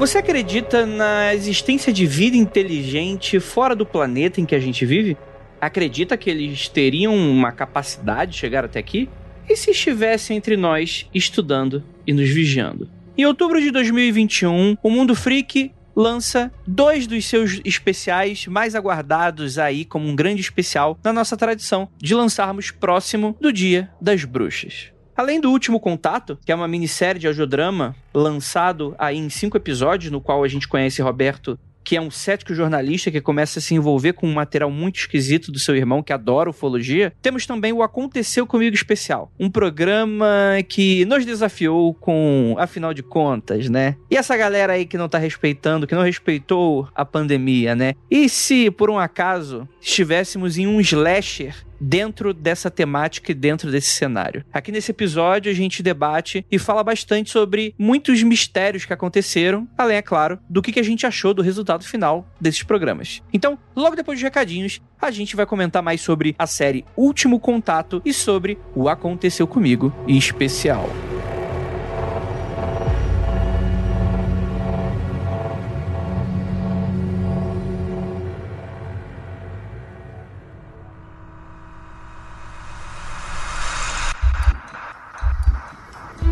Você acredita na existência de vida inteligente fora do planeta em que a gente vive? Acredita que eles teriam uma capacidade de chegar até aqui? E se estivessem entre nós estudando e nos vigiando? Em outubro de 2021, o Mundo Freak lança dois dos seus especiais mais aguardados aí como um grande especial na nossa tradição de lançarmos próximo do Dia das Bruxas. Além do Último Contato, que é uma minissérie de audiodrama lançado aí em cinco episódios, no qual a gente conhece Roberto que é um cético jornalista que começa a se envolver com um material muito esquisito do seu irmão, que adora ufologia. Temos também o Aconteceu Comigo Especial, um programa que nos desafiou com, afinal de contas, né? E essa galera aí que não tá respeitando, que não respeitou a pandemia, né? E se, por um acaso, estivéssemos em um slasher dentro dessa temática e dentro desse cenário. Aqui nesse episódio a gente debate e fala bastante sobre muitos mistérios que aconteceram, além, é claro, do que a gente achou do resultado final desses programas. Então, logo depois dos recadinhos, a gente vai comentar mais sobre a série Último Contato e sobre o Aconteceu Comigo em especial.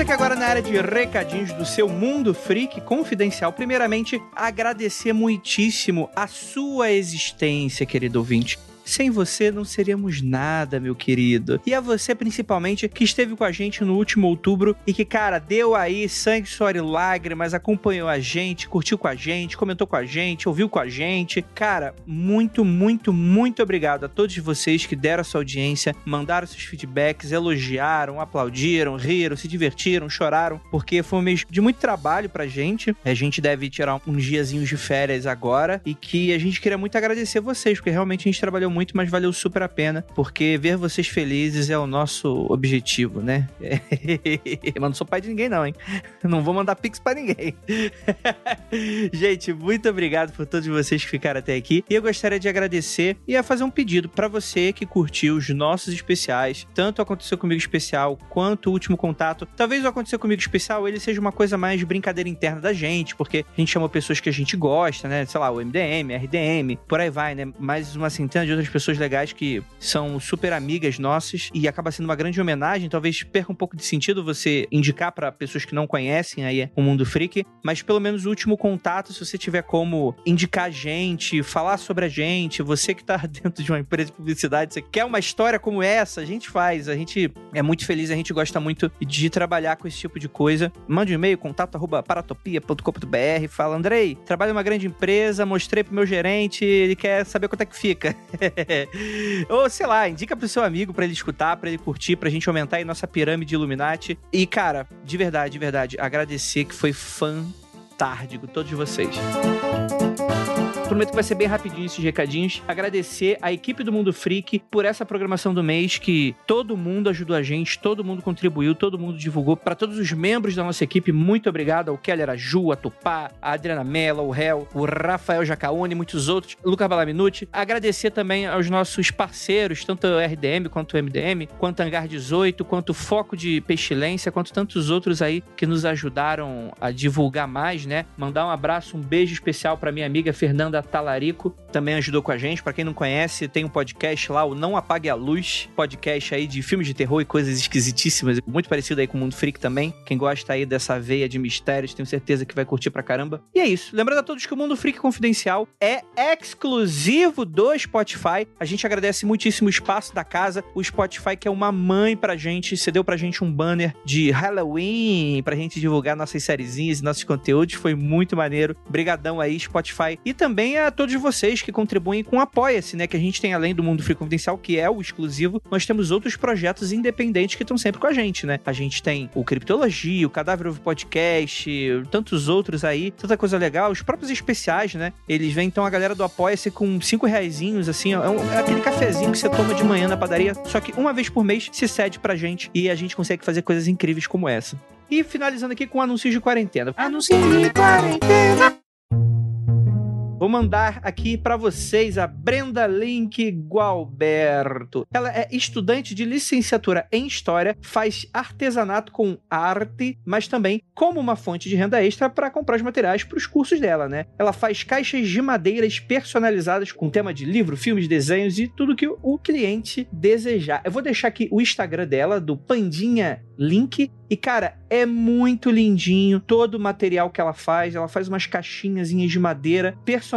E chegamos aqui agora na área de recadinhos do seu Mundo Freak Confidencial. Primeiramente, agradecer muitíssimo a sua existência, querido ouvinte. Sem você não seríamos nada, meu querido. E a você, principalmente, que esteve com a gente no último outubro e que, cara, deu aí sangue, suor e lágrimas, acompanhou a gente, curtiu com a gente, comentou com a gente, ouviu com a gente. Cara, muito, muito, muito obrigado a todos vocês que deram a sua audiência, mandaram seus feedbacks, elogiaram, aplaudiram, riram, se divertiram, choraram, porque foi um mês de muito trabalho pra gente. A gente deve tirar uns diazinhos de férias agora e que a gente queria muito agradecer vocês, porque realmente a gente trabalhou muito muito, mas valeu super a pena, porque ver vocês felizes é o nosso objetivo, né? mas não sou pai de ninguém, não, hein? Não vou mandar pix pra ninguém. Gente, muito obrigado por todos vocês que ficaram até aqui. E eu gostaria de agradecer e a fazer um pedido para você que curtiu os nossos especiais, tanto Aconteceu Comigo Especial quanto o Último Contato. Talvez o Aconteceu Comigo Especial ele seja uma coisa mais de brincadeira interna da gente, porque a gente chamou pessoas que a gente gosta, né? Sei lá, o MDM, RDM, por aí vai, né? Mais uma centena de outras pessoas legais que são super amigas nossas e acaba sendo uma grande homenagem. Talvez perca um pouco de sentido você indicar para pessoas que não conhecem aí o Mundo Freak, mas pelo menos o último contato, se você tiver como indicar a gente, falar sobre a gente, você que tá dentro de uma empresa de publicidade, você quer uma história como essa, a gente faz. A gente é muito feliz, a gente gosta muito de trabalhar com esse tipo de coisa. Mande um e-mail, contato arroba paratopia.com.br, fala, Andrei, trabalho em uma grande empresa, mostrei pro meu gerente, ele quer saber quanto é que fica. Ou sei lá, indica pro seu amigo para ele escutar, para ele curtir, pra gente aumentar aí nossa pirâmide Illuminati. E cara, de verdade, de verdade, agradecer que foi fantástico todos vocês. Prometo que vai ser bem rapidinho esses recadinhos. Agradecer a equipe do Mundo Freak por essa programação do mês que todo mundo ajudou a gente, todo mundo contribuiu, todo mundo divulgou. Para todos os membros da nossa equipe, muito obrigado ao Keller, a Ju, a Tupá, a Adriana Mello, o Hel, o Rafael Jacaone e muitos outros, Lucas Balaminuti. Agradecer também aos nossos parceiros, tanto o RDM quanto o MDM, quanto o Hangar 18, quanto Foco de Pestilência, quanto tantos outros aí que nos ajudaram a divulgar mais, né? Mandar um abraço, um beijo especial para minha amiga Fernanda Talarico, também ajudou com a gente. Para quem não conhece, tem um podcast lá, o Não Apague a Luz, podcast aí de filmes de terror e coisas esquisitíssimas, muito parecido aí com o Mundo Freak também. Quem gosta aí dessa veia de mistérios, tenho certeza que vai curtir pra caramba. E é isso. Lembrando a todos que o Mundo Freak Confidencial é exclusivo do Spotify. A gente agradece muitíssimo o espaço da casa, o Spotify que é uma mãe pra gente, cedeu pra gente um banner de Halloween pra gente divulgar nossas sériezinhas e nossos conteúdos, foi muito maneiro. Brigadão aí, Spotify. E também também a todos vocês que contribuem com Apoia-se, né? Que a gente tem além do Mundo Free Confidencial, que é o exclusivo, nós temos outros projetos independentes que estão sempre com a gente, né? A gente tem o Criptologia, o Cadáver Ovo Podcast, tantos outros aí, tanta coisa legal, os próprios especiais, né? Eles vêm então a galera do Apoia-se com cinco reaisinhos, assim, é, um, é aquele cafezinho que você toma de manhã na padaria, só que uma vez por mês se cede pra gente e a gente consegue fazer coisas incríveis como essa. E finalizando aqui com anúncios de quarentena. Anúncios de quarentena. Vou mandar aqui para vocês a Brenda Link Gualberto. Ela é estudante de licenciatura em História, faz artesanato com arte, mas também como uma fonte de renda extra para comprar os materiais para os cursos dela, né? Ela faz caixas de madeiras personalizadas com tema de livro, filmes, desenhos e tudo que o cliente desejar. Eu vou deixar aqui o Instagram dela, do Pandinha Link. E, cara, é muito lindinho todo o material que ela faz. Ela faz umas caixinhas de madeira personalizadas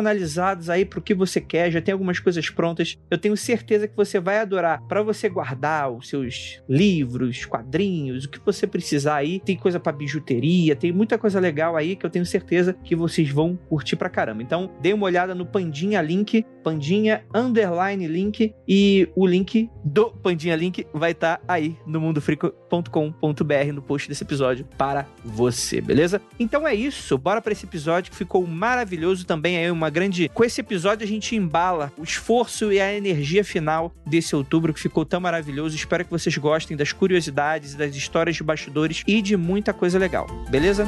aí pro que você quer. Já tem algumas coisas prontas. Eu tenho certeza que você vai adorar para você guardar os seus livros, quadrinhos, o que você precisar aí. Tem coisa para bijuteria, tem muita coisa legal aí que eu tenho certeza que vocês vão curtir pra caramba. Então, dê uma olhada no Pandinha Link, Pandinha Underline Link e o link do Pandinha Link vai estar tá aí no mundofrico.com br no post desse episódio para você, beleza? Então é isso, bora para esse episódio que ficou maravilhoso também aí uma grande, com esse episódio a gente embala o esforço e a energia final desse outubro que ficou tão maravilhoso. Espero que vocês gostem das curiosidades, das histórias de bastidores e de muita coisa legal, beleza?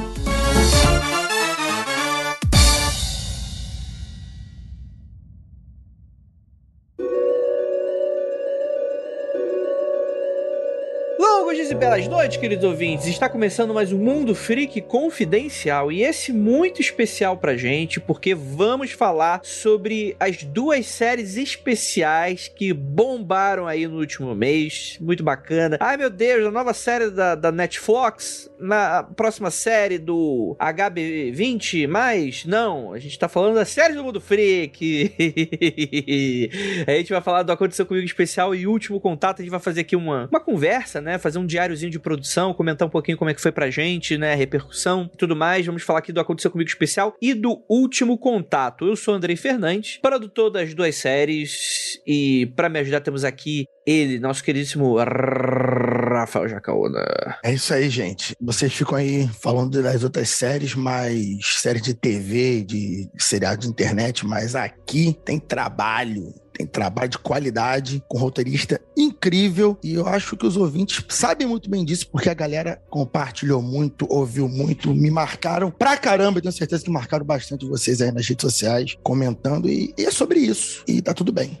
Música dias e belas noites, queridos ouvintes. Está começando mais um Mundo Freak Confidencial e esse muito especial pra gente, porque vamos falar sobre as duas séries especiais que bombaram aí no último mês. Muito bacana. Ai meu Deus, a nova série da, da Netflix, na próxima série do HB20, mas não, a gente tá falando da série do Mundo Freak. a gente vai falar do Aconteceu Comigo especial e último contato. A gente vai fazer aqui uma, uma conversa, né? Fazer um diáriozinho de produção, comentar um pouquinho como é que foi pra gente, né? Repercussão e tudo mais. Vamos falar aqui do Aconteceu Comigo Especial e do Último Contato. Eu sou Andrei Fernandes, produtor das duas séries, e para me ajudar temos aqui ele, nosso queridíssimo Rafael Jacaona. É isso aí, gente. Vocês ficam aí falando das outras séries, mas séries de TV, de seriado de internet, mas aqui tem trabalho tem trabalho de qualidade, com roteirista incrível. E eu acho que os ouvintes sabem muito bem disso, porque a galera compartilhou muito, ouviu muito, me marcaram pra caramba. Eu tenho certeza que marcaram bastante vocês aí nas redes sociais, comentando. E, e é sobre isso. E tá tudo bem.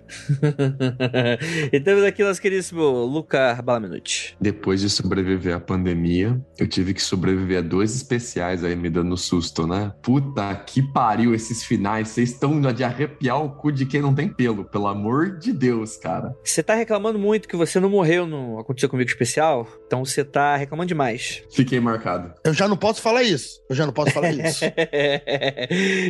e temos aqui nosso queridíssimo Luca Balaminuti. Depois de sobreviver à pandemia, eu tive que sobreviver a dois especiais aí me dando susto, né? Puta que pariu esses finais. Vocês estão de arrepiar o cu de quem não tem pelo, pelo pelo amor de Deus, cara. Você tá reclamando muito que você não morreu no Aconteceu Comigo Especial, então você tá reclamando demais. Fiquei marcado. Eu já não posso falar isso. Eu já não posso falar isso.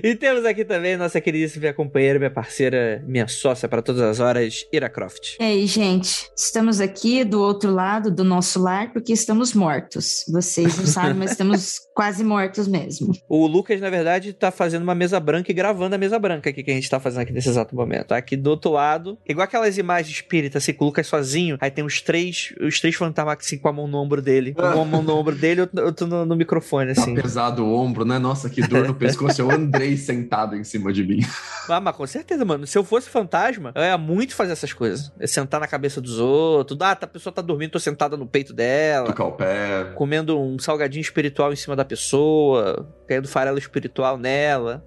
e temos aqui também nossa queridíssima minha companheira, minha parceira, minha sócia para todas as horas, Ira Croft. E aí, gente? Estamos aqui do outro lado do nosso lar porque estamos mortos. Vocês não sabem, mas estamos quase mortos mesmo. O Lucas, na verdade, tá fazendo uma mesa branca e gravando a mesa branca aqui que a gente tá fazendo aqui nesse exato momento. Aqui do outro lado, igual aquelas imagens espíritas, assim, com o Lucas sozinho, aí tem os três, os três fantasmas assim com a mão no ombro dele. Uma mão no ombro dele, outro no, no microfone, assim. Tá pesado o ombro, né? Nossa, que dor no pescoço. É o Andrei sentado em cima de mim. Ah, mas com certeza, mano. Se eu fosse fantasma, eu ia muito fazer essas coisas. É sentar na cabeça dos outros. Ah, tá, a pessoa tá dormindo, tô sentada no peito dela. Tocar o pé. Comendo um salgadinho espiritual em cima da pessoa. Caindo farelo espiritual nela.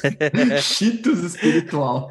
Cheetos espiritual.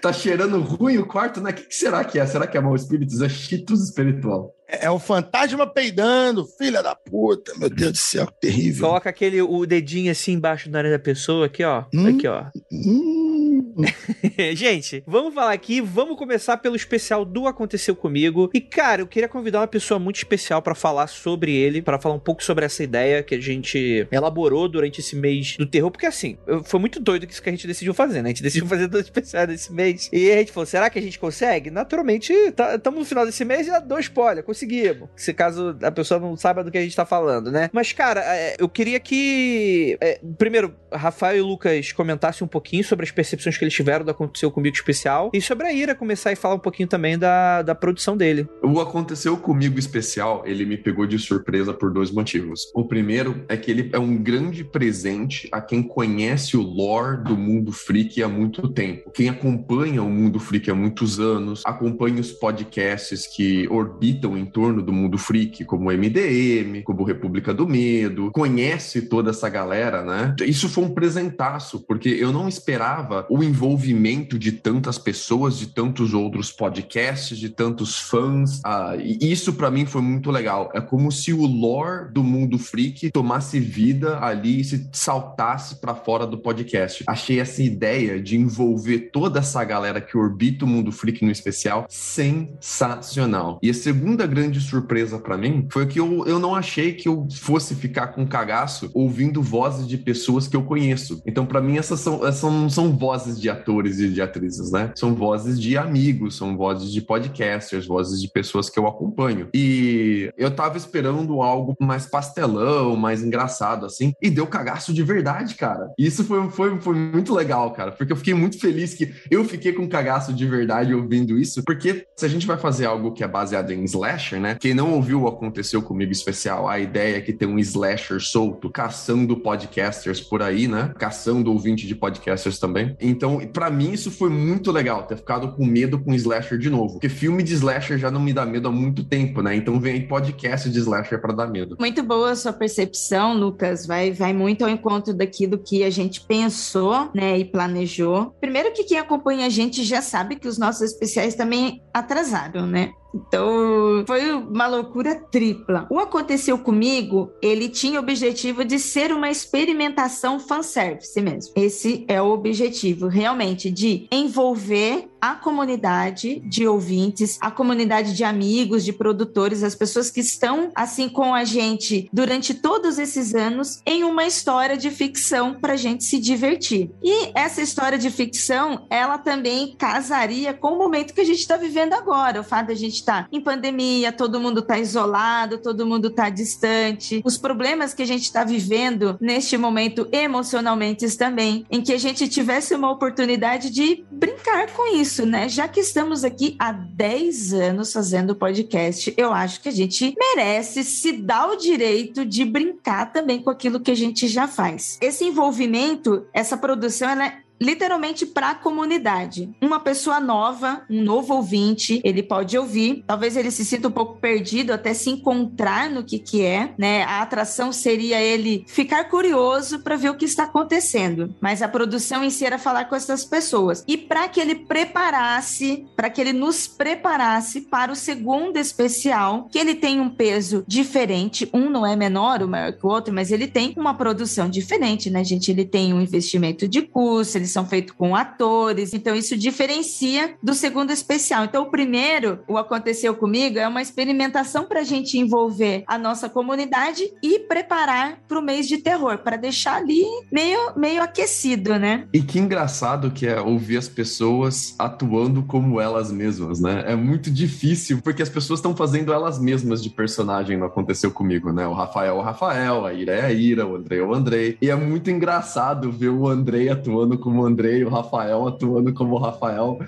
tá cheirando ruim o quarto, né? O que, que, será que é? Será que é mau espíritos? É Cheetos espiritual. É, é o fantasma peidando, filha da puta, meu Deus do céu, que terrível. Coloca aquele, o dedinho assim embaixo da área da pessoa, aqui, ó. Hum, aqui, ó. Hum. Gente, vamos falar aqui, vamos começar pelo especial do Aconteceu Comigo. E, cara, eu queria convidar uma pessoa muito especial para falar sobre ele, para falar um pouco sobre essa ideia que a gente elaborou durante esse mês do terror, porque assim, foi muito doido isso que a gente decidiu fazer, né? A gente decidiu fazer dois especiais desse mês. E a gente falou, será que a gente consegue? Naturalmente, estamos tá, no final desse mês e dou spoiler, conseguimos. Se caso a pessoa não saiba do que a gente tá falando, né? Mas, cara, é, eu queria que. É, primeiro, Rafael e Lucas comentassem um pouquinho sobre as percepções que eles tiveram do Aconteceu Comigo especial e sobre a Ira começar a falar um pouquinho também da, da produção dele. O Aconteceu Comigo especial, ele me pegou de surpresa por dois motivos. O primeiro é que ele é um grande presente a quem conhece o lore do mundo freak há muito tempo. Quem acompanha o mundo freak há muitos anos, acompanha os podcasts que orbitam em torno do mundo freak, como o MDM, como República do Medo, conhece toda essa galera, né? Isso foi um presentaço, porque eu não esperava o envolvimento de tantas pessoas, de tantos outros podcasts, de tantos fãs. Ah, e isso para mim foi muito legal. É como se o lore do mundo freak tomasse vida ali e se saltasse para fora do podcast. Achei essa ideia de envolver toda essa galera que orbita o mundo freak no especial sensacional. E a segunda grande surpresa para mim foi que eu, eu não achei que eu fosse ficar com cagaço ouvindo vozes de pessoas que eu conheço. Então, para mim, essas são, essas são, são vozes de atores e de atrizes, né? São vozes de amigos, são vozes de podcasters, vozes de pessoas que eu acompanho. E eu tava esperando algo mais pastelão, mais engraçado, assim, e deu cagaço de verdade, cara. E isso foi, foi, foi muito legal, cara, porque eu fiquei muito feliz que eu fiquei com cagaço de verdade ouvindo isso, porque se a gente vai fazer algo que é baseado em slasher, né? Quem não ouviu o Aconteceu Comigo especial, a ideia é que tem um slasher solto, caçando podcasters por aí, né? Caçando ouvinte de podcasters também. Então, para mim, isso foi muito legal, ter ficado com medo com slasher de novo. Porque filme de slasher já não me dá medo há muito tempo, né? Então vem podcast de slasher para dar medo. Muito boa a sua percepção, Lucas. Vai, vai muito ao encontro daquilo que a gente pensou, né? E planejou. Primeiro que quem acompanha a gente já sabe que os nossos especiais também atrasaram, né? Então, foi uma loucura tripla. O Aconteceu Comigo, ele tinha o objetivo de ser uma experimentação fanservice mesmo. Esse é o objetivo, realmente, de envolver a comunidade de ouvintes, a comunidade de amigos, de produtores, as pessoas que estão assim com a gente durante todos esses anos em uma história de ficção para a gente se divertir. E essa história de ficção, ela também casaria com o momento que a gente está vivendo agora, o fato de a gente estar tá em pandemia, todo mundo está isolado, todo mundo está distante, os problemas que a gente está vivendo neste momento emocionalmente também, em que a gente tivesse uma oportunidade de brincar com isso isso, né? Já que estamos aqui há 10 anos fazendo podcast, eu acho que a gente merece se dar o direito de brincar também com aquilo que a gente já faz. Esse envolvimento, essa produção, ela é literalmente para a comunidade. Uma pessoa nova, um novo ouvinte, ele pode ouvir, talvez ele se sinta um pouco perdido até se encontrar no que que é, né? A atração seria ele ficar curioso para ver o que está acontecendo, mas a produção em si era falar com essas pessoas. E para que ele preparasse, para que ele nos preparasse para o segundo especial, que ele tem um peso diferente, um não é menor, o maior que o outro, mas ele tem uma produção diferente, né, gente? Ele tem um investimento de custo, ele eles são feitos com atores, então isso diferencia do segundo especial. Então, o primeiro, o Aconteceu Comigo, é uma experimentação para a gente envolver a nossa comunidade e preparar para o mês de terror, para deixar ali meio, meio aquecido, né? E que engraçado que é ouvir as pessoas atuando como elas mesmas, né? É muito difícil, porque as pessoas estão fazendo elas mesmas de personagem, não aconteceu comigo, né? O Rafael o Rafael, a Ira é a Ira, o André é o André. E é muito engraçado ver o André atuando como como o Andrei, o Rafael atuando como o Rafael.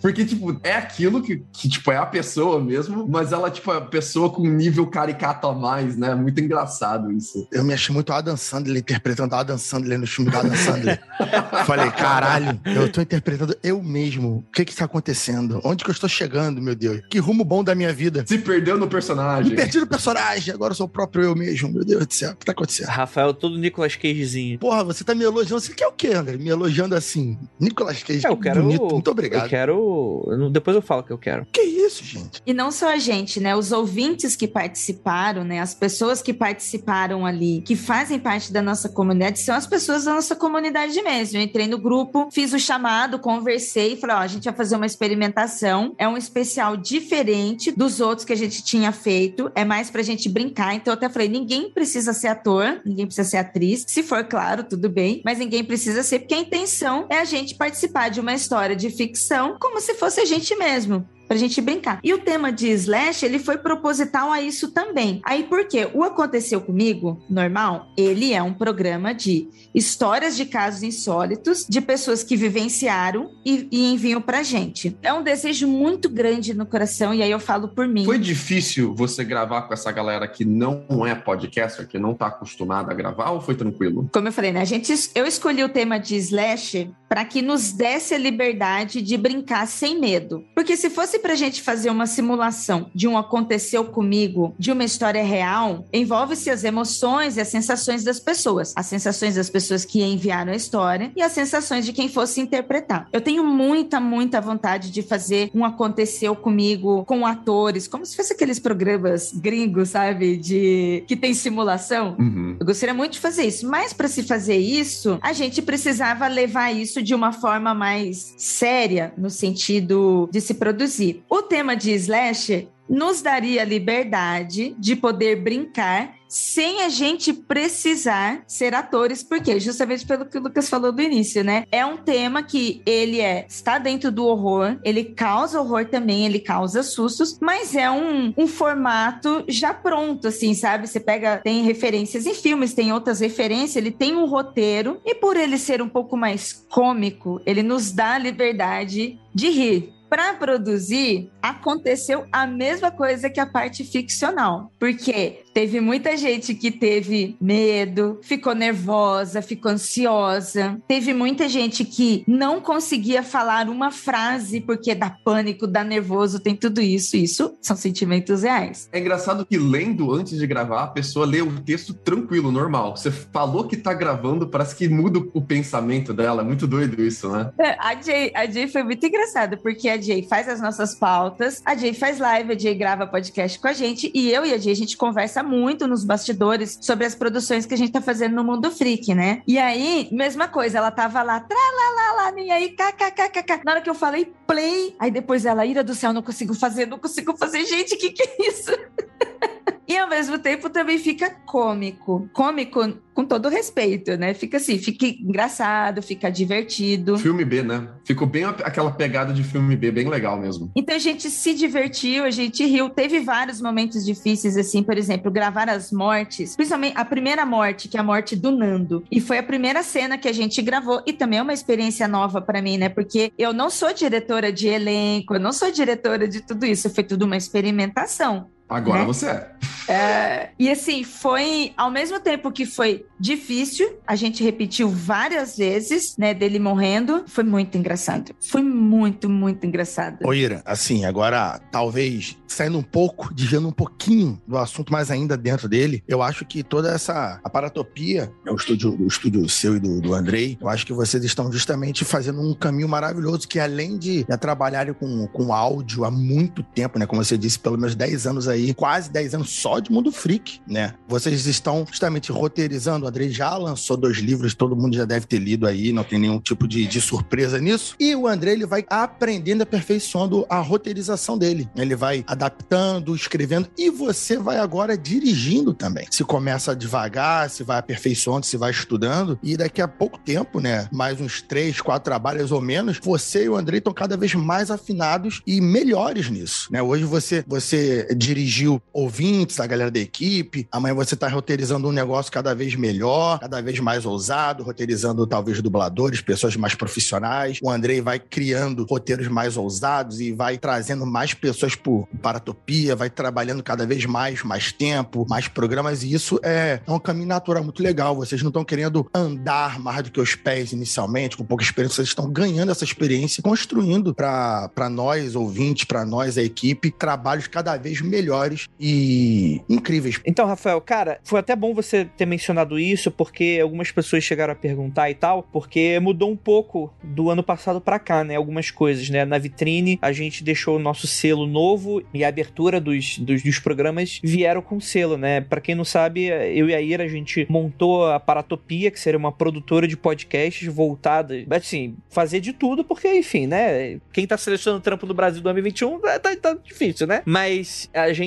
Porque, tipo, é aquilo que, que, tipo, é a pessoa mesmo, mas ela, tipo, é a pessoa com nível caricato a mais, né? Muito engraçado isso. Eu me achei muito Adam Sandler interpretando Adam Sandler no filme do Adam Sandler. Falei, caralho, eu tô interpretando eu mesmo. O que que tá acontecendo? Onde que eu estou chegando, meu Deus? Que rumo bom da minha vida. Se perdeu no personagem. Me perdi no personagem, agora eu sou o próprio eu mesmo. Meu Deus do céu, o que tá acontecendo? Rafael, todo Nicolas Cagezinho. Porra, você tá me elogiando. Você quer o quê, André? Me elogiando assim, Nicolas Cage, É, eu que quero. bonito, muito obrigado. Eu quero. Depois eu falo o que eu quero. Que isso, gente? E não só a gente, né? Os ouvintes que participaram, né? As pessoas que participaram ali, que fazem parte da nossa comunidade, são as pessoas da nossa comunidade mesmo. Eu entrei no grupo, fiz o chamado, conversei e falei: ó, a gente vai fazer uma experimentação. É um especial diferente dos outros que a gente tinha feito. É mais pra gente brincar. Então eu até falei: ninguém precisa ser ator, ninguém precisa ser atriz. Se for, claro, tudo bem. Mas ninguém precisa ser, porque a intenção é a gente participar de uma história de ficção como se fosse a gente mesmo pra gente brincar. E o tema de Slash, ele foi proposital a isso também. Aí por quê? O Aconteceu Comigo, normal, ele é um programa de histórias de casos insólitos, de pessoas que vivenciaram e, e enviam pra gente. É um desejo muito grande no coração, e aí eu falo por mim. Foi difícil você gravar com essa galera que não é podcaster, que não tá acostumada a gravar, ou foi tranquilo? Como eu falei, né? A gente, eu escolhi o tema de Slash para que nos desse a liberdade de brincar sem medo. Porque se fosse pra gente fazer uma simulação de um aconteceu comigo, de uma história real, envolve-se as emoções e as sensações das pessoas. As sensações das pessoas que enviaram a história e as sensações de quem fosse interpretar. Eu tenho muita, muita vontade de fazer um aconteceu comigo com atores, como se fosse aqueles programas gringos, sabe? De que tem simulação. Uhum. Eu gostaria muito de fazer isso, mas para se fazer isso, a gente precisava levar isso de uma forma mais séria, no sentido de se produzir. O tema de Slash nos daria liberdade de poder brincar sem a gente precisar ser atores, porque justamente pelo que o Lucas falou do início, né? É um tema que ele é está dentro do horror, ele causa horror também, ele causa sustos, mas é um, um formato já pronto, assim, sabe? Você pega, tem referências em filmes, tem outras referências, ele tem um roteiro, e por ele ser um pouco mais cômico, ele nos dá a liberdade de rir para produzir, aconteceu a mesma coisa que a parte ficcional. Porque teve muita gente que teve medo, ficou nervosa, ficou ansiosa. Teve muita gente que não conseguia falar uma frase porque dá pânico, dá nervoso, tem tudo isso. Isso são sentimentos reais. É engraçado que lendo antes de gravar, a pessoa lê o texto tranquilo, normal. Você falou que tá gravando, parece que muda o pensamento dela. É muito doido isso, né? É, A Jay, a Jay foi muito engraçada, porque a Jay faz as nossas pautas, a Jay faz live, a Jay grava podcast com a gente, e eu e a Jay, a gente conversa muito nos bastidores sobre as produções que a gente tá fazendo no Mundo Freak, né? E aí, mesma coisa, ela tava lá, tralalala, nem aí, kkkk. Na hora que eu falei play, aí depois ela, ira do céu, não consigo fazer, não consigo fazer. Gente, que que é isso? E ao mesmo tempo também fica cômico. Cômico com todo respeito, né? Fica assim, fica engraçado, fica divertido. Filme B, né? Ficou bem aquela pegada de filme B, bem legal mesmo. Então a gente se divertiu, a gente riu. Teve vários momentos difíceis, assim, por exemplo, gravar as mortes, principalmente a primeira morte, que é a morte do Nando. E foi a primeira cena que a gente gravou, e também é uma experiência nova para mim, né? Porque eu não sou diretora de elenco, eu não sou diretora de tudo isso, foi tudo uma experimentação. Agora Né? você é. É, e assim, foi ao mesmo tempo que foi difícil, a gente repetiu várias vezes, né, dele morrendo. Foi muito engraçado. Foi muito, muito engraçado. Ô, Ira, assim, agora, talvez saindo um pouco, desviando um pouquinho do assunto, mas ainda dentro dele, eu acho que toda essa aparatopia, é o estúdio, o estúdio seu e do, do Andrei, eu acho que vocês estão justamente fazendo um caminho maravilhoso, que além de já trabalharem com, com áudio há muito tempo, né, como você disse, pelo menos 10 anos aí, quase 10 anos só de Mundo Freak, né? Vocês estão justamente roteirizando, o Andrei já lançou dois livros, todo mundo já deve ter lido aí, não tem nenhum tipo de, de surpresa nisso. E o Andrei, ele vai aprendendo, aperfeiçoando a roteirização dele. Ele vai adaptando, escrevendo, e você vai agora dirigindo também. Se começa devagar, se vai aperfeiçoando, se vai estudando, e daqui a pouco tempo, né, mais uns três, quatro trabalhos ou menos, você e o Andrei estão cada vez mais afinados e melhores nisso, né? Hoje você, você dirigiu ouvintes, a galera da equipe, amanhã você está roteirizando um negócio cada vez melhor, cada vez mais ousado, roteirizando talvez dubladores, pessoas mais profissionais. O Andrei vai criando roteiros mais ousados e vai trazendo mais pessoas por paratopia, vai trabalhando cada vez mais, mais tempo, mais programas, e isso é, é um caminho natural muito legal. Vocês não estão querendo andar mais do que os pés inicialmente, com pouca experiência, vocês estão ganhando essa experiência, construindo para nós, ouvintes, para nós, a equipe, trabalhos cada vez melhores e realmente incríveis. Então, Rafael, cara, foi até bom você ter mencionado isso, porque algumas pessoas chegaram a perguntar e tal, porque mudou um pouco do ano passado para cá, né? Algumas coisas, né? Na vitrine, a gente deixou o nosso selo novo e a abertura dos, dos, dos programas vieram com selo, né? Para quem não sabe, eu e a Ira, a gente montou a Paratopia, que seria uma produtora de podcasts voltada, assim, fazer de tudo, porque, enfim, né? Quem tá selecionando trampo no Brasil 2021 tá, tá, tá difícil, né? Mas a gente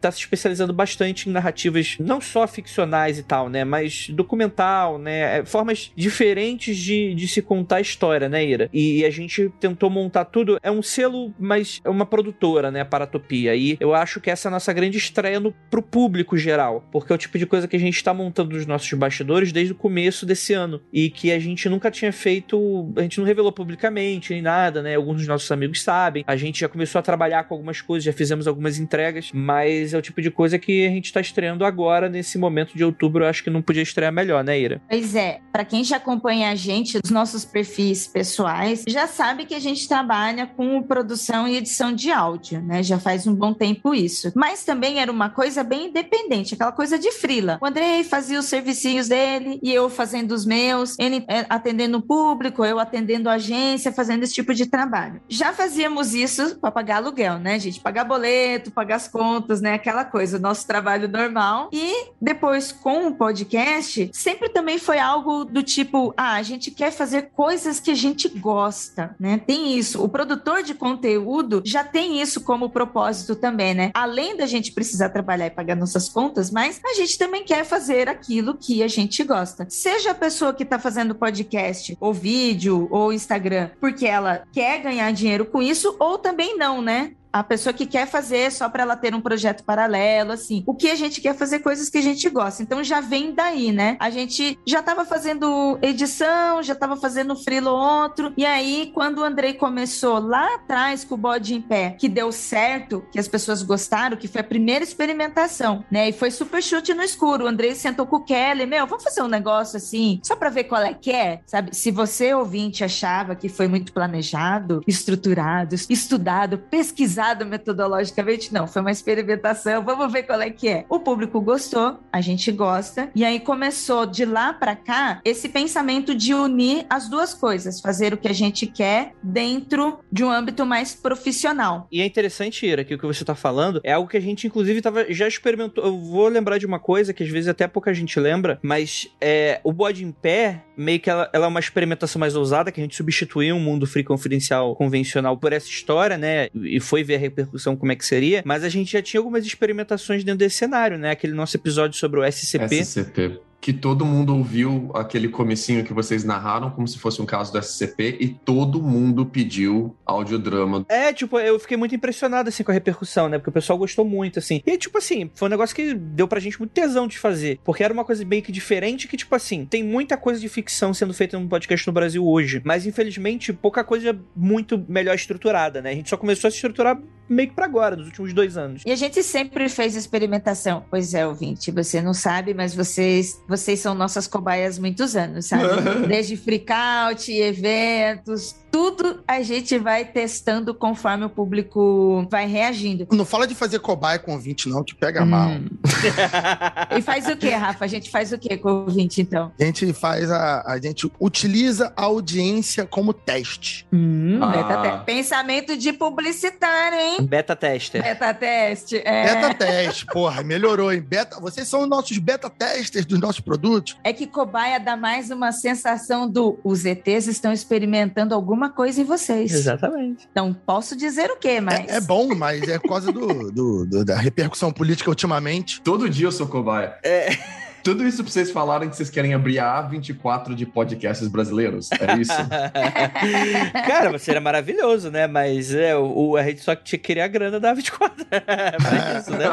tá se especializando bastante em narrativas não só ficcionais e tal, né? Mas documental, né? É, formas diferentes de, de se contar a história, né, Ira? E a gente tentou montar tudo. É um selo, mas é uma produtora, né? Paratopia. E eu acho que essa é a nossa grande estreia no, pro público geral. Porque é o tipo de coisa que a gente tá montando nos nossos bastidores desde o começo desse ano. E que a gente nunca tinha feito. A gente não revelou publicamente nem nada, né? Alguns dos nossos amigos sabem. A gente já começou a trabalhar com algumas coisas, já fizemos algumas entregas, mas é o tipo de coisa que a gente tá estreando agora, nesse momento de outubro. Eu acho que não podia estrear melhor, né, Ira? Pois é. Para quem já acompanha a gente, os nossos perfis pessoais, já sabe que a gente trabalha com produção e edição de áudio, né? Já faz um bom tempo isso. Mas também era uma coisa bem independente, aquela coisa de frila. O Andrei fazia os servicinhos dele e eu fazendo os meus, ele é, atendendo o público, eu atendendo a agência, fazendo esse tipo de trabalho. Já fazíamos isso para pagar aluguel, né, gente? Pagar boleto, pagar as contas, né? Aquela coisa, o nosso trabalho normal. E depois com o podcast, sempre também foi algo do tipo, ah, a gente quer fazer coisas que a gente gosta, né? Tem isso. O produtor de conteúdo já tem isso como propósito também, né? Além da gente precisar trabalhar e pagar nossas contas, mas a gente também quer fazer aquilo que a gente gosta. Seja a pessoa que está fazendo podcast, ou vídeo, ou Instagram, porque ela quer ganhar dinheiro com isso, ou também não, né? A pessoa que quer fazer só para ela ter um projeto paralelo, assim. O que a gente quer fazer coisas que a gente gosta. Então já vem daí, né? A gente já estava fazendo edição, já estava fazendo frilo outro. E aí, quando o Andrei começou lá atrás com o bode em pé, que deu certo, que as pessoas gostaram, que foi a primeira experimentação, né? E foi super chute no escuro. O Andrei sentou com o Kelly, meu, vamos fazer um negócio assim, só para ver qual é que é, sabe? Se você ouvinte achava que foi muito planejado, estruturado, estudado, pesquisado pesquisado metodologicamente, não. Foi uma experimentação, vamos ver qual é que é. O público gostou, a gente gosta, e aí começou de lá para cá esse pensamento de unir as duas coisas, fazer o que a gente quer dentro de um âmbito mais profissional. E é interessante, Ira, que o que você tá falando é algo que a gente, inclusive, tava, já experimentou. Eu vou lembrar de uma coisa que às vezes até pouca gente lembra, mas é, o bode em pé, meio que ela, ela é uma experimentação mais ousada, que a gente substituiu um mundo free confidencial convencional por essa história, né? E foi ver a repercussão como é que seria, mas a gente já tinha algumas experimentações dentro desse cenário, né? Aquele nosso episódio sobre o SCP. SCP que todo mundo ouviu aquele comecinho que vocês narraram como se fosse um caso do SCP e todo mundo pediu audiodrama. É, tipo, eu fiquei muito impressionado, assim, com a repercussão, né? Porque o pessoal gostou muito, assim. E, tipo assim, foi um negócio que deu pra gente muito tesão de fazer. Porque era uma coisa meio que diferente que, tipo assim, tem muita coisa de ficção sendo feita no podcast no Brasil hoje. Mas, infelizmente, pouca coisa muito melhor estruturada, né? A gente só começou a se estruturar meio que pra agora, nos últimos dois anos. E a gente sempre fez experimentação. Pois é, ouvinte, você não sabe, mas vocês vocês são nossas cobaias muitos anos, sabe? Desde freakout, eventos, tudo a gente vai testando conforme o público vai reagindo. Não fala de fazer cobaia com ouvinte, não, que pega hum. mal. e faz o que, Rafa? A gente faz o que com o ouvinte, então? A gente faz a. A gente utiliza a audiência como teste. Hum, ah. beta te... Pensamento de publicitário, hein? Beta tester. Beta teste. É. Beta teste, porra, melhorou, hein? Beta... Vocês são os nossos beta testers dos nossos produtos. É que cobaia dá mais uma sensação do os ETs estão experimentando alguma alguma coisa em vocês. Exatamente. Não posso dizer o quê, mas. É, é bom, mas é por causa do, do, do, da repercussão política ultimamente. Todo dia eu sou cobaia. É. Tudo isso pra vocês falarem que vocês querem abrir a A24 de podcasts brasileiros. É isso? Cara, você era maravilhoso, né? Mas é, o, a gente só queria a grana da A24. é isso, né?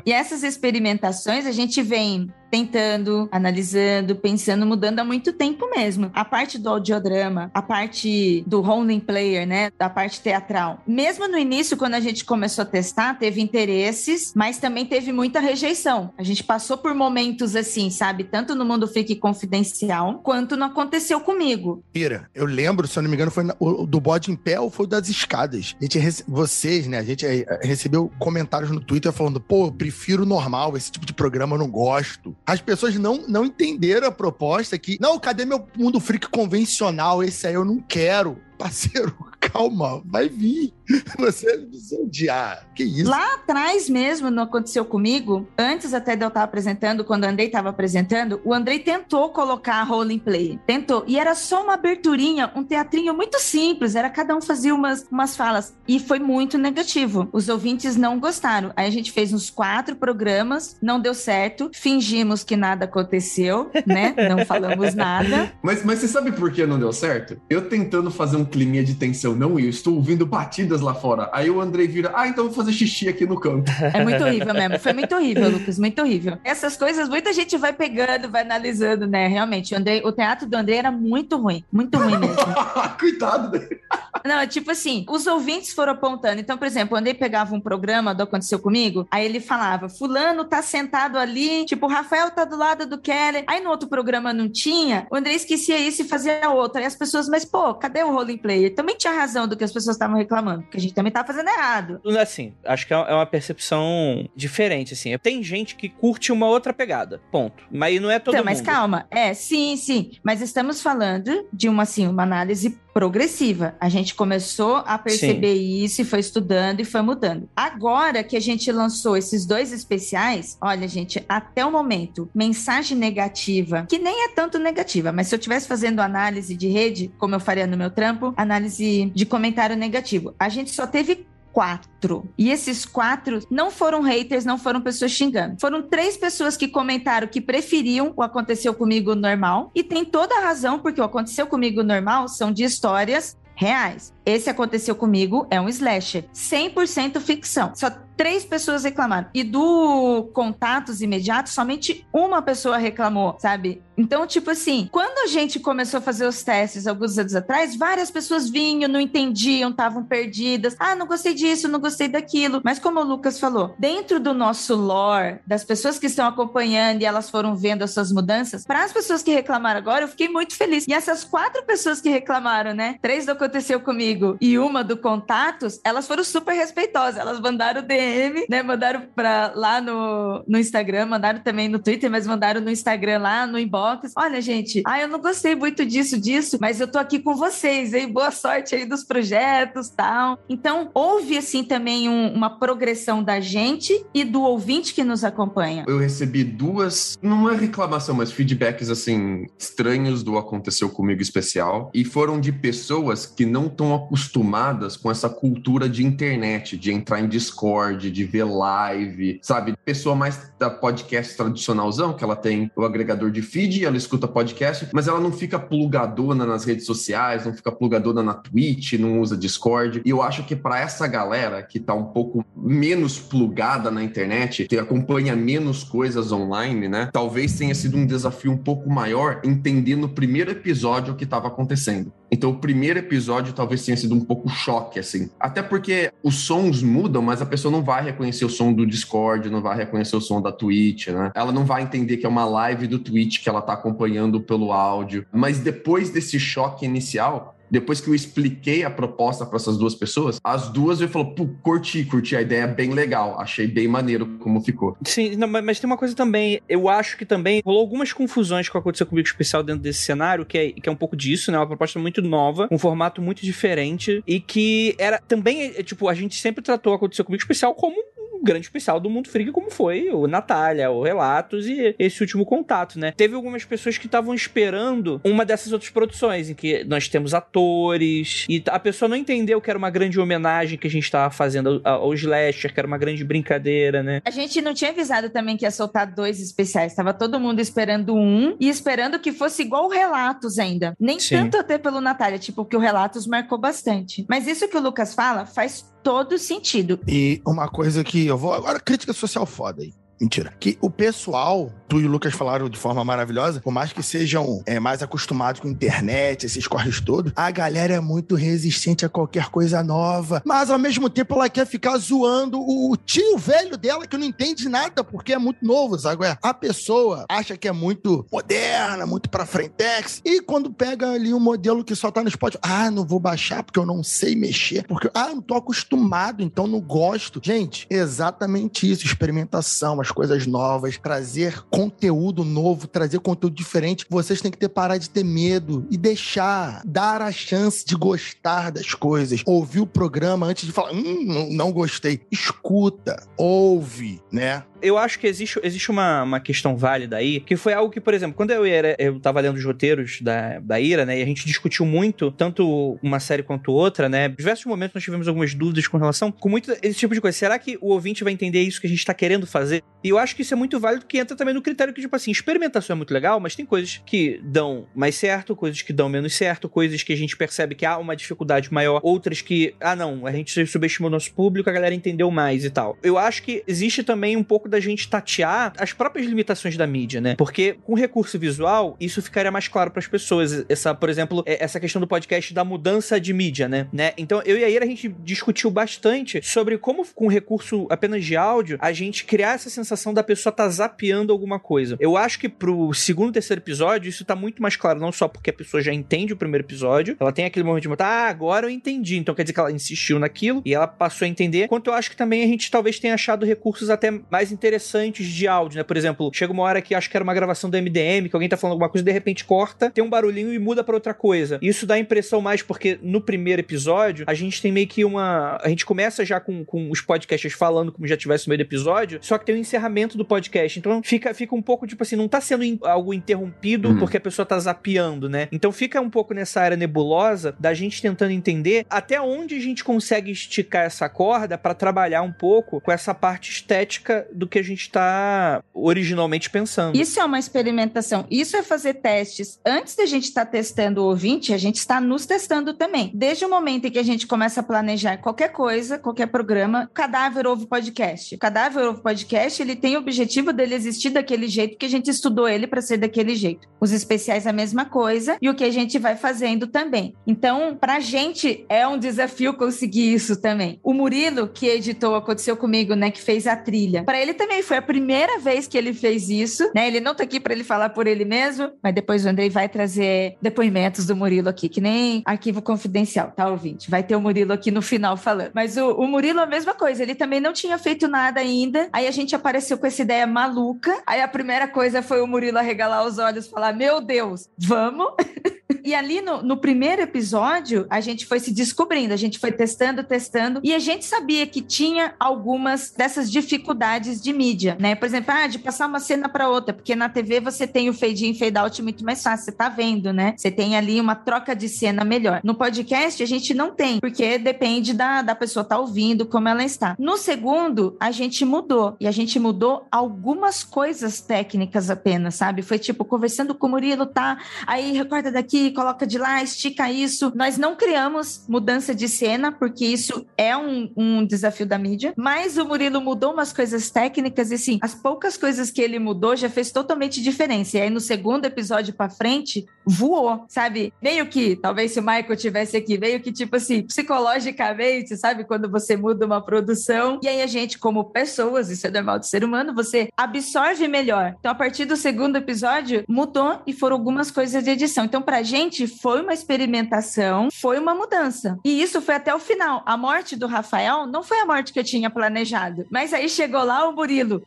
E essas experimentações a gente vem tentando, analisando, pensando, mudando há muito tempo mesmo. A parte do audiodrama, a parte do role player, né? Da parte teatral. Mesmo no início, quando a gente começou a testar, teve interesses, mas também teve muita rejeição. A gente passou por momentos assim, sabe? Tanto no mundo fique confidencial, quanto não aconteceu comigo. Pira, eu lembro, se eu não me engano, foi o do bode em pé ou foi das escadas. A gente, vocês, né? A gente eh, recebeu comentários no Twitter falando, pô, eu prefiro normal, esse tipo de programa eu não gosto. As pessoas não, não entenderam a proposta que, não, cadê meu mundo freak convencional? Esse aí eu não quero. Parceiro, calma, vai vir. Você precisa odiar. Que isso? Lá atrás mesmo, não aconteceu comigo, antes até de eu estar apresentando, quando o Andrei estava apresentando, o Andrei tentou colocar role play. Tentou. E era só uma aberturinha, um teatrinho muito simples. Era cada um fazia umas, umas falas. E foi muito negativo. Os ouvintes não gostaram. Aí a gente fez uns quatro programas, não deu certo. Fingimos que nada aconteceu, né? Não falamos nada. Mas, mas você sabe por que não deu certo? Eu tentando fazer um clima de tensão, não, eu estou ouvindo batidas lá fora. Aí o Andrei vira, ah, então vou fazer xixi aqui no canto. É muito horrível mesmo. Foi muito horrível, Lucas, muito horrível. Essas coisas muita gente vai pegando, vai analisando, né? Realmente, o, Andrei, o teatro do Andrei era muito ruim. Muito ruim mesmo. Coitado dele. Não, tipo assim, os ouvintes foram apontando. Então, por exemplo, o Andrei pegava um programa do Aconteceu Comigo, aí ele falava, fulano tá sentado ali, tipo, o Rafael tá do lado do Keller. Aí no outro programa não tinha, o Andrei esquecia isso e fazia outro. Aí as pessoas, mas pô, cadê o role player? Também tinha razão do que as pessoas estavam reclamando, porque a gente também tá fazendo errado. Assim, acho que é, é uma percepção diferente, assim. Tem gente que curte uma outra pegada, ponto. Mas não é todo então, mundo. Mas calma, é, sim, sim. Mas estamos falando de uma, assim, uma análise progressiva. A gente começou a perceber Sim. isso e foi estudando e foi mudando. Agora que a gente lançou esses dois especiais, olha, gente, até o momento, mensagem negativa, que nem é tanto negativa, mas se eu estivesse fazendo análise de rede, como eu faria no meu trampo, análise de comentário negativo, a gente só teve quatro. E esses quatro não foram haters, não foram pessoas xingando. Foram três pessoas que comentaram que preferiam o Aconteceu Comigo normal. E tem toda a razão, porque o Aconteceu Comigo normal são de histórias reais. Esse aconteceu comigo é um slasher, 100% ficção. Só três pessoas reclamaram. E do contatos imediatos, somente uma pessoa reclamou, sabe? Então, tipo assim, quando a gente começou a fazer os testes alguns anos atrás, várias pessoas vinham, não entendiam, estavam perdidas. Ah, não gostei disso, não gostei daquilo. Mas como o Lucas falou, dentro do nosso lore, das pessoas que estão acompanhando e elas foram vendo essas mudanças, para as pessoas que reclamaram agora, eu fiquei muito feliz. E essas quatro pessoas que reclamaram, né? Três do aconteceu comigo e uma do contatos, elas foram super respeitosas. Elas mandaram DM DM, né? Mandaram pra, lá no, no Instagram, mandaram também no Twitter, mas mandaram no Instagram lá, no inbox. Olha, gente, ah, eu não gostei muito disso, disso, mas eu tô aqui com vocês, hein? Boa sorte aí dos projetos tal. Então, houve, assim, também um, uma progressão da gente e do ouvinte que nos acompanha. Eu recebi duas, não é reclamação, mas feedbacks, assim, estranhos do Aconteceu Comigo especial. E foram de pessoas que não estão acostumadas com essa cultura de internet, de entrar em Discord, Discord, de ver live, sabe? Pessoa mais da podcast tradicionalzão, que ela tem o agregador de feed, ela escuta podcast, mas ela não fica plugadona nas redes sociais, não fica plugadona na Twitch, não usa Discord. E eu acho que para essa galera que tá um pouco menos plugada na internet, que acompanha menos coisas online, né? Talvez tenha sido um desafio um pouco maior entender no primeiro episódio o que estava acontecendo. Então, o primeiro episódio talvez tenha sido um pouco choque, assim. Até porque os sons mudam, mas a pessoa não vai reconhecer o som do Discord, não vai reconhecer o som da Twitch, né? Ela não vai entender que é uma live do Twitch que ela tá acompanhando pelo áudio. Mas depois desse choque inicial, depois que eu expliquei a proposta para essas duas pessoas, as duas eu falou, pô, curti, curti a ideia bem legal, achei bem maneiro como ficou. Sim, não, mas tem uma coisa também, eu acho que também rolou algumas confusões que aconteceu comigo especial dentro desse cenário, que é, que é um pouco disso, né? Uma proposta muito nova, um formato muito diferente e que era também, é, tipo, a gente sempre tratou aconteceu comigo especial como grande especial do Mundo Freak, como foi o Natália, o Relatos e esse último contato, né? Teve algumas pessoas que estavam esperando uma dessas outras produções, em que nós temos atores, e a pessoa não entendeu que era uma grande homenagem que a gente estava fazendo ao, ao Slasher, que era uma grande brincadeira, né? A gente não tinha avisado também que ia soltar dois especiais, tava todo mundo esperando um e esperando que fosse igual o Relatos ainda. Nem Sim. tanto até pelo Natália, tipo, que o Relatos marcou bastante. Mas isso que o Lucas fala faz todo sentido. E uma coisa que eu vou. Agora, crítica social foda aí. Mentira. Que o pessoal, tu e o Lucas falaram de forma maravilhosa, por mais que sejam é, mais acostumados com internet, esses corres todos, a galera é muito resistente a qualquer coisa nova. Mas ao mesmo tempo ela quer ficar zoando o tio velho dela que não entende nada porque é muito novo, sabe? A pessoa acha que é muito moderna, muito pra frentex. E quando pega ali um modelo que só tá no Spotify, ah, não vou baixar porque eu não sei mexer, porque ah, não tô acostumado, então não gosto. Gente, exatamente isso, experimentação, as coisas novas, trazer conteúdo novo, trazer conteúdo diferente. Vocês têm que ter parar de ter medo e deixar, dar a chance de gostar das coisas, ouvir o programa antes de falar, hum, não gostei. Escuta, ouve, né? Eu acho que existe, existe uma, uma questão válida aí, que foi algo que, por exemplo, quando eu era, eu tava lendo os roteiros da, da Ira, né, e a gente discutiu muito, tanto uma série quanto outra, né, diversos momentos nós tivemos algumas dúvidas com relação, com muito esse tipo de coisa. Será que o ouvinte vai entender isso que a gente tá querendo fazer? E eu acho que isso é muito válido, que entra também no critério que, tipo assim, experimentação é muito legal, mas tem coisas que dão mais certo, coisas que dão menos certo, coisas que a gente percebe que há uma dificuldade maior, outras que, ah, não, a gente subestimou nosso público, a galera entendeu mais e tal. Eu acho que existe também um pouco da gente tatear as próprias limitações da mídia, né? Porque com recurso visual, isso ficaria mais claro para as pessoas. Essa, por exemplo, é, essa questão do podcast da mudança de mídia, né? né? Então, eu e a Ira, a gente discutiu bastante sobre como, com recurso apenas de áudio, a gente criar essa sensação da pessoa tá zapeando alguma coisa. Eu acho que pro segundo, terceiro episódio, isso tá muito mais claro, não só porque a pessoa já entende o primeiro episódio, ela tem aquele momento de, ah, agora eu entendi. Então quer dizer que ela insistiu naquilo e ela passou a entender. Quanto eu acho que também a gente talvez tenha achado recursos até mais interessantes de áudio, né? Por exemplo, chega uma hora que acho que era uma gravação do MDM, que alguém tá falando alguma coisa, de repente corta, tem um barulhinho e muda para outra coisa. Isso dá impressão mais porque no primeiro episódio, a gente tem meio que uma. A gente começa já com, com os podcasts falando como já tivesse no meio do episódio, só que tem o um encerramento do podcast. Então fica, fica um pouco tipo assim, não tá sendo in, algo interrompido uhum. porque a pessoa tá zapeando, né? Então fica um pouco nessa área nebulosa da gente tentando entender até onde a gente consegue esticar essa corda para trabalhar um pouco com essa parte estética do que a gente está originalmente pensando. Isso é uma experimentação. Isso é fazer testes. Antes da gente estar tá testando o ouvinte, a gente está nos testando também. Desde o momento em que a gente começa a planejar qualquer coisa, qualquer programa, Cadáver Ovo Podcast. O Cadáver Ovo Podcast, ele tem o objetivo dele existir daquele jeito que a gente estudou ele para ser daquele jeito. Os especiais a mesma coisa e o que a gente vai fazendo também. Então, para a gente é um desafio conseguir isso também. O Murilo, que editou Aconteceu Comigo, né, que fez a trilha, para ele também foi a primeira vez que ele fez isso, né? Ele não tá aqui para ele falar por ele mesmo, mas depois o Andrei vai trazer depoimentos do Murilo aqui, que nem arquivo confidencial, tá, ouvinte? Vai ter o Murilo aqui no final falando. Mas o, o Murilo é a mesma coisa, ele também não tinha feito nada ainda. Aí a gente apareceu com essa ideia maluca. Aí a primeira coisa foi o Murilo arregalar os olhos falar: Meu Deus, vamos! e ali no, no, primeiro episódio, a gente foi se descobrindo, a gente foi testando, testando, e a gente sabia que tinha algumas dessas dificuldades de mídia, né? Por exemplo, ah, de passar uma cena para outra, porque na TV você tem o fade in, fade out muito mais fácil, você tá vendo, né? Você tem ali uma troca de cena melhor. No podcast, a gente não tem, porque depende da, da pessoa tá ouvindo, como ela está. No segundo, a gente mudou, e a gente mudou algumas coisas técnicas apenas, sabe? Foi tipo, conversando com o Murilo, tá? Aí recorta daqui, coloca de lá, estica isso. Nós não criamos mudança de cena, porque isso é um, um desafio da mídia, mas o Murilo mudou umas coisas técnicas e sim, as poucas coisas que ele mudou já fez totalmente diferença. E aí no segundo episódio para frente, voou, sabe? Meio que, talvez se o Michael tivesse aqui, meio que tipo assim, psicologicamente, sabe? Quando você muda uma produção, e aí a gente, como pessoas, isso é normal do ser humano, você absorve melhor. Então, a partir do segundo episódio, mudou e foram algumas coisas de edição. Então, pra gente, foi uma experimentação, foi uma mudança. E isso foi até o final. A morte do Rafael não foi a morte que eu tinha planejado. Mas aí chegou lá o Murilo,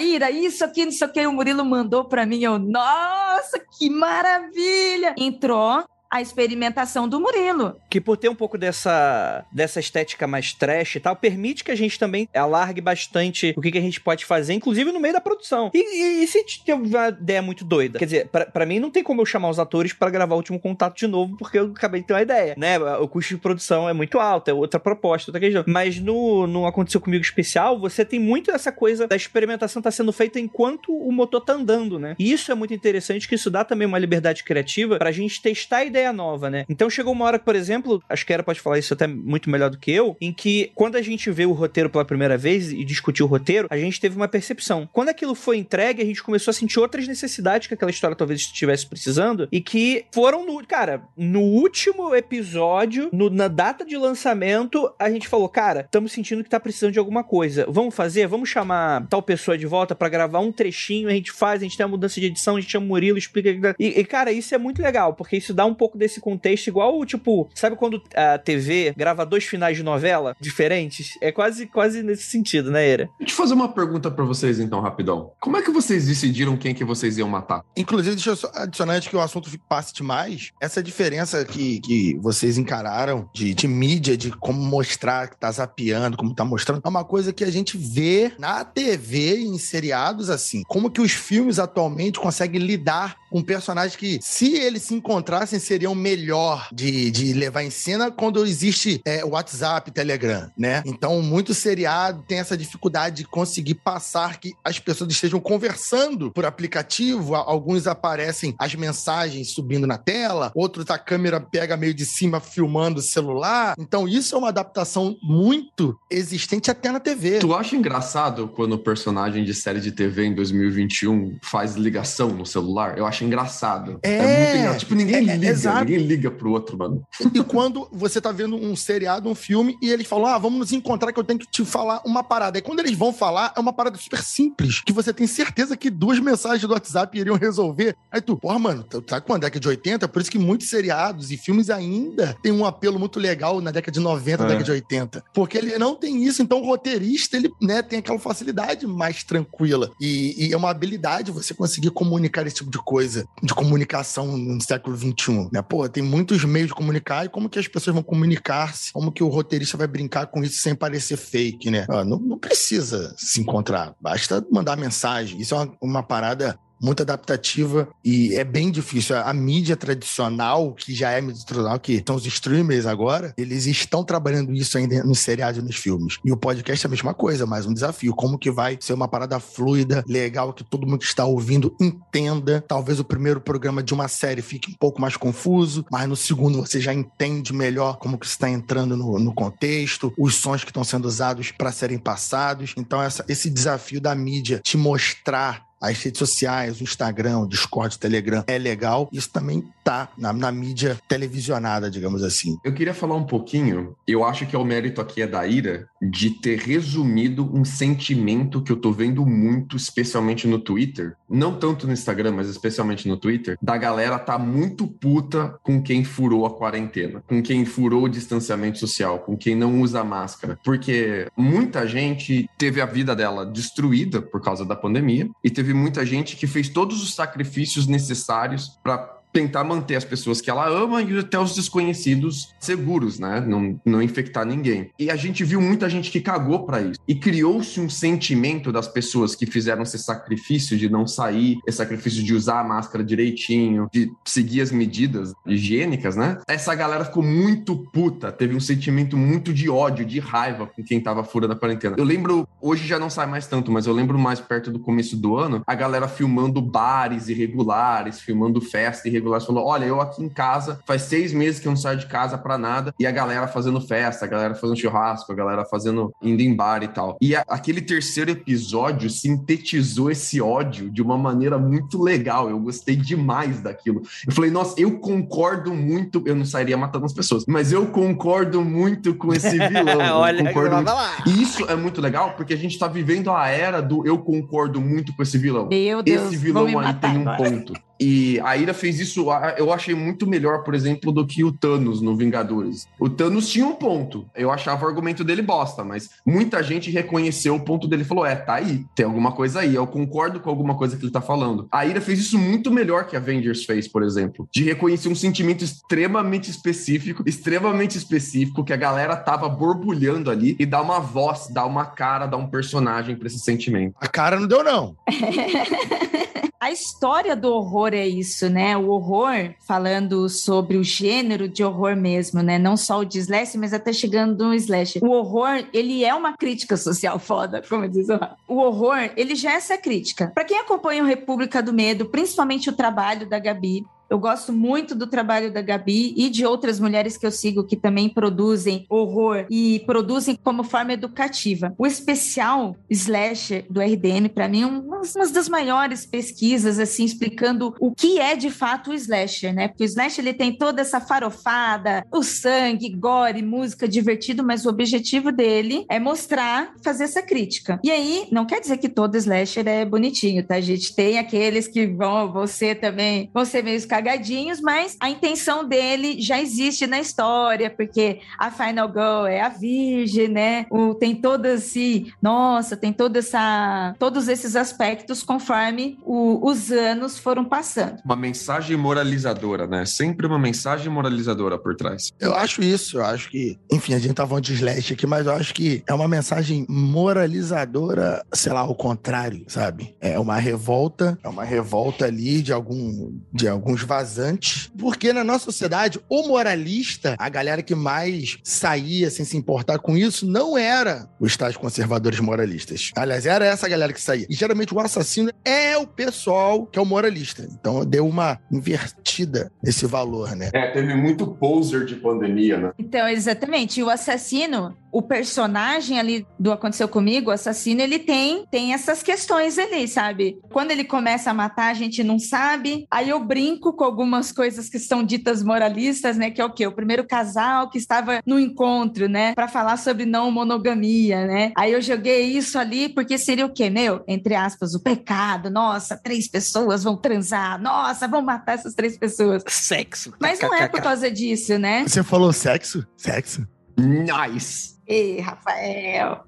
Ira, isso aqui, não sei o que, o Murilo mandou pra mim. Eu, nossa, que maravilha! Entrou, a experimentação do Murilo. Que por ter um pouco dessa, dessa estética mais trash e tal, permite que a gente também alargue bastante o que, que a gente pode fazer, inclusive no meio da produção. E, e, e se tem uma ideia muito doida? Quer dizer, para mim não tem como eu chamar os atores para gravar o último contato de novo, porque eu acabei de ter uma ideia, né? O custo de produção é muito alto, é outra proposta, outra questão. Mas no, no Aconteceu Comigo especial, você tem muito essa coisa da experimentação tá sendo feita enquanto o motor tá andando, né? E isso é muito interessante, que isso dá também uma liberdade criativa pra gente testar a ideia nova, né? Então chegou uma hora, por exemplo, acho que era pode falar isso até muito melhor do que eu, em que quando a gente vê o roteiro pela primeira vez e discutiu o roteiro, a gente teve uma percepção. Quando aquilo foi entregue, a gente começou a sentir outras necessidades que aquela história talvez estivesse precisando e que foram no, cara, no último episódio, no, na data de lançamento, a gente falou, cara, estamos sentindo que tá precisando de alguma coisa. Vamos fazer? Vamos chamar tal pessoa de volta para gravar um trechinho, a gente faz, a gente tem uma mudança de edição, a gente chama o Murilo, explica. E, e, cara, isso é muito legal, porque isso dá um pouco desse contexto, igual, tipo, sabe quando a TV grava dois finais de novela diferentes? É quase, quase nesse sentido, né, Era? Deixa eu fazer uma pergunta para vocês, então, rapidão. Como é que vocês decidiram quem que vocês iam matar? Inclusive, deixa eu adicionar antes que o assunto passe demais, essa diferença que, que vocês encararam de, de mídia, de como mostrar que tá zapeando, como tá mostrando, é uma coisa que a gente vê na TV em seriados assim. Como que os filmes atualmente conseguem lidar com personagens que, se eles se encontrassem, seriam melhor de, de levar em cena quando existe é, WhatsApp, Telegram, né? Então, muito seriado tem essa dificuldade de conseguir passar que as pessoas estejam conversando por aplicativo. Alguns aparecem as mensagens subindo na tela, outros a câmera pega meio de cima filmando o celular. Então, isso é uma adaptação muito existente até na TV. Tu acha engraçado quando o personagem de série de TV em 2021 faz ligação no celular? Eu acho acho engraçado. É, é muito engraçado. Tipo, ninguém é, é liga, exato. ninguém liga pro outro, mano. E quando você tá vendo um seriado, um filme, e eles falam, ah, vamos nos encontrar que eu tenho que te falar uma parada. E quando eles vão falar, é uma parada super simples, que você tem certeza que duas mensagens do WhatsApp iriam resolver. Aí tu, porra, mano, tá com a década de 80, por isso que muitos seriados e filmes ainda têm um apelo muito legal na década de 90, é. década de 80. Porque ele não tem isso, então o roteirista, ele, né, tem aquela facilidade mais tranquila. E, e é uma habilidade você conseguir comunicar esse tipo de coisa coisa de comunicação no século XXI, né? Pô, tem muitos meios de comunicar e como que as pessoas vão comunicar-se, como que o roteirista vai brincar com isso sem parecer fake, né? Ah, não, não, precisa se encontrar, basta mandar mensagem. Isso é uma, uma parada muito adaptativa e é bem difícil. A, mídia tradicional, que já é mídia tradicional, que são os streamers agora, eles estão trabalhando isso ainda nos seriados e nos filmes. E o podcast é a mesma coisa, mais um desafio. Como que vai ser uma parada fluida, legal, que todo mundo que está ouvindo entenda. Talvez o primeiro programa de uma série fique um pouco mais confuso, mas no segundo você já entende melhor como que está entrando no, no contexto, os sons que estão sendo usados para serem passados. Então, essa, esse desafio da mídia te mostrar as redes sociais, o Instagram, o Discord, o Telegram é legal. Isso também tá na, na, mídia televisionada, digamos assim. Eu queria falar um pouquinho, eu acho que é o mérito aqui é da Ira, de ter resumido um sentimento que eu tô vendo muito, especialmente no Twitter, não tanto no Instagram, mas especialmente no Twitter, da galera tá muito puta com quem furou a quarentena, com quem furou o distanciamento social, com quem não usa máscara. Porque muita gente teve a vida dela destruída por causa da pandemia e teve teve muita gente que fez todos os sacrifícios necessários para tentar manter as pessoas que ela ama e até os desconhecidos seguros, né? Não, não infectar ninguém. E a gente viu muita gente que cagou para isso. E criou-se um sentimento das pessoas que fizeram esse sacrifício de não sair, esse sacrifício de usar a máscara direitinho, de seguir as medidas higiênicas, né? Essa galera ficou muito puta, teve um sentimento muito de ódio, de raiva com quem tava fora da quarentena. Eu lembro, hoje já não sai mais tanto, mas eu lembro mais perto do começo do ano, a galera filmando bares irregulares, filmando festa irregular regular falou: Olha, eu aqui em casa, faz seis meses que eu não saio de casa para nada, e a galera fazendo festa, a galera fazendo churrasco, a galera fazendo indo em bar e tal. E a, aquele terceiro episódio sintetizou esse ódio de uma maneira muito legal. Eu gostei demais daquilo. Eu falei, nossa, eu concordo muito. Eu não sairia matando as pessoas, mas eu concordo muito com esse vilão. Olha, concordo muito. E isso é muito legal porque a gente tá vivendo a era do eu concordo muito com esse vilão. Meu Deus, esse vilão aí tem um agora. ponto. E a Ira fez isso, eu achei muito melhor, por exemplo, do que o Thanos no Vingadores. O Thanos tinha um ponto. Eu achava o argumento dele bosta, mas muita gente reconheceu o ponto dele e falou: é, tá aí, tem alguma coisa aí. Eu concordo com alguma coisa que ele tá falando. A Ira fez isso muito melhor que a Avengers fez, por exemplo, de reconhecer um sentimento extremamente específico, extremamente específico, que a galera tava borbulhando ali e dar uma voz, dar uma cara, dar um personagem para esse sentimento. A cara não deu, não. a história do horror é isso, né? O horror, falando sobre o gênero de horror mesmo, né? Não só o de slash, mas até chegando no slash. O horror, ele é uma crítica social foda, como diz o O horror, ele já é essa crítica. Para quem acompanha o República do Medo, principalmente o trabalho da Gabi, Eu gosto muito do trabalho da Gabi e de outras mulheres que eu sigo que também produzem horror e produzem como forma educativa. O especial Slasher do RDM, para mim, é uma, uma das maiores pesquisas, assim, explicando o que é de fato o Slasher, né? Porque o Slasher ele tem toda essa farofada, o sangue, gore, música divertido, mas o objetivo dele é mostrar, fazer essa crítica. E aí, não quer dizer que todo Slasher é bonitinho, tá, gente? Tem aqueles que vão, você também, ser meio cagadinhos, mas a intenção dele já existe na história, porque a Final Girl é a virgem, né? O, tem todo esse, nossa, tem toda essa, todos esses aspectos conforme o, os anos foram passando. Uma mensagem moralizadora, né? Sempre uma mensagem moralizadora por trás. Eu acho isso, eu acho que, enfim, a gente tá falando de slash aqui, mas eu acho que é uma mensagem moralizadora, sei lá, ao contrário, sabe? É uma revolta, é uma revolta ali de algum de alguns vazantes, porque na nossa sociedade o moralista, a galera que mais saía sem se importar com isso, não era os tais conservadores moralistas. Aliás, era essa galera que saía. E geralmente o assassino é o pessoal que é o moralista. Então deu uma invertida nesse valor, né? É, teve muito poser de pandemia, né? Então, exatamente. E o assassino, o personagem ali do Aconteceu Comigo, o assassino, ele tem, tem essas questões ali, sabe? Quando ele começa a matar, a gente não sabe. Aí eu brinco com algumas coisas que são ditas moralistas, né? Que é o quê? O primeiro casal que estava no encontro, né? Para falar sobre não monogamia, né? Aí eu joguei isso ali porque seria o quê? Meu, entre aspas, o pecado. Nossa, três pessoas vão transar. Nossa, vão matar essas três pessoas. Sexo. Mas não é por causa disso, né? Você falou sexo? Sexo? Nice! Ei, Rafael.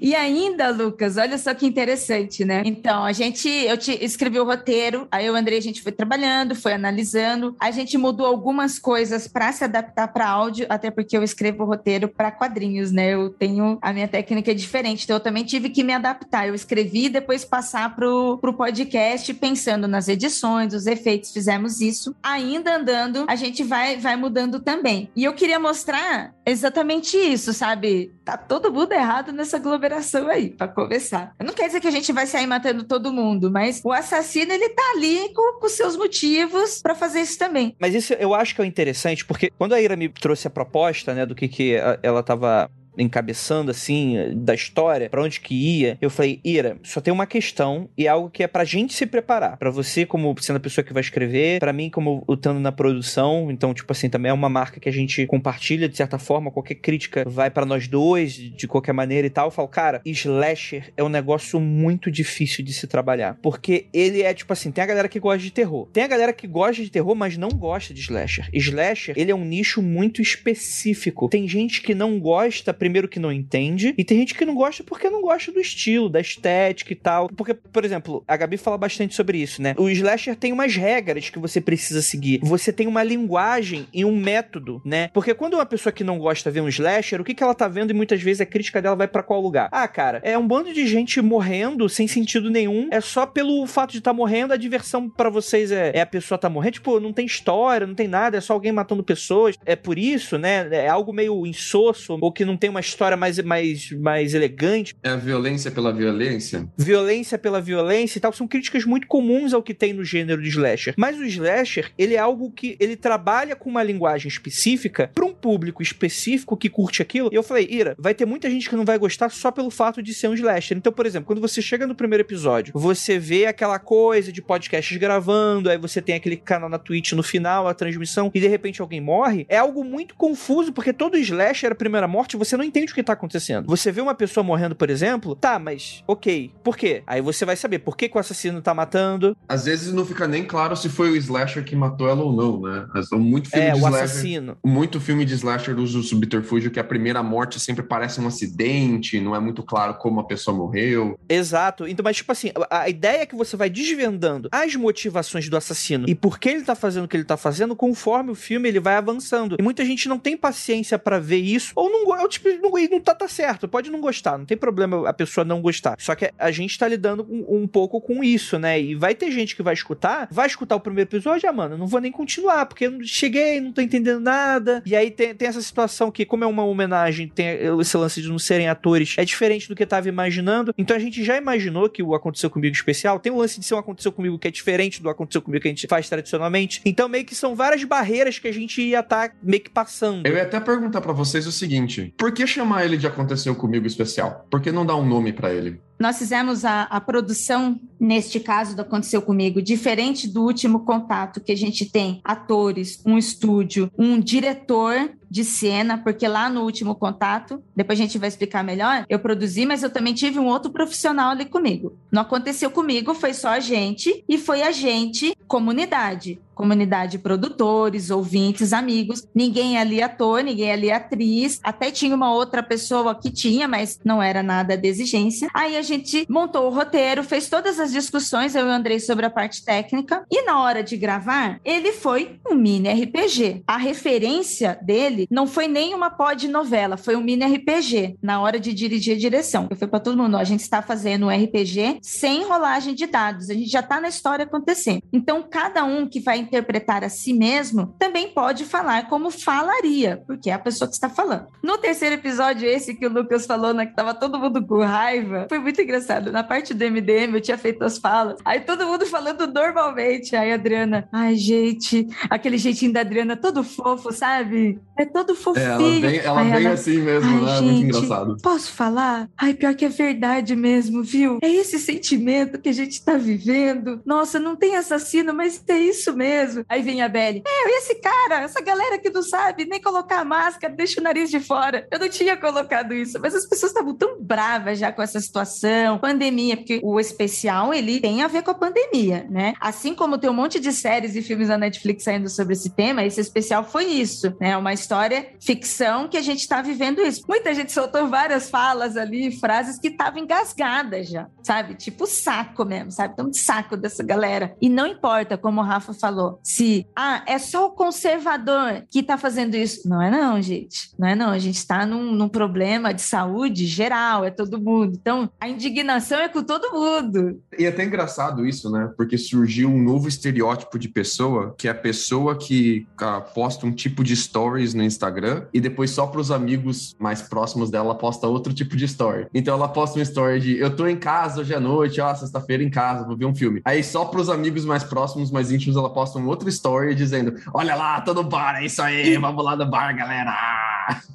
E ainda, Lucas, olha só que interessante, né? Então, a gente, eu te escrevi o roteiro, aí eu e o a gente foi trabalhando, foi analisando, a gente mudou algumas coisas para se adaptar para áudio, até porque eu escrevo o roteiro para quadrinhos, né? Eu tenho, a minha técnica é diferente, então eu também tive que me adaptar. Eu escrevi e depois passar pro, pro podcast, pensando nas edições, os efeitos, fizemos isso. Ainda andando, a gente vai, vai mudando também. E eu queria mostrar exatamente isso, sabe? Tá todo mundo errado nessa aglomeração aí, para começar. Não quer dizer que a gente vai sair matando todo mundo, mas o assassino, ele tá ali com, com seus motivos para fazer isso também. Mas isso eu acho que é interessante, porque quando a Ira me trouxe a proposta, né, do que, que ela tava encabeçando assim da história, para onde que ia, eu falei, Ira, só tem uma questão e é algo que é pra gente se preparar. para você como sendo a pessoa que vai escrever, para mim como estando na produção, então tipo assim, também é uma marca que a gente compartilha de certa forma, qualquer crítica vai para nós dois de qualquer maneira e tal. Eu falo, cara, slasher é um negócio muito difícil de se trabalhar, porque ele é tipo assim, tem a galera que gosta de terror. Tem a galera que gosta de terror, mas não gosta de slasher. Slasher, ele é um nicho muito específico. Tem gente que não gosta primeiro que não entende, e tem gente que não gosta porque não gosta do estilo, da estética e tal. Porque, por exemplo, a Gabi fala bastante sobre isso, né? O slasher tem umas regras que você precisa seguir. Você tem uma linguagem e um método, né? Porque quando uma pessoa que não gosta vê um slasher, o que, que ela tá vendo e muitas vezes a crítica dela vai para qual lugar? Ah, cara, é um bando de gente morrendo sem sentido nenhum. É só pelo fato de estar tá morrendo, a diversão para vocês é, é, a pessoa tá morrendo. Tipo, não tem história, não tem nada, é só alguém matando pessoas. É por isso, né? É algo meio insosso ou que não tem uma história mais, mais, mais elegante. É a violência pela violência? Violência pela violência e tal, são críticas muito comuns ao que tem no gênero de slasher. Mas o slasher, ele é algo que ele trabalha com uma linguagem específica para um público específico que curte aquilo. E eu falei, Ira, vai ter muita gente que não vai gostar só pelo fato de ser um slasher. Então, por exemplo, quando você chega no primeiro episódio, você vê aquela coisa de podcasts gravando, aí você tem aquele canal na Twitch no final, a transmissão, e de repente alguém morre, é algo muito confuso, porque todo slasher, a primeira morte, você não entende o que tá acontecendo. Você vê uma pessoa morrendo, por exemplo, tá, mas ok, por quê? Aí você vai saber por que, que o assassino tá matando. Às vezes não fica nem claro se foi o slasher que matou ela ou não, né? Muito filme é, de o slasher, assassino. Muito filme de slasher usa o subterfúgio que a primeira morte sempre parece um acidente, não é muito claro como a pessoa morreu. Exato. Então, mas tipo assim, a, a ideia é que você vai desvendando as motivações do assassino e por que ele tá fazendo o que ele tá fazendo conforme o filme ele vai avançando. E muita gente não tem paciência para ver isso ou não é o tipo não, e não tá, tá certo, pode não gostar, não tem problema a pessoa não gostar. Só que a gente tá lidando um, um pouco com isso, né? E vai ter gente que vai escutar, vai escutar o primeiro episódio, ah, mano, não vou nem continuar, porque eu cheguei, não tô entendendo nada. E aí tem, tem essa situação que, como é uma homenagem, tem esse lance de não serem atores, é diferente do que tava imaginando. Então a gente já imaginou que o Aconteceu Comigo especial tem o lance de ser um Aconteceu Comigo que é diferente do Aconteceu Comigo que a gente faz tradicionalmente. Então meio que são várias barreiras que a gente ia estar tá meio que passando. Eu ia até perguntar para vocês o seguinte: por que chamar ele de Aconteceu Comigo especial? Por que não dar um nome para ele? Nós fizemos a, a, produção, neste caso do Aconteceu Comigo, diferente do último contato, que a gente tem atores, um estúdio, um diretor de cena, porque lá no último contato, depois a gente vai explicar melhor, eu produzi, mas eu também tive um outro profissional ali comigo. Não aconteceu comigo, foi só a gente e foi a gente, comunidade comunidade produtores, ouvintes, amigos. Ninguém ali ator, ninguém ali atriz. Até tinha uma outra pessoa que tinha, mas não era nada de exigência. Aí a gente montou o roteiro, fez todas as discussões, eu e o Andrei, sobre a parte técnica. E na hora de gravar, ele foi um mini RPG. A referência dele não foi nem uma pod novela, foi um mini RPG na hora de dirigir a direção. Eu falei para todo mundo, ó, a gente está fazendo um RPG sem rolagem de dados. A gente já está na história acontecendo. Então, cada um que vai interpretar a si mesmo, também pode falar como falaria, porque é a pessoa que está falando. No terceiro episódio, esse que o Lucas falou, né, que tava todo mundo com raiva, foi muito engraçado. Na parte do MDM, eu tinha feito as falas, aí todo mundo falando normalmente. Aí a Adriana, ai, gente, aquele jeitinho da Adriana todo fofo, sabe? É todo fofinho. É, ela vem, ela vem ela, assim mesmo, né? Gente, muito engraçado. Posso falar? Ai, pior que é verdade mesmo, viu? É esse sentimento que a gente tá vivendo. Nossa, não tem assassino, mas é isso mesmo. Aí vem a Belly. É, e esse cara, essa galera que não sabe nem colocar a máscara, deixa o nariz de fora. Eu não tinha colocado isso, mas as pessoas estavam tão bravas já com essa situação, pandemia, porque o especial, ele tem a ver com a pandemia, né? Assim como tem um monte de séries e filmes na Netflix saindo sobre esse tema, esse especial foi isso, né? Uma história ficção que a gente está vivendo isso. Muita gente soltou várias falas ali, frases que estavam engasgadas já, sabe? Tipo saco mesmo, sabe? Tão de saco dessa galera. E não importa, como o Rafa falou, se, ah, é só o conservador que está fazendo isso. Não é não, gente. Não é não. A gente está num, num, problema de saúde geral, é todo mundo. Então, a indignação é com todo mundo. E é até engraçado isso, né? Porque surgiu um novo estereótipo de pessoa, que é a pessoa que ah, posta um tipo de stories no Instagram e depois só para os amigos mais próximos dela posta outro tipo de story. Então ela posta uma story de eu tô em casa hoje à noite, ó, sexta-feira em casa, vou ver um filme. Aí só para os amigos mais próximos, mais íntimos, ela posta um outro story dizendo: Olha lá, tô no bar, é isso aí, vamos lá no bar, galera.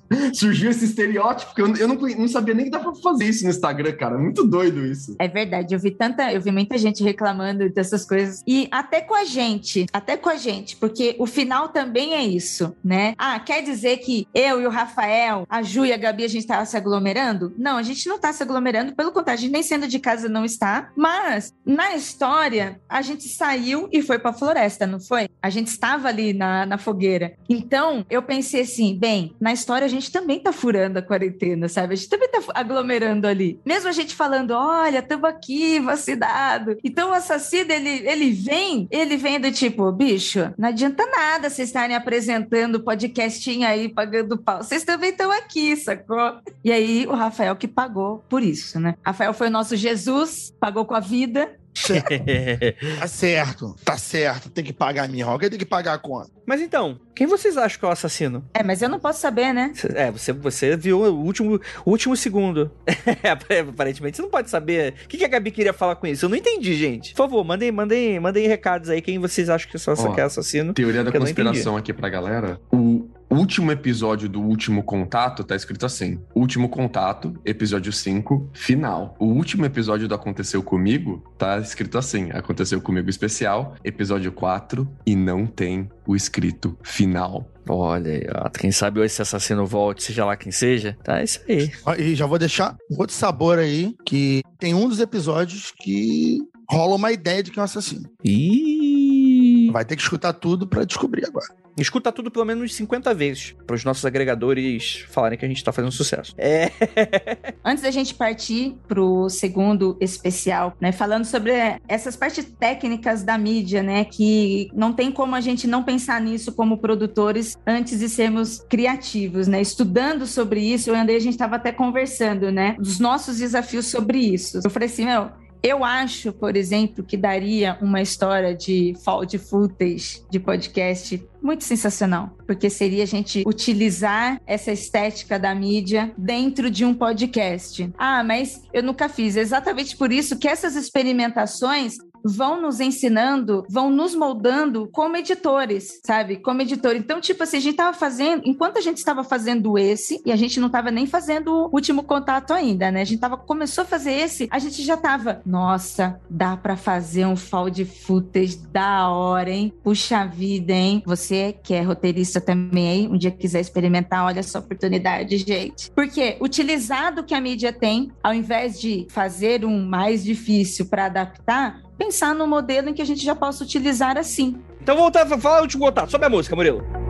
Surgiu esse estereótipo que eu, eu não, não, sabia nem que dá pra fazer isso no Instagram, cara. Muito doido isso. É verdade, eu vi tanta, eu vi muita gente reclamando dessas coisas. E até com a gente, até com a gente, porque o final também é isso, né? Ah, quer dizer que eu e o Rafael, a Ju e a Gabi, a gente tava se aglomerando? Não, a gente não tá se aglomerando, pelo contrário, a gente nem sendo de casa não está. Mas na história, a gente saiu e foi pra floresta, não foi? A gente estava ali na, na fogueira. Então, eu pensei assim, bem, na história a gente também tá furando a quarentena, sabe? A gente também tá aglomerando ali. Mesmo a gente falando, olha, estamos aqui, vacinado. Então, o assassino, ele, ele vem, ele vem do tipo, bicho, não adianta nada vocês estarem apresentando podcastinho aí, pagando pau. Vocês também estão aqui, sacou? E aí, o Rafael que pagou por isso, né? Rafael foi o nosso Jesus, pagou com a vida. tá certo, tá certo. Tem que pagar a minha. Alguém tem que pagar a conta. Mas então, quem vocês acham que é o assassino? É, mas eu não posso saber, né? É, você, você viu o último, o último segundo. É, aparentemente, você não pode saber. O que, a Gabi queria falar com isso? Eu não entendi, gente. Por favor, mandem, mandem, mandem recados aí. Quem vocês acham que, é que é assassino? Teoria da conspiração aqui pra galera. O último episódio do Último Contato tá escrito assim: Último Contato, episódio 5, final. O último episódio do Aconteceu Comigo tá escrito assim: Aconteceu Comigo especial, episódio 4, e não tem o escrito final. Olha aí, ó. Quem sabe esse assassino volte, seja lá quem seja. Tá, é isso aí. E já vou deixar outro sabor aí, que tem um dos episódios que rola uma ideia de que é um assassino. Ih! Vai ter que escutar tudo para descobrir agora. Escuta tudo pelo menos 50 vezes, para os nossos agregadores falarem que a gente tá fazendo sucesso. É. Antes da gente partir pro segundo especial, né, falando sobre essas partes técnicas da mídia, né, que não tem como a gente não pensar nisso como produtores antes de sermos criativos, né? Estudando sobre isso, eu andei, a gente estava até conversando, né, dos nossos desafios sobre isso. Eu falei assim, meu, eu acho, por exemplo, que daria uma história de de footage de podcast muito sensacional, porque seria a gente utilizar essa estética da mídia dentro de um podcast. Ah, mas eu nunca fiz. Exatamente por isso que essas experimentações vão nos ensinando, vão nos moldando como editores, sabe? Como editor. Então, tipo assim, a gente estava fazendo, enquanto a gente estava fazendo esse, e a gente não estava nem fazendo o último contato ainda, né? A gente tava, começou a fazer esse, a gente já tava, nossa, dá para fazer um fall de footage da hora, hein? Puxa vida, hein? Você que é roteirista também aí, um dia quiser experimentar, olha essa oportunidade, gente. Porque utilizado que a mídia tem, ao invés de fazer um mais difícil para adaptar, pensar no modelo em que a gente já possa utilizar assim. Então voltar a falar o último contato. Sobe a música, Murilo.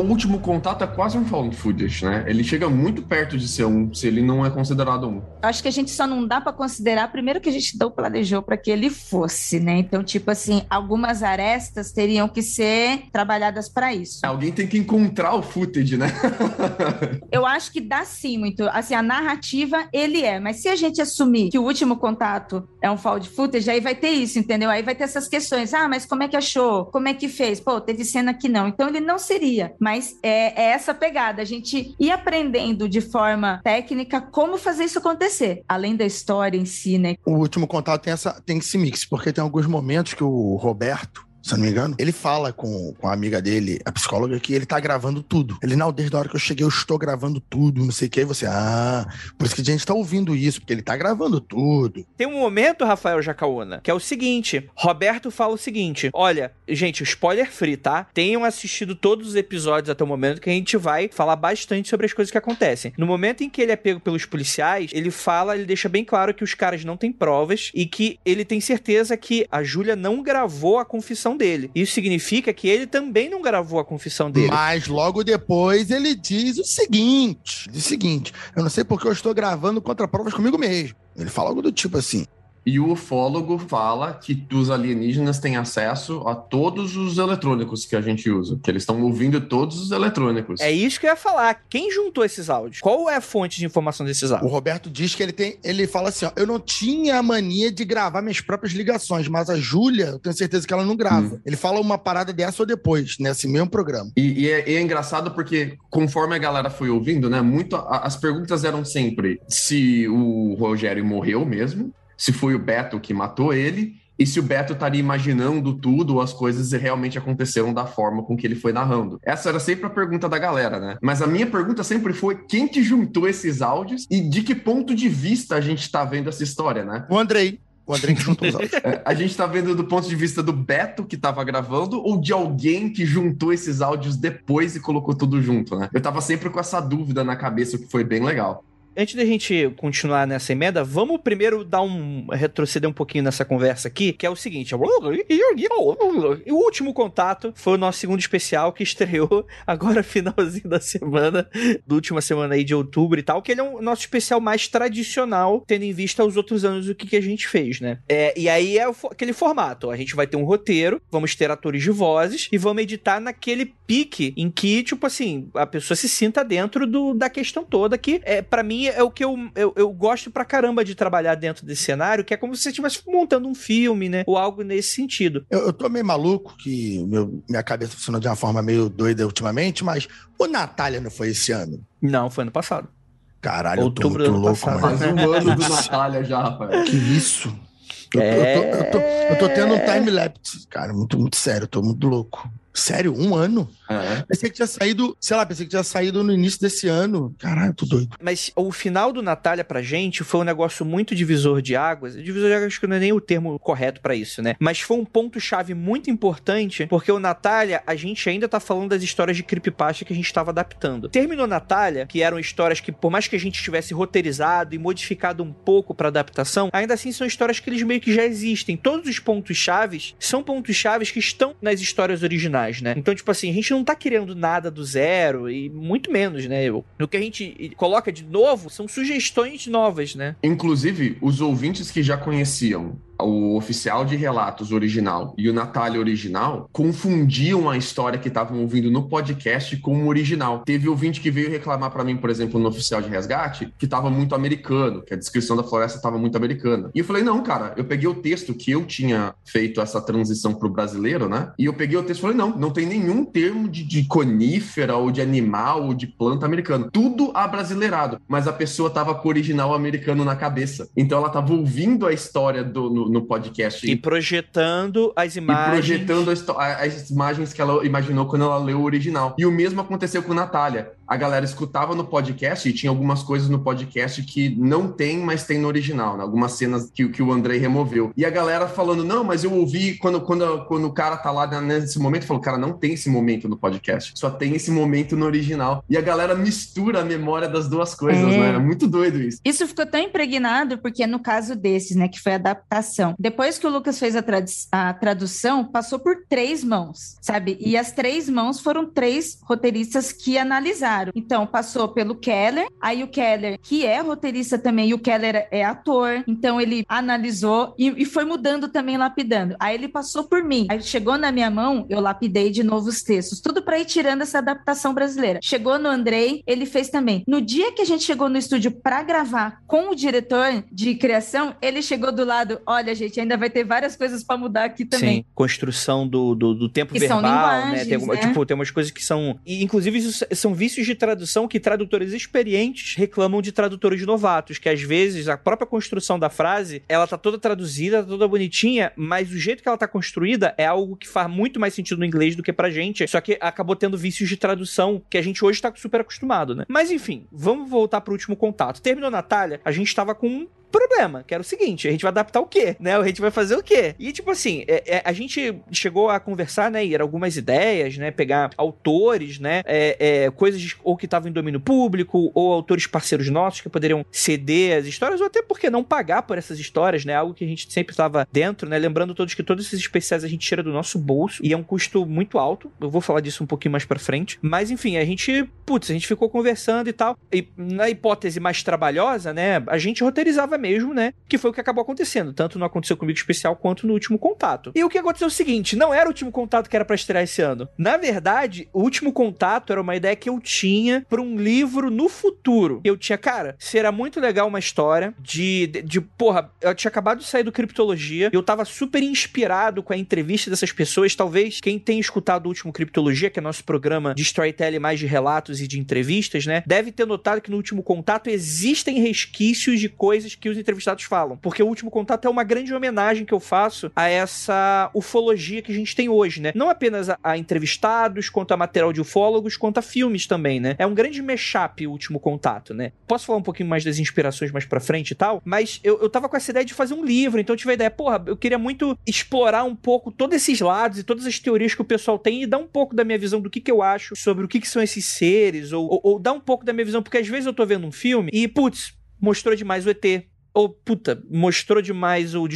Último contato é quase um found footage, né? Ele chega muito perto de ser um, se ele não é considerado um. Acho que a gente só não dá para considerar, primeiro que a gente não planejou para que ele fosse, né? Então, tipo assim, algumas arestas teriam que ser trabalhadas para isso. Alguém tem que encontrar o footage, né? Eu acho que dá sim muito. Assim, a narrativa ele é, mas se a gente assumir que o último contato é um found footage, aí vai ter isso, entendeu? Aí vai ter essas questões. Ah, mas como é que achou? Como é que fez? Pô, teve cena que não. Então ele não seria. Mas é, é essa pegada, a gente ir aprendendo de forma técnica como fazer isso acontecer, além da história em si, né? O último contato tem, essa, tem esse mix, porque tem alguns momentos que o Roberto, se eu não me engano, ele fala com, com a amiga dele, a psicóloga, que ele tá gravando tudo. Ele, não, desde a hora que eu cheguei, eu estou gravando tudo, não sei o que. E você, ah, por isso que a gente tá ouvindo isso, porque ele tá gravando tudo. Tem um momento, Rafael Jacaúna, que é o seguinte: Roberto fala o seguinte: olha, gente, spoiler free, tá? Tenham assistido todos os episódios até o momento que a gente vai falar bastante sobre as coisas que acontecem. No momento em que ele é pego pelos policiais, ele fala, ele deixa bem claro que os caras não têm provas e que ele tem certeza que a Júlia não gravou a confissão dele. Isso significa que ele também não gravou a confissão dele. Mas logo depois ele diz o seguinte: diz o seguinte, eu não sei porque eu estou gravando contra provas comigo mesmo. Ele fala algo do tipo assim. E o ufólogo fala que os alienígenas têm acesso a todos os eletrônicos que a gente usa, que eles estão ouvindo todos os eletrônicos. É isso que eu ia falar. Quem juntou esses áudios? Qual é a fonte de informação desses O áudios? Roberto diz que ele tem. Ele fala assim: ó, eu não tinha a mania de gravar minhas próprias ligações, mas a Júlia, eu tenho certeza que ela não grava. Ele fala uma parada dessa ou depois, nesse mesmo programa. E, e é, e é engraçado porque, conforme a galera foi ouvindo, né, muito, a- as perguntas eram sempre se o Rogério morreu mesmo, se foi o Beto que matou ele, e se o Beto estaria imaginando tudo, ou as coisas realmente aconteceram da forma com que ele foi narrando. Essa era sempre a pergunta da galera, né? Mas a minha pergunta sempre foi quem que juntou esses áudios e de que ponto de vista a gente tá vendo essa história, né? O Andrei. O Andrei que juntou os áudios. É, A gente tá vendo do ponto de vista do Beto que tava gravando ou de alguém que juntou esses áudios depois e colocou tudo junto, né? Eu tava sempre com essa dúvida na cabeça, o que foi bem legal. Antes da gente continuar nessa emenda, vamos primeiro dar um. retroceder um pouquinho nessa conversa aqui, que é o seguinte. O último contato foi o nosso segundo especial que estreou agora finalzinho da semana, da última semana aí de outubro e tal, que ele é o nosso especial mais tradicional, tendo em vista os outros anos o que, que a gente fez, né? É, e aí é aquele formato. A gente vai ter um roteiro, vamos ter atores de vozes e vamos editar naquele pique em que, tipo assim, a pessoa se sinta dentro do, da questão toda, que é para mim é o que eu, eu, eu gosto pra caramba de trabalhar dentro desse cenário, que é como se você estivesse montando um filme, né? Ou algo nesse sentido. Eu, eu tô meio maluco, que meu- minha cabeça funcionou de uma forma meio doida ultimamente, mas o Natália não foi esse ano? Não, foi ano passado. Caralho, Outubro eu tô muito ano louco, passado. mano. Faz um ano do Natália já, Rafael. Que isso? Eu, tô- eu tô, eu, tô, eu tô tendo um time-lapse, cara, muito, muito sério, eu tô muito louco. Sério? Um ano? É. Pensei que tinha saído, sei lá, pensei que tinha saído no início desse ano. Caralho, tô doido. Mas o final do Natália pra gente foi um negócio muito divisor de águas. Divisor de águas acho que não é nem o termo correto pra isso, né? Mas foi um ponto-chave muito importante, porque o Natália, a gente ainda tá falando das histórias de creepypasta que a gente tava adaptando. Terminou Natália, que eram histórias que, por mais que a gente tivesse roteirizado e modificado um pouco pra adaptação, ainda assim são histórias que eles meio que já existem. Todos os pontos-chaves são pontos-chaves que estão nas histórias originais, né? Então, tipo assim, a gente não tá criando nada do zero e muito menos, né? O que a gente coloca de novo são sugestões novas, né? Inclusive, os ouvintes que já conheciam o oficial de relatos original e o Natália original confundiam a história que estavam ouvindo no podcast com o original. Teve ouvinte que veio reclamar para mim, por exemplo, no oficial de resgate, que estava muito americano, que a descrição da floresta estava muito americana. E eu falei: "Não, cara, eu peguei o texto que eu tinha feito essa transição pro brasileiro, né? E eu peguei o texto e falei: "Não, não tem nenhum termo de, de conífera ou de animal ou de planta americano. Tudo abrasileirado, mas a pessoa tava com o original americano na cabeça. Então ela tava ouvindo a história do no, no podcast. E projetando as E imagens. projetando a histó- a- as imagens que ela imaginou quando ela leu o original. E o mesmo aconteceu com Natália. A galera escutava no podcast e tinha algumas coisas no podcast que não tem, mas tem no original, né? Algumas cenas que, que o Andrei removeu. E a galera falando, não, mas eu ouvi quando, quando, quando o cara tá lá nesse momento, falou, cara, não tem esse momento no podcast. Só tem esse momento no original. E a galera mistura a memória das duas coisas, É. né? É muito doido isso. Isso ficou tão impregnado porque no caso desses, né, que foi a adaptação, depois que o Lucas fez a, tradi- a tradução, passou por três mãos, sabe? E as três mãos foram três roteiristas que analisaram. Então, passou pelo Keller, aí o Keller, que é roteirista também, e o Keller é ator, então ele analisou e, e foi mudando também, lapidando. Aí ele passou por mim. Aí chegou na minha mão, eu lapidei de novo os textos, tudo para ir tirando essa adaptação brasileira. Chegou no Andrei, ele fez também. No dia que a gente chegou no estúdio para gravar com o diretor de criação, ele chegou do lado, olha, gente, ainda vai ter várias coisas para mudar aqui também. Sim, construção do, do, do tempo Que verbal, né? Tem, né? Tipo, tem umas coisas que são. E, inclusive, isso são vícios de tradução que tradutores experientes reclamam de tradutores novatos, que às vezes a própria construção da frase, ela tá toda traduzida, tá toda bonitinha, mas o jeito que ela tá construída é algo que faz muito mais sentido no inglês do que pra gente, só que acabou tendo vícios de tradução que a gente hoje tá super acostumado, né? Mas enfim, vamos voltar pro último contato. Terminou Natália, a gente tava com problema, que era o seguinte, a gente vai adaptar o quê, né? A gente vai fazer o quê? E, tipo assim, é- é, a gente chegou a conversar, né, e eram algumas ideias, né, pegar autores, né, é, é, coisas ou que estavam em domínio público, ou autores parceiros nossos que poderiam ceder as histórias, ou até porque não pagar por essas histórias, né, algo que a gente sempre estava dentro, né, lembrando todos que todos esses especiais a gente tira do nosso bolso, e é um custo muito alto, eu vou falar disso um pouquinho mais pra frente, mas enfim, a gente, putz, a gente ficou conversando e tal, e na hipótese mais trabalhosa, né, a gente roteirizava mesmo, né? Que foi o que acabou acontecendo, tanto no Aconteceu Comigo Especial quanto no Último Contato. E o que aconteceu é o seguinte: não era o Último Contato que era pra estrear esse ano. Na verdade, o Último Contato era uma ideia que eu tinha pra um livro no futuro. Eu tinha, cara, será muito legal uma história de, de, de, porra, eu tinha acabado de sair do Criptologia, eu tava super inspirado com a entrevista dessas pessoas. Talvez quem tenha escutado o Último Criptologia, que é nosso programa de storytelling mais de relatos e de entrevistas, né? Deve ter notado que no Último Contato existem resquícios de coisas que os entrevistados falam. Porque o Último Contato é uma grande homenagem que eu faço a essa ufologia que a gente tem hoje, né? Não apenas a, a entrevistados, quanto a material de ufólogos, quanto a filmes também, né? É um grande mashup o Último Contato, né? Posso falar um pouquinho mais das inspirações mais pra frente e tal? Mas eu, eu tava com essa ideia de fazer um livro, então eu tive a ideia, porra, eu queria muito explorar um pouco todos esses lados e todas as teorias que o pessoal tem e dar um pouco da minha visão do que, que eu acho sobre o que, que são esses seres, ou, ou, ou dar um pouco da minha visão, porque às vezes eu tô vendo um filme e, putz, mostrou demais o ET, ou, puta, mostrou demais o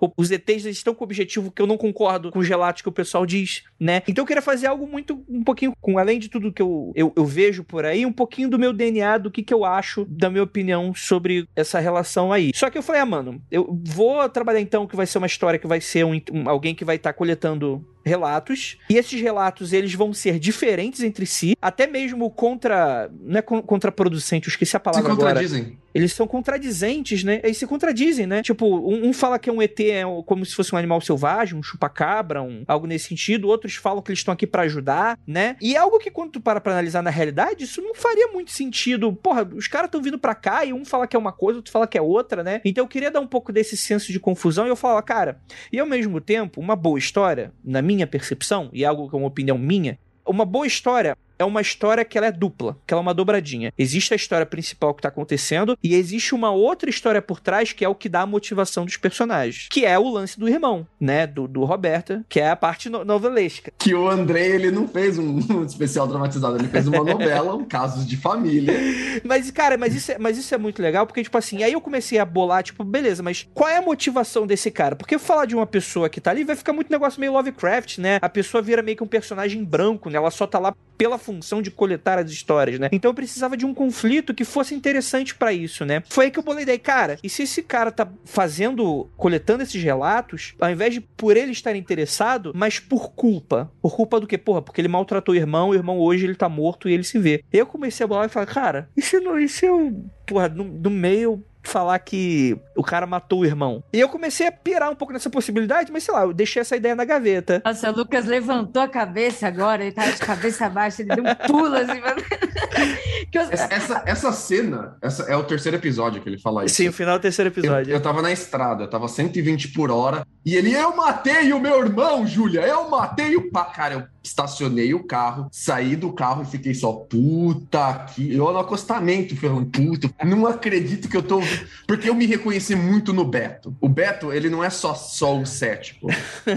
ou os ETs estão com o objetivo que eu não concordo com os relatos que o pessoal diz, né? Então eu queria fazer algo muito, um pouquinho, com além de tudo que eu, eu, eu vejo por aí, um pouquinho do meu DNA, do que, que eu acho, da minha opinião sobre essa relação aí. Só que eu falei, ah, mano, eu vou trabalhar então que vai ser uma história que vai ser um, um- alguém que vai estar coletando relatos, e esses relatos eles vão ser diferentes entre si, até mesmo contra, não é con- contraproducente, eu esqueci a Se palavra agora. contradizem. Eles são contradizentes, né? Eles se contradizem, né? Tipo, um, um fala que um ET é como se fosse um animal selvagem, um chupacabra, um, algo nesse sentido. Outros falam que eles estão aqui para ajudar, né? E é algo que quando tu para pra analisar na realidade, isso não faria muito sentido. Porra, os caras estão vindo para cá e um fala que é uma coisa, outro fala que é outra, né? Então eu queria dar um pouco desse senso de confusão e eu falava, cara, e ao mesmo tempo, uma boa história, na minha percepção, e é algo que é uma opinião minha, uma boa história é uma história que ela é dupla, que ela é uma dobradinha. Existe a história principal que tá acontecendo e existe uma outra história por trás que é o que dá a motivação dos personagens, que é o lance do irmão, né, do, do Roberta, que é a parte no novelesca. Que o André, ele não fez um, um especial dramatizado, ele fez uma novela, um caso de família. Mas, cara, mas isso, é, mas isso é muito legal, porque, tipo assim, aí eu comecei a bolar, tipo, beleza, mas qual é a motivação desse cara? Porque falar de uma pessoa que tá ali vai ficar muito negócio meio Lovecraft, né? A pessoa vira meio que um personagem branco, né? Ela só tá lá pela função de coletar as histórias, né? Então eu precisava de um conflito que fosse interessante para isso, né? Foi aí que eu bolei daí, cara, e se esse cara tá fazendo, coletando esses relatos, ao invés de por ele estar interessado, mas por culpa. Por culpa do quê? Porra, porque ele maltratou o irmão, o irmão hoje ele tá morto e ele se vê. Eu comecei a bolar e falar, cara, e se, não, e se eu, porra, no, no meio falar que o cara matou o irmão. E eu comecei a pirar um pouco nessa possibilidade, mas sei lá, eu deixei essa ideia na gaveta. Nossa, o Lucas levantou a cabeça agora, ele tava de cabeça baixa, ele deu um pulo assim. eu... essa, essa cena essa é o terceiro episódio que ele fala isso. Sim, o final do terceiro episódio. Eu, eu tava na estrada, eu tava 120 por hora, e ele, eu matei o meu irmão, Júlia, eu matei o pá. Cara, eu estacionei o carro, saí do carro e fiquei só, puta que. Eu no acostamento falando, puta, não acredito que eu tô. Porque eu me reconheci muito no Beto. O Beto, ele não é só, só o cético.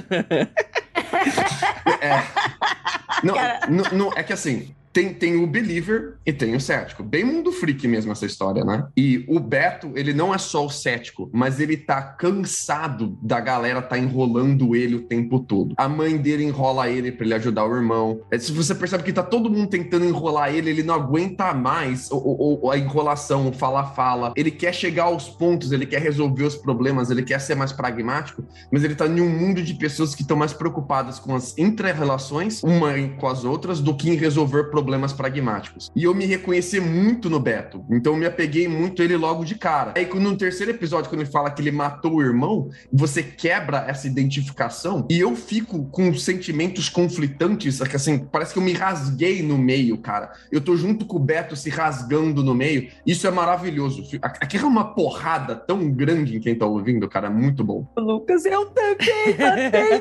é. Não, não, não, é que assim, tem, tem o believer e tem o cético. Bem mundo freak mesmo essa história, né? E o Beto, ele não é só o cético, mas ele tá cansado da galera tá enrolando ele o tempo todo. A mãe dele enrola ele para ele ajudar o irmão. É, se você percebe que tá todo mundo tentando enrolar ele, ele não aguenta mais o, o, a enrolação, o fala-fala. Ele quer chegar aos pontos, ele quer resolver os problemas, ele quer ser mais pragmático, mas ele tá em um mundo de pessoas que estão mais preocupadas com as intra-relações, uma com as outras, do que em resolver problemas problemas pragmáticos. E eu me reconheci muito no Beto. Então eu me apeguei muito a ele logo de cara. Aí no terceiro episódio, quando ele fala que ele matou o irmão, você quebra essa identificação e eu fico com sentimentos conflitantes, que assim, parece que eu me rasguei no meio, cara. Eu tô junto com o Beto se rasgando no meio. Isso é maravilhoso. Aqui é uma porrada tão grande em quem tá ouvindo, cara. Muito bom. Lucas, eu também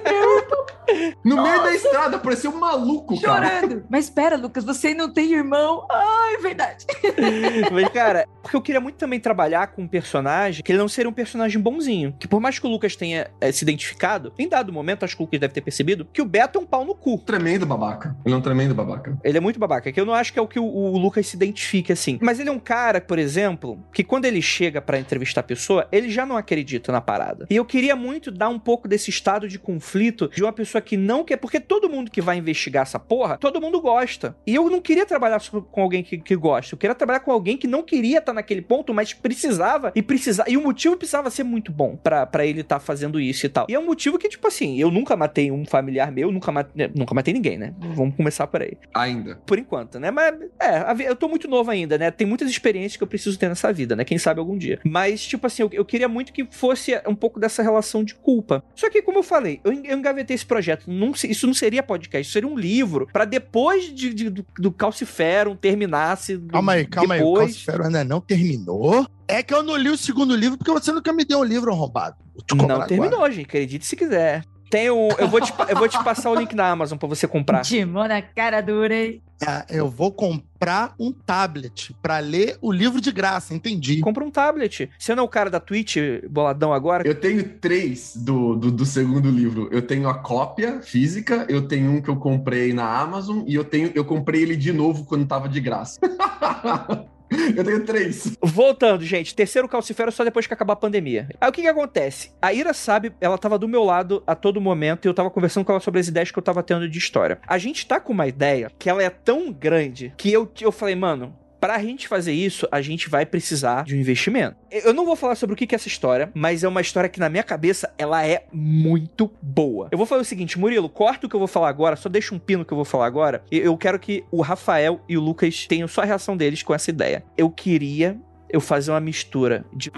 meu No Nossa. meio da estrada, parecia um maluco, Chorando. cara. Mas espera, Lucas, você não tem irmão. Ah, é verdade. Mas, cara, porque eu queria muito também trabalhar com um personagem que ele não seria um personagem bonzinho. Que por mais que o Lucas tenha é, se identificado, em dado momento, acho que o Lucas deve ter percebido, que o Beto é um pau no cu. Tremendo babaca. Ele é um tremendo babaca. Ele é muito babaca, que eu não acho que é o que o, o Lucas se identifique assim. Mas ele é um cara, por exemplo, que quando ele chega para entrevistar a pessoa, ele já não acredita na parada. E eu queria muito dar um pouco desse estado de conflito de uma pessoa que não quer, porque todo mundo que vai investigar essa porra, todo mundo gosta. E eu não queria trabalhar com alguém que, que gosta. Eu queria trabalhar com alguém que não queria estar naquele ponto, mas precisava e precisava. E o motivo precisava ser muito bom para ele estar tá fazendo isso e tal. E é um motivo que, tipo assim, eu nunca matei um familiar meu, nunca matei, nunca matei ninguém, né? Vamos começar por aí. Ainda. Por enquanto, né? Mas, é, eu tô muito novo ainda, né? Tem muitas experiências que eu preciso ter nessa vida, né? Quem sabe algum dia. Mas, tipo assim, eu, eu queria muito que fosse um pouco dessa relação de culpa. Só que, como eu falei, eu, eu engavetei esse projeto. Não, isso não seria podcast, isso seria um livro para depois de, de, do, Calciferum terminasse. Calma aí, calma depois... aí. O Calciferum ainda não terminou. É que eu não li o segundo livro porque você nunca me deu um livro arrombado. Não terminou, agora. gente. Acredite se quiser. Tem o, eu, vou te, eu vou te passar o link na Amazon para você comprar. Timão na cara dura, hein? É, eu vou comprar um tablet para ler o livro de graça, entendi. Compra um tablet. Você não é o cara da Twitch, boladão agora? Eu tenho três do, do, do, segundo livro. Eu tenho a cópia física, eu tenho um que eu comprei na Amazon e eu tenho eu comprei ele de novo quando tava de graça. Eu tenho três. Voltando, gente. Terceiro calcifero só depois que acabar a pandemia. Aí o que que acontece? A Ira sabe, ela tava do meu lado a todo momento e eu tava conversando com ela sobre as ideias que eu tava tendo de história. A gente tá com uma ideia que ela é tão grande que eu, eu falei, mano, para a gente fazer isso, a gente vai precisar de um investimento. Eu não vou falar sobre o que é essa história, mas é uma história que na minha cabeça ela é muito boa. Eu vou falar o seguinte, Murilo, corta o que eu vou falar agora, só deixa um pino que eu vou falar agora. Eu quero que o Rafael e o Lucas tenham só a reação deles com essa ideia. Eu queria eu fazer uma mistura de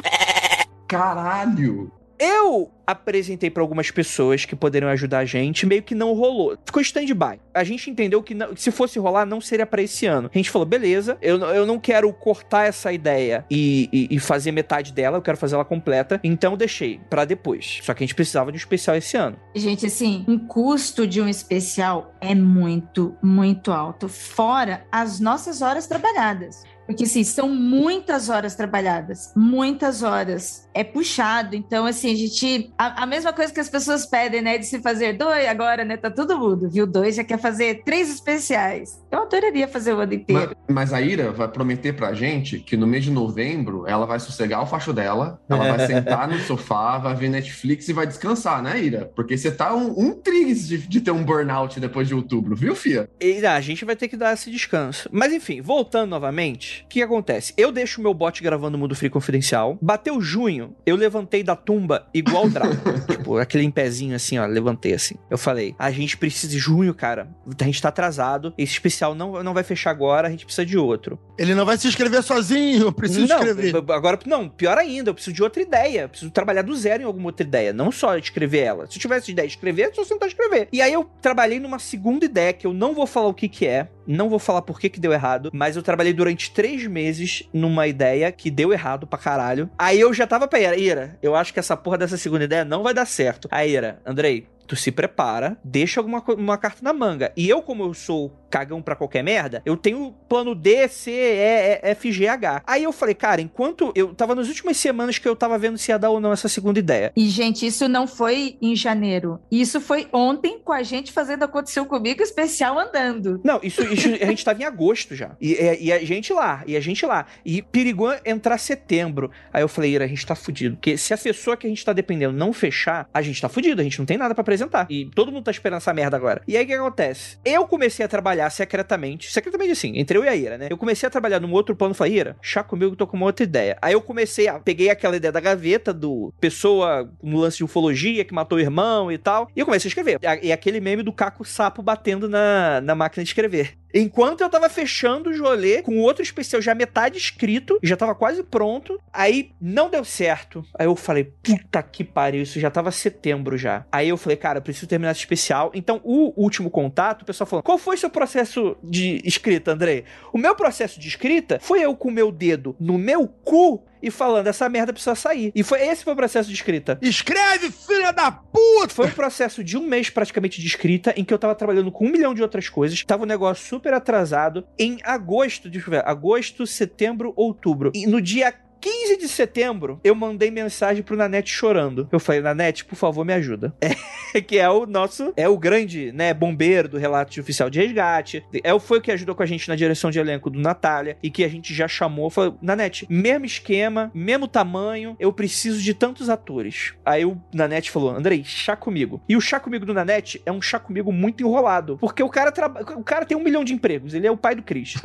Caralho! Eu apresentei para algumas pessoas que poderiam ajudar a gente, meio que não rolou. Ficou stand-by. A gente entendeu que não, se fosse rolar, não seria para esse ano. A gente falou, beleza, eu, eu não quero cortar essa ideia e, e, e fazer metade dela, eu quero fazer ela completa, então deixei para depois. Só que a gente precisava de um especial esse ano. Gente, assim, um custo de um especial é muito, muito alto, fora as nossas horas trabalhadas. Porque, assim, são muitas horas trabalhadas, muitas horas. É puxado. Então, assim, a gente. A, a, mesma coisa que as pessoas pedem, né? De se fazer dois, agora, né? Tá todo mundo, viu? Dois já quer fazer três especiais. Eu adoraria fazer o ano inteiro. Mas, mas a Ira vai prometer pra gente que no mês de novembro ela vai sossegar o facho dela, ela vai sentar no sofá, vai ver Netflix e vai descansar, né, Ira? Porque você tá um, um trigs de, de ter um burnout depois de outubro, viu, Fia? E, a gente vai ter que dar esse descanso. Mas enfim, voltando novamente o que acontece? Eu deixo meu bot gravando o Mundo Free Confidencial. Bateu junho, eu levantei da tumba igual o Draco. tipo, aquele em pezinho assim, ó, levantei assim. Eu falei, a gente precisa de junho, cara. A gente tá atrasado. Esse especial não, não vai fechar agora, a gente precisa de outro. Ele não vai se inscrever sozinho, eu preciso não, escrever. Agora, não, pior ainda, eu preciso de outra ideia. Eu preciso trabalhar do zero em alguma outra ideia, não só escrever ela. Se eu tivesse ideia de escrever, é só sentar escrever. E aí eu trabalhei numa segunda ideia que eu não vou falar o que que é, não vou falar por que que deu errado, mas eu trabalhei durante três meses numa ideia que deu errado pra caralho. Aí eu já tava pra Ira, Ira, eu acho que essa porra dessa segunda ideia não vai dar certo. Aí Ira, Andrei, tu se prepara, deixa alguma uma carta na manga. E eu, como eu sou cagão pra qualquer merda, eu tenho plano D, C, E, E, F, G, H. Aí eu falei, cara, enquanto eu tava nas últimas semanas que eu tava vendo se ia dar ou não essa segunda ideia. E, gente, isso não foi em janeiro. Isso foi ontem com a gente fazendo Aconteceu Comigo especial andando. Não, isso, a gente tava em agosto já. E, e, e, a gente lá, e a gente lá. E perigou entrar setembro. Aí eu falei, Ira, a gente tá fudido. Porque se a pessoa que a gente tá dependendo não fechar, a gente tá fudido, a gente não tem nada para apresentar. E todo mundo tá esperando essa merda agora. E aí o que acontece? Eu comecei a trabalhar secretamente, secretamente assim, entre eu e a Ira, né? Eu comecei a trabalhar num outro plano, falei, Ira, chá comigo, tô com uma outra ideia. Aí eu comecei a, peguei aquela ideia da gaveta do pessoa no lance de ufologia que matou o irmão e tal, e eu comecei a escrever. E aquele meme do Caco Sapo batendo na, na máquina de escrever. Enquanto eu tava fechando o jolê com outro especial já metade escrito, já tava quase pronto, aí não deu certo. Aí eu falei, puta que pariu, isso já tava setembro já. Aí eu falei, cara, preciso terminar esse especial. Então, o último contato, o pessoal falou: qual foi seu processo de escrita, Andrei? O meu processo de escrita foi eu com o meu dedo no meu cu e falando, essa merda precisa sair. E foi esse foi o processo de escrita. Escreve, filha da puta! Foi um processo de um mês praticamente de escrita, em que eu tava trabalhando com um milhão de outras coisas. Tava um negócio super atrasado. Em agosto, deixa eu ver, agosto, setembro, outubro. E no dia 15 de setembro, eu mandei mensagem pro Nanete chorando. Eu falei, Nanete, por favor, me ajuda. É, que é o nosso, é o grande, né, bombeiro do relato de oficial de resgate. É, foi o que ajudou com a gente na direção de elenco do Natália e que a gente já chamou. Falou, Nanete, mesmo esquema, mesmo tamanho, eu preciso de tantos atores. Aí o Nanete falou, Andrei, chá comigo. E o chá comigo do Nanete é um chá comigo muito enrolado. Porque o cara, o cara tem um milhão de empregos, ele é o pai do Chris.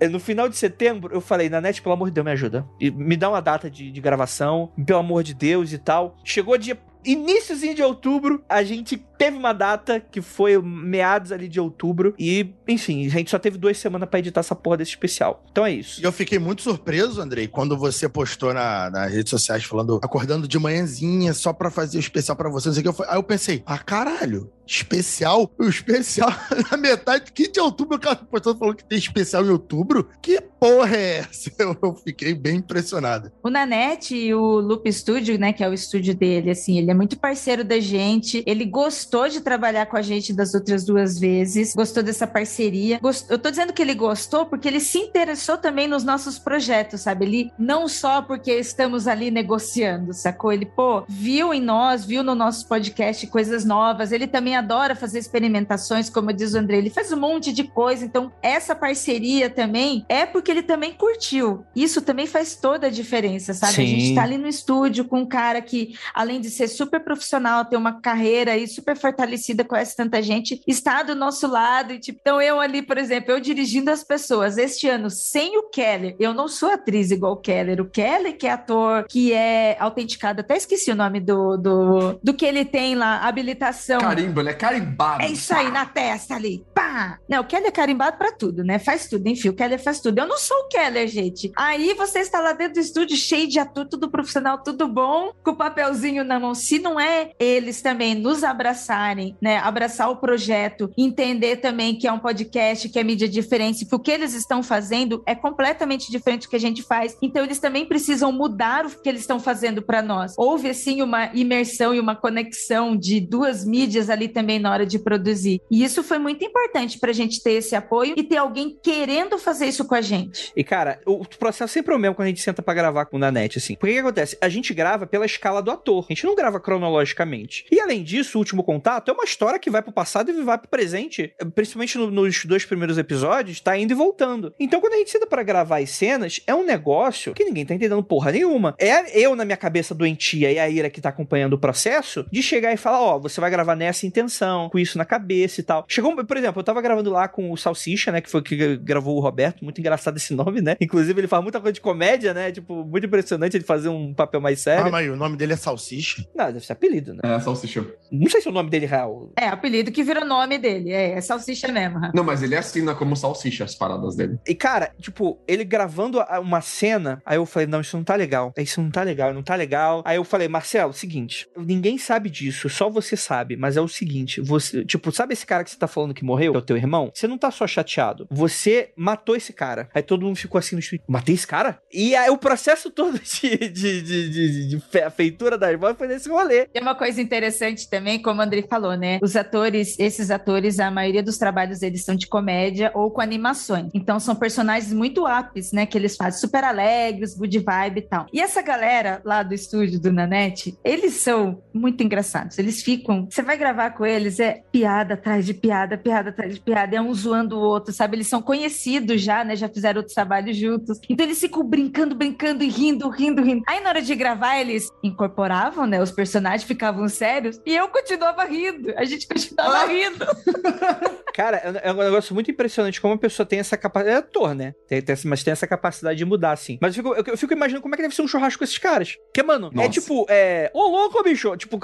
É, no final de setembro, eu falei, Nanete, pelo amor de Deus, me ajuda. E me dá uma data de, de gravação, pelo amor de Deus e tal. Chegou dia iníciozinho de outubro, a gente teve uma data que foi meados ali de outubro. E, enfim, a gente só teve duas semanas para editar essa porra desse especial. Então é isso. E eu fiquei muito surpreso, Andrei, quando você postou na, nas redes sociais falando, acordando de manhãzinha só para fazer o especial para você. Eu, aí eu pensei, ah, caralho, especial? O especial na metade, que de outubro o cara postou falou que tem especial em outubro? Que porra é essa? Eu, eu fiquei bem impressionado. O Nanete e o Loop Studio, né, que é o estúdio dele, assim, ele é muito parceiro da gente, ele gostou de trabalhar com a gente das outras duas vezes, gostou dessa parceria. Gost... Eu tô dizendo que ele gostou porque ele se interessou também nos nossos projetos, sabe? Ele não só porque estamos ali negociando, sacou? Ele, pô, viu em nós, viu no nosso podcast coisas novas, ele também adora fazer experimentações, como diz o André, ele faz um monte de coisa, então essa parceria também é porque ele também curtiu. Isso também faz toda a diferença, sabe? Sim. A gente tá ali no estúdio com um cara que, além de ser super profissional, ter uma carreira aí super super fortalecida, conhece tanta gente, está do nosso lado. E, tipo, então, eu ali, por exemplo, eu dirigindo as pessoas este ano sem o Keller, eu não sou atriz igual o Keller. O Keller, que é ator, que é autenticado, até esqueci o nome do, do, do que ele tem lá, habilitação. Carimbo, é carimbado. É isso aí, na testa ali. Pá! Não, o Keller é carimbado pra tudo, né? Faz tudo. Enfim, o Keller faz tudo. Eu não sou o Keller, gente. Aí você está lá dentro do estúdio, cheio de ator, tudo profissional, tudo bom, com o papelzinho na mão. Se não é eles também nos abraçarem, né? Abraçar o projeto, entender também que é um podcast, que é mídia diferente, que o que eles estão fazendo é completamente diferente do que a gente faz. Então eles também precisam mudar o que eles estão fazendo para nós. Houve assim uma imersão e uma conexão de duas mídias ali também na hora de produzir. E isso foi muito importante para a gente ter esse apoio e ter alguém querendo fazer isso com a gente. E cara, o processo sempre é o mesmo quando a gente senta para gravar com o Nanete, assim. Porque o que acontece? A gente grava pela escala do ator. A gente não grava cronologicamente. E além disso, o último contato é uma história que vai pro passado e vai pro presente. Principalmente no, nos dois primeiros episódios, tá indo e voltando. Então, quando a gente senta para gravar as cenas, é um negócio que ninguém tá entendendo porra nenhuma. É eu, na minha cabeça doentia, e a Ira que tá acompanhando o processo, de chegar e falar: ó, oh, você vai gravar nessa intenção, com isso na cabeça e tal. Chegou, por exemplo, eu tava gravando lá com o Salsicha, né? Que foi que gravou o Roberto. Muito engraçado esse nome, né? Inclusive, ele faz muita coisa de comédia, né? Tipo, muito impressionante ele fazer um papel mais sério. Ah, mas o nome dele é Salsicha? Não, deve ser apelido, né? É, Salsicha. Não sei se é o nome dele real. É, apelido que virou nome dele. É, é Salsicha mesmo. Não, mas ele assina como Salsicha as paradas dele. E, cara, tipo, ele gravando uma cena, aí eu falei, não, isso não tá legal. Isso não tá legal, não tá legal. Aí eu falei, Marcelo, seguinte, ninguém sabe disso, só você sabe, mas é o seguinte, você, tipo, sabe esse cara que você tá falando que morreu, que é o teu irmão? Você não tá só chateado, você matou esse cara. Aí todo mundo ficou assim no estúdio, matei esse cara? E aí o processo todo de, de, de, de, de feitura das vozes foi nesse rolê. Tem uma coisa interessante também, como o André falou, né? Os atores, esses atores, a maioria dos trabalhos eles são de comédia ou com animações. Então são personagens muito apes, né? Que eles fazem super alegres, good vibe e tal. E essa galera lá do estúdio do Nanete, eles são muito engraçados. Eles ficam. Você vai gravar com eles, é piada atrás de piada, piada atrás de piada, é um zoando o outro, sabe? Eles são conhecidos já, né? Já fizeram outros trabalhos juntos. Então eles ficam brincando, brincando e rindo, rindo, rindo. Aí na hora de gravar, eles incorporavam, né? Os personagens ficavam sérios e eu continuava rindo. A gente continuava ah. rindo. Cara, é, é um negócio muito impressionante como a pessoa tem essa capacidade. É ator, né? Tem, tem, mas tem essa capacidade de mudar, assim. Mas eu fico, eu, eu fico imaginando como é que deve ser um churrasco com esses caras. Porque, mano, é Nossa. é tipo, é. Ô, louco, bicho! Tipo,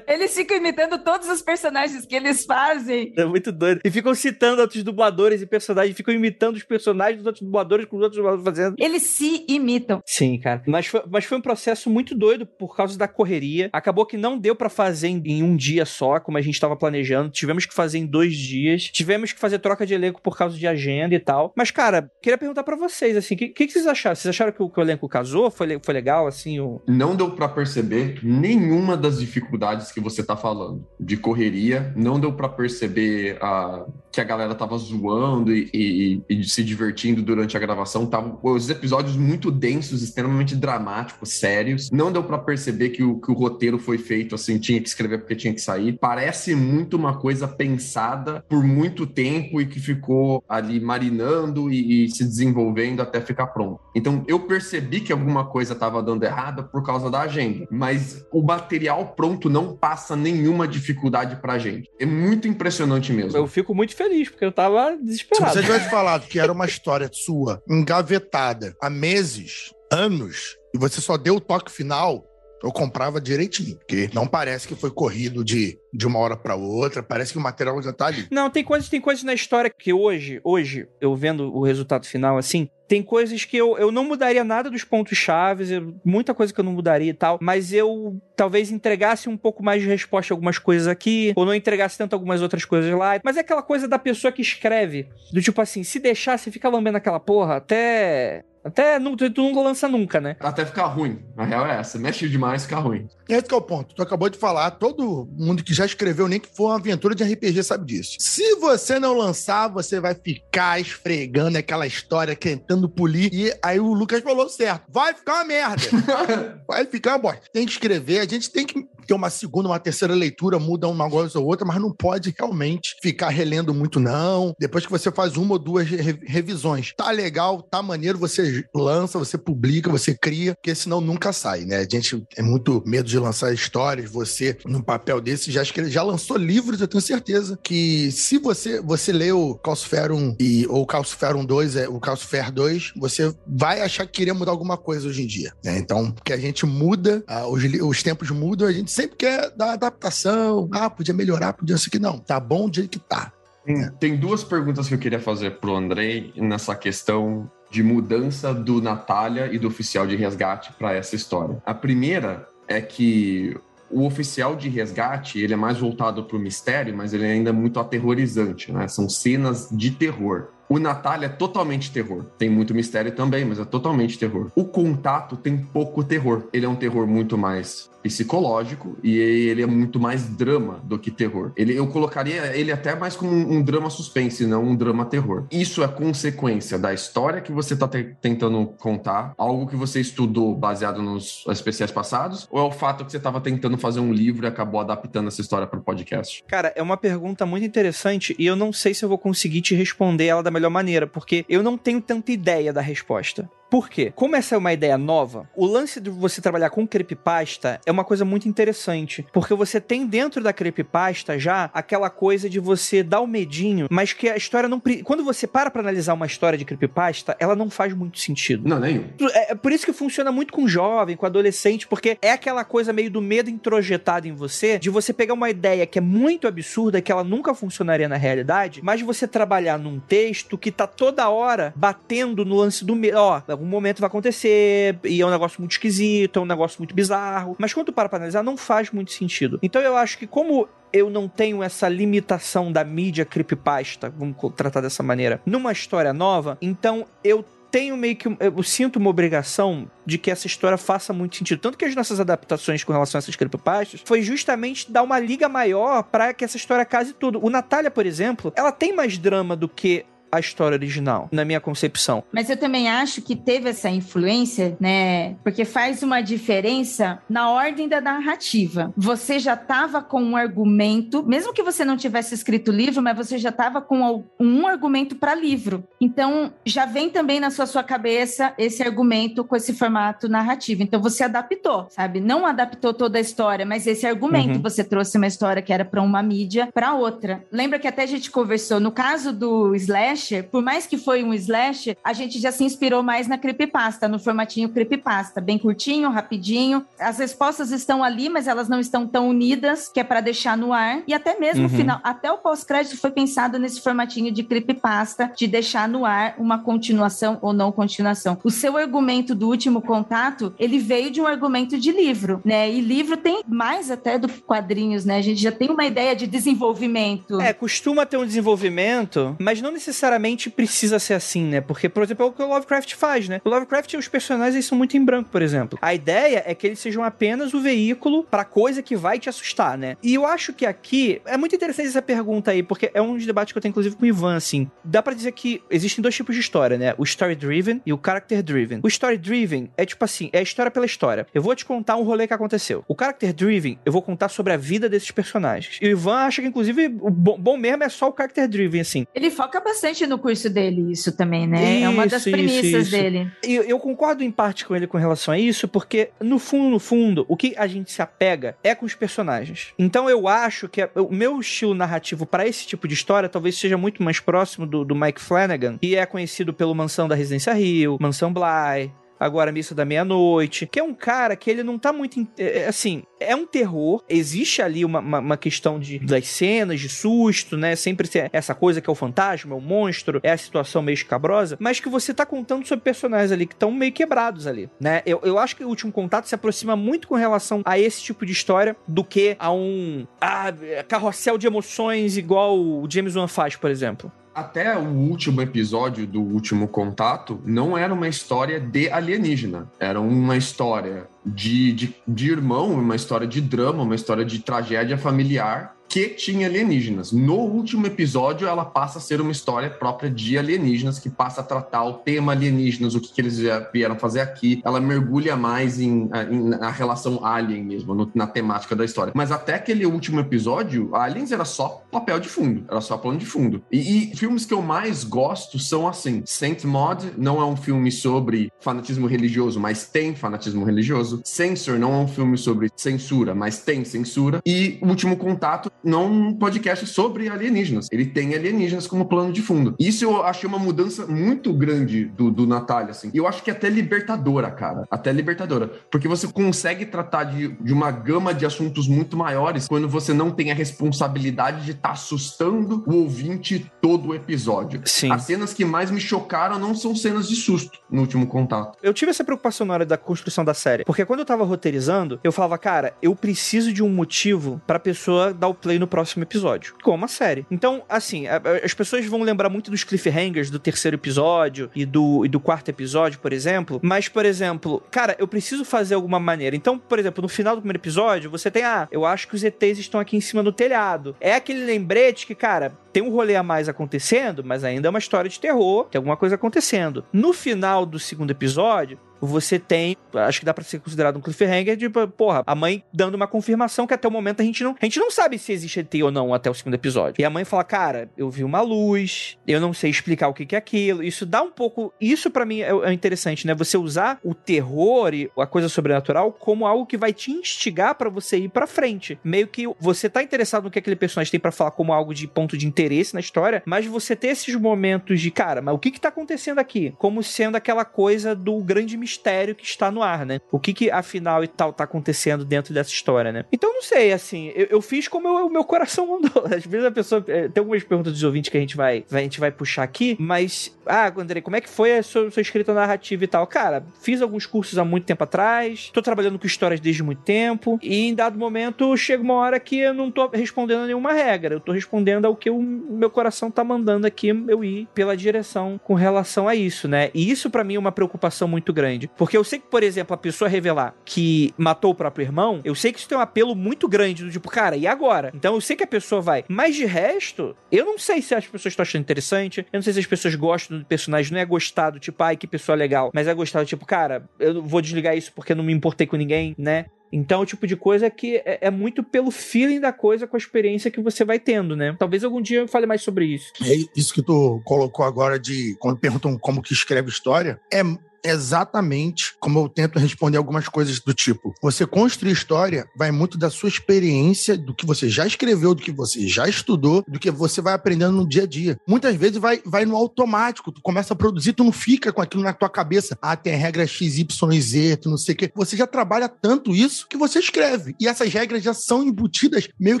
eles ficam imitando todos os personagens que eles fazem. É muito doido. E ficam citando outros dubladores e personagens, ficam imitando os personagens dos outros dubladores com os outros dubladores fazendo. Eles se imitam. Sim, cara. Mas foi, mas foi um processo muito doido por causa da correria. Acabou que não deu para fazer em, em, um dia só, como a gente tava planejando. Tivemos que fazer em dois dias. Tivemos que fazer troca de elenco por causa de agenda e tal. Mas, cara, queria perguntar para vocês, assim, o que, que, que, vocês acharam? Vocês acharam que o, que o elenco casou? Foi, foi legal, assim? O... Não deu para perceber nenhuma das dificuldades que você tá falando. De correria, não deu para perceber a, que a galera tava zoando e, e, e, se divertindo durante a gravação. Tava, os episódios muito densos, extremamente dramáticos, sérios. Não deu para perceber que o, que o roteiro foi feito assim, tinha que escrever porque tinha que sair. Parece muito uma coisa pensada por muito tempo e que ficou ali marinando e, e se desenvolvendo até ficar pronto. Então eu percebi que alguma coisa estava dando errada por causa da agenda, mas o material pronto não passa nenhuma dificuldade pra gente. É muito impressionante mesmo. Eu fico muito feliz, porque eu tava desesperado. Se você tivesse falado que era uma história sua engavetada há meses, anos, e você só deu o toque final, eu comprava direitinho, porque não parece que foi corrido de, de uma hora para outra, parece que o material já tá ali. Não, tem coisas, tem coisas na história que hoje, hoje, eu vendo o resultado final assim, tem coisas que eu, eu não mudaria nada dos pontos chaves, muita coisa que eu não mudaria e tal, mas eu talvez entregasse um pouco mais de resposta a algumas coisas aqui, ou não entregasse tanto algumas outras coisas lá. Mas é aquela coisa da pessoa que escreve, do tipo assim, se deixar, você fica lambendo aquela porra até até não, tu não lança nunca, né? Até ficar ruim. A real é essa. Mexe demais, fica ruim. Esse que é o ponto. Tu acabou de falar, todo mundo que já escreveu, nem que for uma aventura de RPG, sabe disso. Se você não lançar, você vai ficar esfregando aquela história, tentando polir. E aí o Lucas falou certo. Vai ficar uma merda. vai ficar uma bosta. Tem que escrever, a gente tem que ter uma segunda, uma terceira leitura, muda uma coisa ou outra, mas não pode realmente ficar relendo muito, não. Depois que você faz uma ou duas revisões, tá legal, tá maneiro, você lança, você publica, você cria, porque senão nunca sai, né? A gente tem muito medo de lançar histórias. Você, num papel desse, já, ele já lançou livros, eu tenho certeza que se você, você leu Calciferum e, ou Calciferum 2, é, o Calcifer 2, você vai achar que queria mudar alguma coisa hoje em dia. Né? Então, porque a gente muda, uh, os, os tempos mudam, a gente sempre quer dar adaptação. Ah, podia melhorar, podia isso aqui. Não, tá bom do jeito que tá. Tem, tem duas perguntas que eu queria fazer pro Andrei nessa questão de mudança do Natália e do oficial de resgate para essa história. A primeira é que o oficial de resgate ele é mais voltado para o mistério, mas ele é ainda muito aterrorizante, né? São cenas de terror. O Natália é totalmente terror. Tem muito mistério também, mas é totalmente terror. O contato tem pouco terror. Ele é um terror muito mais psicológico e ele é muito mais drama do que terror. Ele, eu colocaria ele até mais como um, um drama suspense, não um drama terror. Isso é consequência da história que você está te, tentando contar, algo que você estudou baseado nos especiais passados, ou é o fato que você estava tentando fazer um livro e acabou adaptando essa história para o podcast? Cara, é uma pergunta muito interessante e eu não sei se eu vou conseguir te responder ela da melhor maneira, porque eu não tenho tanta ideia da resposta. Por quê? Como essa é uma ideia nova, o lance de você trabalhar com creepypasta é uma coisa muito interessante, porque você tem dentro da creepypasta já aquela coisa de você dar o medinho, mas que a história não quando você para para analisar uma história de creepypasta, ela não faz muito sentido. Não, nem. É, é por isso que funciona muito com jovem, com adolescente, porque é aquela coisa meio do medo introjetado em você, de você pegar uma ideia que é muito absurda, que ela nunca funcionaria na realidade, mas você trabalhar num texto que tá toda hora batendo no lance do medo, ó, algum momento vai acontecer, e é um negócio muito esquisito, é um negócio muito bizarro. Mas quando tu para pra analisar, não faz muito sentido. Então eu acho que como eu não tenho essa limitação da mídia creepypasta, vamos tratar dessa maneira, numa história nova, então eu tenho meio que. Eu sinto uma obrigação de que essa história faça muito sentido. Tanto que as nossas adaptações com relação a essas creepypastas foi justamente dar uma liga maior para que essa história case tudo. O Natália, por exemplo, ela tem mais drama do que a história original, na minha concepção. Mas eu também acho que teve essa influência, né? Porque faz uma diferença na ordem da narrativa. Você já estava com um argumento, mesmo que você não tivesse escrito o livro, mas você já estava com um argumento para livro. Então, já vem também na sua, sua cabeça esse argumento com esse formato narrativo. Então, você adaptou, sabe? Não adaptou toda a história, mas esse argumento uhum. você trouxe uma história que era para uma mídia para outra. Lembra que até a gente conversou no caso do Slash slasher, por mais que foi um slasher, a gente já se inspirou mais na creepypasta, no formatinho creepypasta, bem curtinho, rapidinho. As respostas estão ali, mas elas não estão tão unidas, que é para deixar no ar. E até mesmo uhum. o final, até o pós-crédito foi pensado nesse formatinho de creepypasta, de deixar no ar uma continuação ou não continuação. O seu argumento do último contato, ele veio de um argumento de livro, né? E livro tem mais até do que quadrinhos, né? A gente já tem uma ideia de desenvolvimento. É, costuma ter um desenvolvimento, mas não necessariamente necessariamente precisa ser assim, né? Porque, por exemplo, é o que o Lovecraft faz, né? O Lovecraft, os personagens eles são muito em branco, por exemplo. A ideia é que eles sejam apenas o veículo para coisa que vai te assustar, né? E eu acho que aqui é muito interessante essa pergunta aí, porque é um dos debates que eu tenho inclusive com o Ivan, assim. Dá para dizer que existem dois tipos de história, né? O story driven e o character driven. O story driven é tipo assim, é a história pela história. Eu vou te contar um rolê que aconteceu. O character driven, eu vou contar sobre a vida desses personagens. E o Ivan acha que inclusive o bom mesmo é só o character driven, assim. Ele foca bastante no curso dele isso também, né? Isso, é uma das premissas isso, isso. dele. Eu, eu concordo em parte com ele com relação a isso, porque no fundo, no fundo, o que a gente se apega é com os personagens. Então eu acho que o meu estilo narrativo para esse tipo de história talvez seja muito mais próximo do, do Mike Flanagan, que é conhecido pelo Mansão da Residência Rio, Mansão Bly, agora Missa da Meia-Noite, que é um cara que ele não tá muito. É, assim, é um terror, existe ali uma, uma, uma, questão de, das cenas, de susto, né? Sempre essa coisa que é o fantasma, é o monstro, é a situação meio escabrosa, mas que você tá contando sobre personagens ali que estão meio quebrados ali, né? Eu, eu acho que o Último Contato se aproxima muito com relação a esse tipo de história do que a um ah, carrossel de emoções igual o James Wan faz, por exemplo até o último episódio do último contato não era uma história de alienígena, era uma história de, de, de irmão, uma história de drama, uma história de tragédia familiar que tinha alienígenas. No último episódio, ela passa a ser uma história própria de alienígenas, que passa a tratar o tema alienígenas, o que, que eles vieram fazer aqui. Ela mergulha mais em, em na relação alien mesmo, no, na temática da história. Mas até aquele último episódio, Aliens era só papel de fundo, era só plano de fundo. E, e filmes que eu mais gosto são assim: Saint Maud não é um filme sobre fanatismo religioso, mas tem fanatismo religioso. Censor não é um filme sobre censura, mas tem censura. E Último Contato não é um podcast sobre alienígenas. Ele tem alienígenas como plano de fundo. Isso eu achei uma mudança muito grande do, do Natália, assim. E eu acho que é até libertadora, cara. Até libertadora. Porque você consegue tratar de, de uma gama de assuntos muito maiores quando você não tem a responsabilidade de estar tá assustando o ouvinte todo o episódio. Sim. As cenas que mais me chocaram não são cenas de susto no último contato. Eu tive essa preocupação na hora da construção da série. Porque quando eu tava roteirizando, eu falava, cara, eu preciso de um motivo pra pessoa dar o play no próximo episódio. Como a série. Então, assim, as pessoas vão lembrar muito dos cliffhangers do terceiro episódio e do, e do quarto episódio, por exemplo. Mas, por exemplo, cara, eu preciso fazer alguma maneira. Então, por exemplo, no final do primeiro episódio, você tem, ah, eu acho que os ETs estão aqui em cima do telhado. É aquele lembrete que, cara, tem um rolê a mais acontecendo, mas ainda é uma história de terror, tem alguma coisa acontecendo. No final do segundo episódio, você tem, acho que dá para ser considerado um cliffhanger de, porra, a mãe dando uma confirmação que até o momento a gente não, a gente não sabe se existe ET ou não até o segundo episódio. E a mãe fala, cara, eu vi uma luz, eu não sei explicar o que, que é aquilo. Isso dá um pouco, isso para mim é, é, interessante, né? Você usar o terror e a coisa sobrenatural como algo que vai te instigar para você ir para frente. Meio que você tá interessado no que aquele personagem tem para falar como algo de ponto de interesse na história, mas você ter esses momentos de, cara, mas o que que tá acontecendo aqui? Como sendo aquela coisa do grande mistério mistério que está no ar, né? O que que afinal e tal tá acontecendo dentro dessa história, né? Então não sei, assim, eu, eu fiz como o meu coração mandou. Às vezes a pessoa é, tem algumas perguntas dos ouvintes que a gente vai, a gente vai puxar aqui, mas ah, André, como é que foi a sua, sua escrita narrativa e tal? Cara, fiz alguns cursos há muito tempo atrás, tô trabalhando com histórias desde muito tempo e em dado momento chega uma hora que eu não tô respondendo a nenhuma regra, eu tô respondendo ao que o meu coração tá mandando aqui eu ir pela direção com relação a isso, né? E isso para mim é uma preocupação muito grande Porque eu sei que, por exemplo, a pessoa revelar que matou o próprio irmão, eu sei que isso tem um apelo muito grande, do tipo, cara, e agora? Então eu sei que a pessoa vai. Mas de resto, eu não sei se as pessoas estão achando interessante, eu não sei se as pessoas gostam do personagem, não é gostado, tipo, ai, que pessoa legal, mas é gostado, tipo, cara, eu vou desligar isso porque não me importei com ninguém, né? Então, o tipo de coisa que é, é, muito pelo feeling da coisa com a experiência que você vai tendo, né? Talvez algum dia eu fale mais sobre isso. É isso que tu colocou agora de quando perguntam como que escreve história, é exatamente como eu tento responder algumas coisas do tipo. Você construir história vai muito da sua experiência, do que você já escreveu, do que você já estudou, do que você vai aprendendo no dia a dia. Muitas vezes vai, vai no automático, tu começa a produzir, tu não fica com aquilo na tua cabeça. Ah, tem regra X, Y, Z, tu não sei o quê. Você já trabalha tanto isso que você escreve. E essas regras já são embutidas meio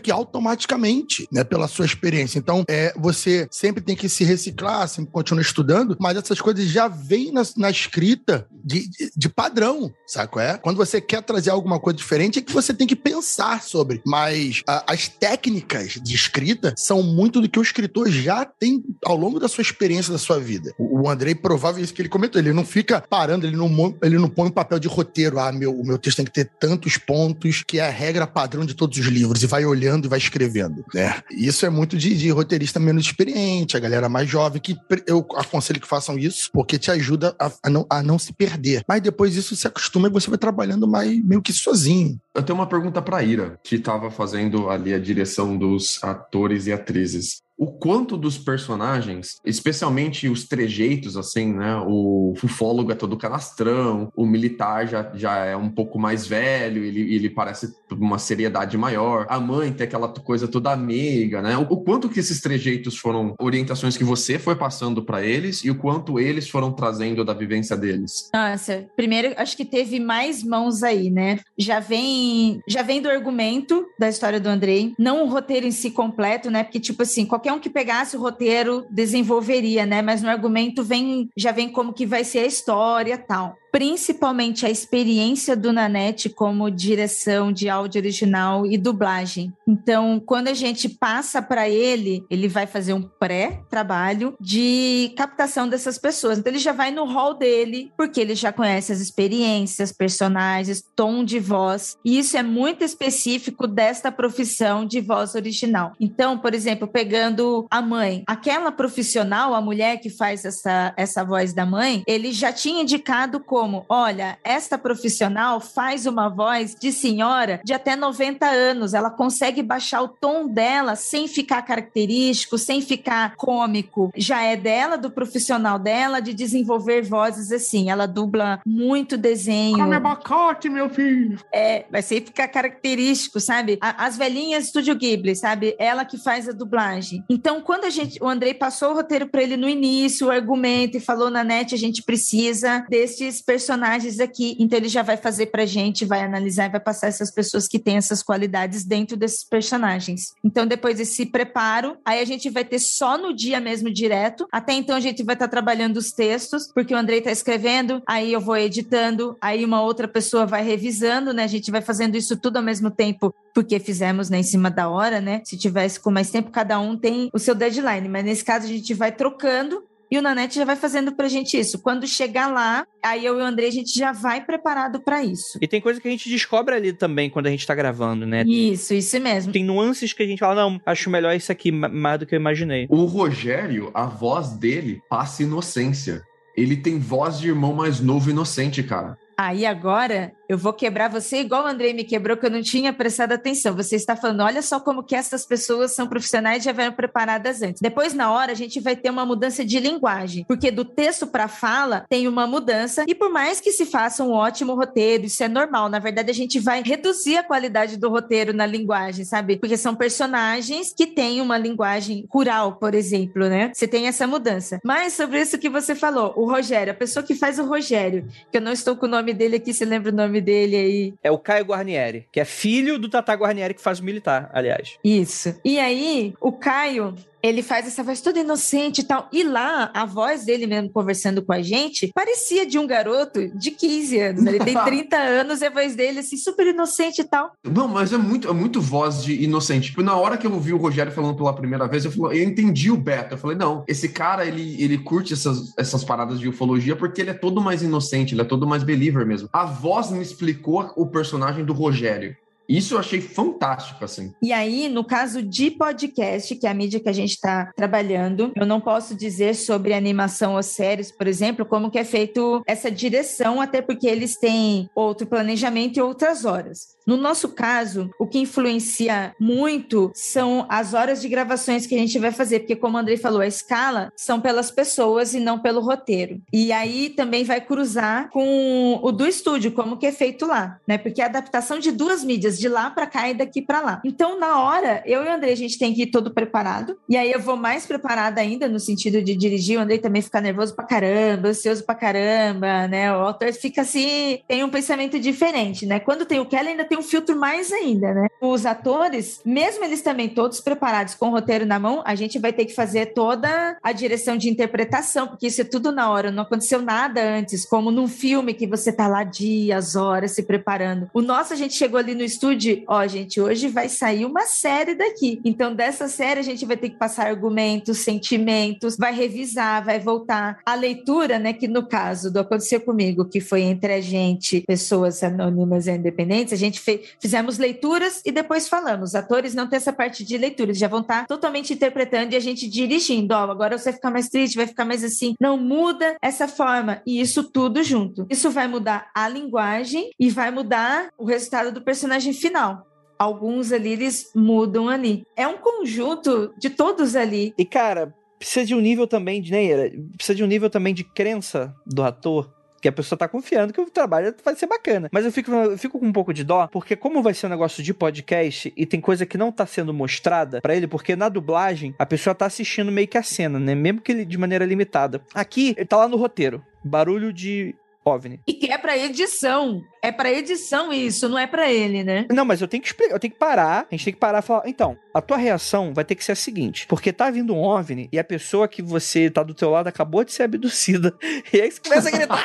que automaticamente, né, pela sua experiência. Então, é, você sempre tem que se reciclar, sempre continua estudando, mas essas coisas já vêm na, na escrita de, de, de, padrão, saco? É? Quando você quer trazer alguma coisa diferente, é que você tem que pensar sobre. Mas a, as técnicas de escrita são muito do que o escritor já tem ao longo da sua experiência, da sua vida. O, o Andrei provável isso que ele comentou. Ele não fica parando, ele não, ele não põe um papel de roteiro. Ah, meu, o meu texto tem que ter tantos pontos, que é a regra padrão de todos os livros, e vai olhando e vai escrevendo. Né? Isso é muito de, de roteirista menos experiente, a galera mais jovem, que eu aconselho que façam isso, porque te ajuda a, a não, a não se perder. Mas depois isso se acostuma e você vai trabalhando mais meio que sozinho. Eu tenho uma pergunta para Ira, que estava fazendo ali a direção dos atores e atrizes o quanto dos personagens, especialmente os trejeitos, assim, né? O fufólogo é todo canastrão, o militar já, já é um pouco mais velho, ele, ele parece uma seriedade maior, a mãe tem aquela coisa toda amiga, né? O, o quanto que esses trejeitos foram orientações que você foi passando para eles e o quanto eles foram trazendo da vivência deles? Nossa, primeiro acho que teve mais mãos aí, né? Já vem, já vem do argumento da história do Andrei, não o roteiro em si completo, né? Porque, tipo assim, qualquer qualquer um que pegasse o roteiro desenvolveria, né? Mas no argumento vem já vem como que vai ser a história, tal principalmente a experiência do Nanete como direção de áudio original e dublagem. Então, quando a gente passa para ele, ele vai fazer um pré-trabalho de captação dessas pessoas. Então, ele já vai no hall dele, porque ele já conhece as experiências, personagens, tom de voz. E isso é muito específico desta profissão de voz original. Então, por exemplo, pegando a mãe, aquela profissional, a mulher que faz essa, essa voz da mãe, ele já tinha indicado como olha, esta profissional faz uma voz de senhora de até 90 anos, ela consegue baixar o tom dela sem ficar característico, sem ficar cômico. Já é dela, do profissional dela, de desenvolver vozes assim. Ela dubla muito desenho. Come abacate, meu filho! É, vai ser ficar característico, sabe? As velhinhas Estúdio Ghibli, sabe? Ela que faz a dublagem. Então, quando a gente, o Andrei passou o roteiro para ele no início, o argumento, e falou na net, a gente precisa desses personagens aqui. Então ele já vai fazer pra gente, vai analisar e vai passar essas pessoas que têm essas qualidades dentro desses personagens. Então depois desse preparo, aí a gente vai ter só no dia mesmo direto. Até então a gente vai estar tá trabalhando os textos, porque o Andrei tá escrevendo, aí eu vou editando, aí uma outra pessoa vai revisando, né? A gente vai fazendo isso tudo ao mesmo tempo porque fizemos né, em cima da hora, né? Se tivesse com mais tempo, cada um tem o seu deadline, mas nesse caso a gente vai trocando e o Nanete já vai fazendo pra gente isso. Quando chegar lá, aí eu e o André, a gente já vai preparado para isso. E tem coisa que a gente descobre ali também quando a gente tá gravando, né? Isso, isso mesmo. Tem nuances que a gente fala, não, acho melhor isso aqui, mais do que eu imaginei. O Rogério, a voz dele passa inocência. Ele tem voz de irmão mais novo inocente, cara. Aí agora eu vou quebrar você igual o Andrei me quebrou, que eu não tinha prestado atenção. Você está falando, olha só como que essas pessoas são profissionais e já vieram preparadas antes. Depois, na hora, a gente vai ter uma mudança de linguagem, porque do texto para fala tem uma mudança, e por mais que se faça um ótimo roteiro, isso é normal. Na verdade, a gente vai reduzir a qualidade do roteiro na linguagem, sabe? Porque são personagens que têm uma linguagem rural, por exemplo, né? Você tem essa mudança. Mas sobre isso que você falou, o Rogério, a pessoa que faz o Rogério, que eu não estou com o nome dele aqui, se lembra o nome dele aí. É o Caio Guarnieri, que é filho do Tata Guarnieri, que faz militar, aliás. Isso. E aí, o Caio, ele faz essa voz toda inocente e tal. E lá, a voz dele mesmo conversando com a gente parecia de um garoto de 15 anos. Ele tem 30 anos e a voz dele, assim, super inocente e tal. Não, mas é muito, é muito voz de inocente. Tipo, na hora que eu ouvi o Rogério falando pela primeira vez, eu, falei, eu entendi o Beto. Eu falei, não, esse cara, ele, ele curte essas, essas paradas de ufologia porque ele é todo mais inocente, ele é todo mais believer mesmo. A voz me explicou o personagem do Rogério. Isso eu achei fantástico, assim. E aí, no caso de podcast, que é a mídia que a gente está trabalhando, eu não posso dizer sobre animação ou séries, por exemplo, como que é feito essa direção, até porque eles têm outro planejamento e outras horas. No nosso caso, o que influencia muito são as horas de gravações que a gente vai fazer, porque como o Andrei falou, a escala são pelas pessoas e não pelo roteiro. E aí também vai cruzar com o do estúdio, como que é feito lá, né? Porque a adaptação de duas mídias, de lá para cá e daqui para lá. Então, na hora, eu e o Andrei, a gente tem que ir todo preparado. E aí eu vou mais preparada ainda no sentido de dirigir. O Andrei também fica nervoso pra caramba, ansioso pra caramba, né? O autor fica assim, tem um pensamento diferente, né? Quando tem o Kelly, ainda tem um filtro mais ainda, né? Os atores, mesmo eles também todos preparados com o roteiro na mão, a gente vai ter que fazer toda a direção de interpretação, porque isso é tudo na hora, não aconteceu nada antes, como num filme que você tá lá dias, horas se preparando. O nosso, a gente chegou ali no estúdio, ó, gente, hoje vai sair uma série daqui. Então, dessa série, a gente vai ter que passar argumentos, sentimentos, vai revisar, vai voltar. A leitura, né, que no caso do Aconteceu Comigo, que foi entre a gente, pessoas anônimas e independentes, a gente fez fizemos leituras e depois falamos. Os atores não têm essa parte de leitura, já vão estar totalmente interpretando e a gente dirigindo. Ó, oh, agora você vai ficar mais triste, vai ficar mais assim. Não muda essa forma. E isso tudo junto. Isso vai mudar a linguagem e vai mudar o resultado do personagem final alguns ali eles mudam ali. É um conjunto de todos ali. E cara, precisa de um nível também de, né, precisa de um nível também de crença do ator que a pessoa tá confiando que o trabalho vai ser bacana. Mas eu fico, eu fico com um pouco de dó, porque como vai ser um negócio de podcast e tem coisa que não tá sendo mostrada para ele, porque na dublagem a pessoa tá assistindo meio que a cena, né? Mesmo que ele de maneira limitada. Aqui, ele tá lá no roteiro. Barulho de OVNI. E que é pra edição. É pra edição isso, não é pra ele, né? Não, mas eu tenho que explicar, eu tenho que parar, a gente tem que parar e falar, então, a tua reação vai ter que ser a seguinte, porque tá vindo um OVNI e a pessoa que você tá do teu lado acabou de ser abduzida. E aí você começa a gritar.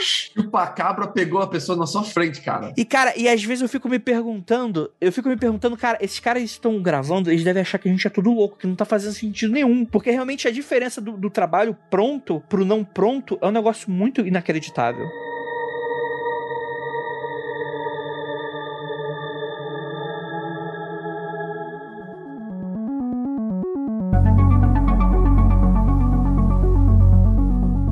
Chupa cabra pegou a pessoa na sua frente, cara. E, cara, e às vezes eu fico me perguntando, eu fico me perguntando, cara, esses caras estão gravando, eles devem achar que a gente é tudo louco, que não tá fazendo sentido nenhum. Porque realmente a diferença do, do trabalho pronto pro não pronto é um negócio muito inacreditável.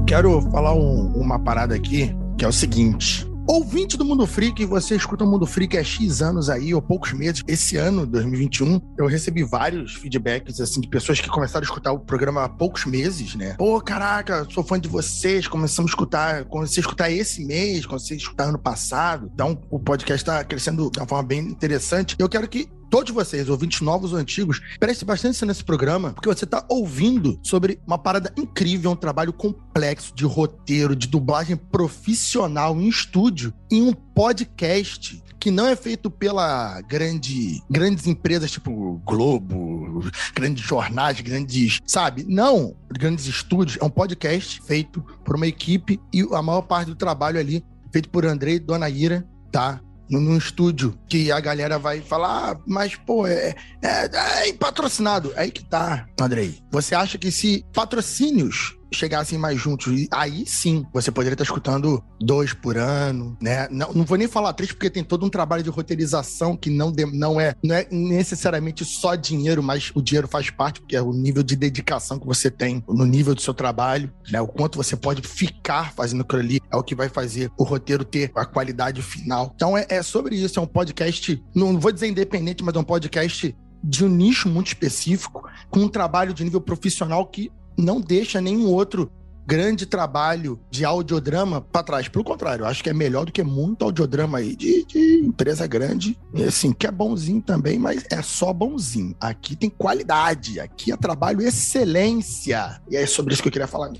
Quero falar um- uma parada aqui, que é o seguinte. Ouvinte do Mundo Freak, você escuta o Mundo Freak há X anos aí, ou poucos meses. Esse ano, 2021, eu recebi vários feedbacks, assim, de pessoas que começaram a escutar o programa há poucos meses, né? Pô, caraca, sou fã de vocês, começamos a escutar, comecei a escutar esse mês, comecei a escutar ano passado. Então, o podcast tá crescendo de uma forma bem interessante. Eu quero que todos vocês, ouvintes novos ou antigos, prestem bastante atenção nesse programa, porque você tá ouvindo sobre uma parada incrível, um trabalho complexo de roteiro, de dublagem profissional em estúdio, em um podcast que não é feito pela grande, grandes empresas tipo Globo, grandes jornais, grandes, sabe? Não, grandes estúdios. É um podcast feito por uma equipe e a maior parte do trabalho ali feito por Andrei Dona Ira, tá? Num- estúdio que a galera vai falar, ah, mas pô, é, é, é patrocinado. Aí que tá, Andrei. Você acha que se patrocínios chegassem mais juntos, aí sim você poderia estar escutando dois por ano, né? Não, não vou nem falar três, porque tem todo um trabalho de roteirização que não, de- não, é, não é necessariamente só dinheiro, mas o dinheiro faz parte, porque é o nível de dedicação que você tem no nível do seu trabalho, né? O quanto você pode ficar fazendo aquilo ali é o que vai fazer o roteiro ter a qualidade final. Então é, é sobre isso, é um podcast, não vou dizer independente, mas é um podcast de um nicho muito específico, com um trabalho de nível profissional que não deixa nenhum outro grande trabalho de audiodrama para trás. Pelo contrário, acho que é melhor do que muito audiodrama aí de, de empresa grande. E assim, que é bonzinho também, mas é só bonzinho. Aqui tem qualidade, aqui é trabalho excelência. E é sobre isso que eu queria falar.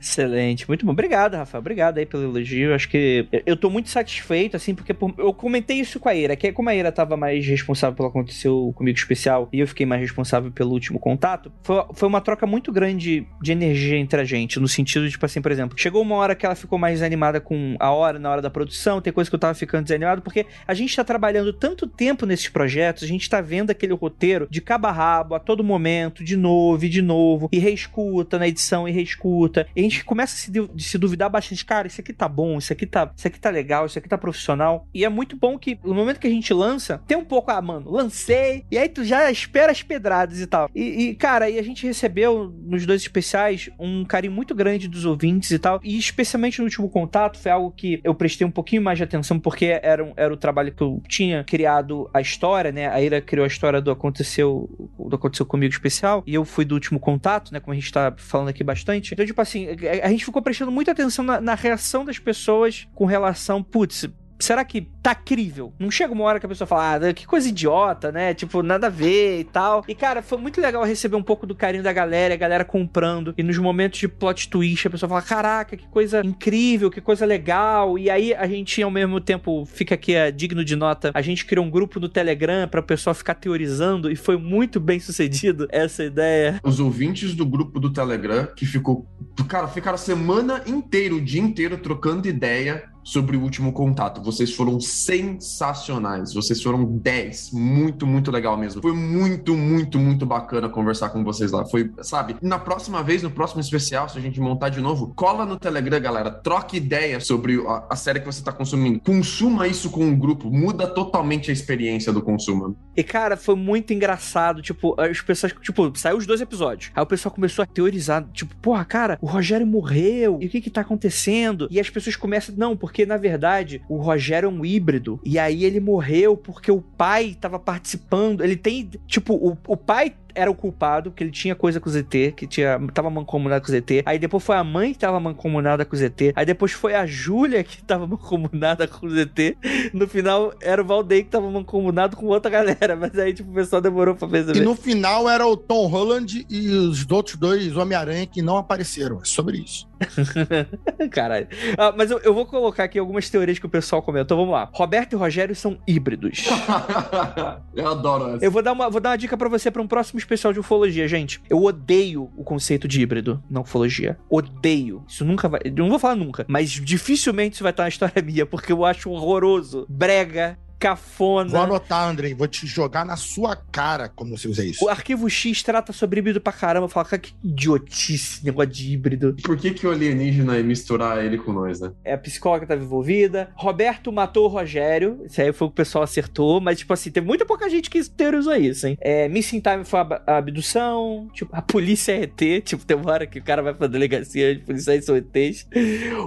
Excelente, muito bom. Obrigado, Rafael. Obrigado aí pelo elogio. Acho que eu- tô muito satisfeito, assim, porque por- eu comentei isso com a Ira, que como a Ira tava mais responsável pelo aconteceu comigo especial e eu fiquei mais responsável pelo último contato, foi, foi uma troca muito grande de energia entre a gente, no sentido de, tipo assim, por exemplo, chegou uma hora que ela ficou mais animada com a hora, na hora da produção, tem coisa que eu tava ficando desanimado, porque a gente tá trabalhando tanto tempo nesses projetos, a gente tá vendo aquele roteiro de cabo a rabo, a todo momento, de novo e de novo, e reescuta na edição e reescuta. E a gente começa a se, se duvidar bastante, cara, isso aqui tá bom, isso aqui tá, isso aqui tá legal, isso aqui tá profissional. E é muito bom que no momento que a gente lança, tem um pouco, ah, mano, lancei, e aí tu já espera as pedradas e tal. E, e, cara, e a gente recebeu nos dois especiais um carinho muito grande dos ouvintes e tal, e especialmente no último contato, foi algo que eu prestei um pouquinho mais de atenção, porque era, era o trabalho que eu tinha criado a história, né? A Ira criou a história do Aconteceu, do Aconteceu Comigo especial, e eu fui do último contato, né? Como a gente tá falando aqui bastante. Então, tipo assim, a, a gente ficou prestando muita atenção na, na reação das pessoas com relação, putz, será que tá crível? Não chega uma hora que a pessoa fala, ah, que coisa idiota, né? Tipo, nada a ver e tal. E, cara, foi muito legal receber um pouco do carinho da galera, a galera comprando. E nos momentos de plot twist, a pessoa fala, caraca, que coisa incrível, que coisa legal. E aí a gente, ao mesmo tempo, fica aqui é, digno de nota, a gente criou um grupo no Telegram pra o pessoal ficar teorizando e foi muito bem sucedido essa ideia. Os ouvintes do grupo do Telegram, que ficou. Cara, ficaram a semana inteira, o dia inteiro, trocando ideia sobre o último contato. Vocês foram sensacionais. Vocês foram 10. Muito, muito legal mesmo. Foi muito, muito, muito bacana conversar com vocês lá. Foi, sabe? Na próxima vez, no próximo especial, se a gente montar de novo, cola no Telegram, galera. Troque ideia sobre a, a série que você tá consumindo. Consuma isso com o grupo. Muda totalmente a experiência do consumo. E, cara, foi muito engraçado. Tipo, as pessoas, tipo, saiu os dois episódios. Aí o pessoal começou a teorizar, tipo, porra, cara, o Rogério morreu. E o que que tá acontecendo? E as pessoas começam, não, porque na verdade o Rogério é um híbrido. E aí ele morreu porque o pai tava participando. Ele tem, tipo, o, o pai era o culpado, porque ele tinha coisa com o ZT, que tinha, tava mancomunado com o ZT. Aí depois foi a mãe que tava mancomunada com o ZT. Aí depois foi a Júlia que tava mancomunada com o ZT. No final era o Valdeir que tava mancomunado com outra galera. Mas aí, tipo, o pessoal demorou pra perceber. E no final era o Tom Holland e os outros dois Homem-Aranha que não apareceram. É sobre isso. Caralho. Ah, mas eu, eu vou colocar aqui algumas teorias que o pessoal comentou. Vamos lá. Roberto e Rogério são híbridos. eu adoro essa. Eu vou dar uma, vou dar uma dica pra você pra um próximo especial de ufologia, gente. Eu odeio o conceito de híbrido na ufologia. Odeio. Isso nunca vai. Eu não vou falar nunca, mas dificilmente isso vai estar na história minha, porque eu acho horroroso. Brega, cafona. Vou anotar, Andrei. Vou te jogar na sua cara quando você usa isso. O arquivo X trata sobre híbrido pra caramba. Fala, cara, que idiotice negócio de híbrido. Por que, que o alienígena ia misturar ele com nós, né? É, a psicóloga tava envolvida. Roberto matou o Rogério. Isso aí foi o que o pessoal acertou. Mas, tipo assim, teve muita pouca gente que teorizou isso, hein? É, Missing Time foi a, a abdução. Tipo, a polícia é ET. Tipo, tem uma hora que o cara vai pra delegacia, os policiais são ETs.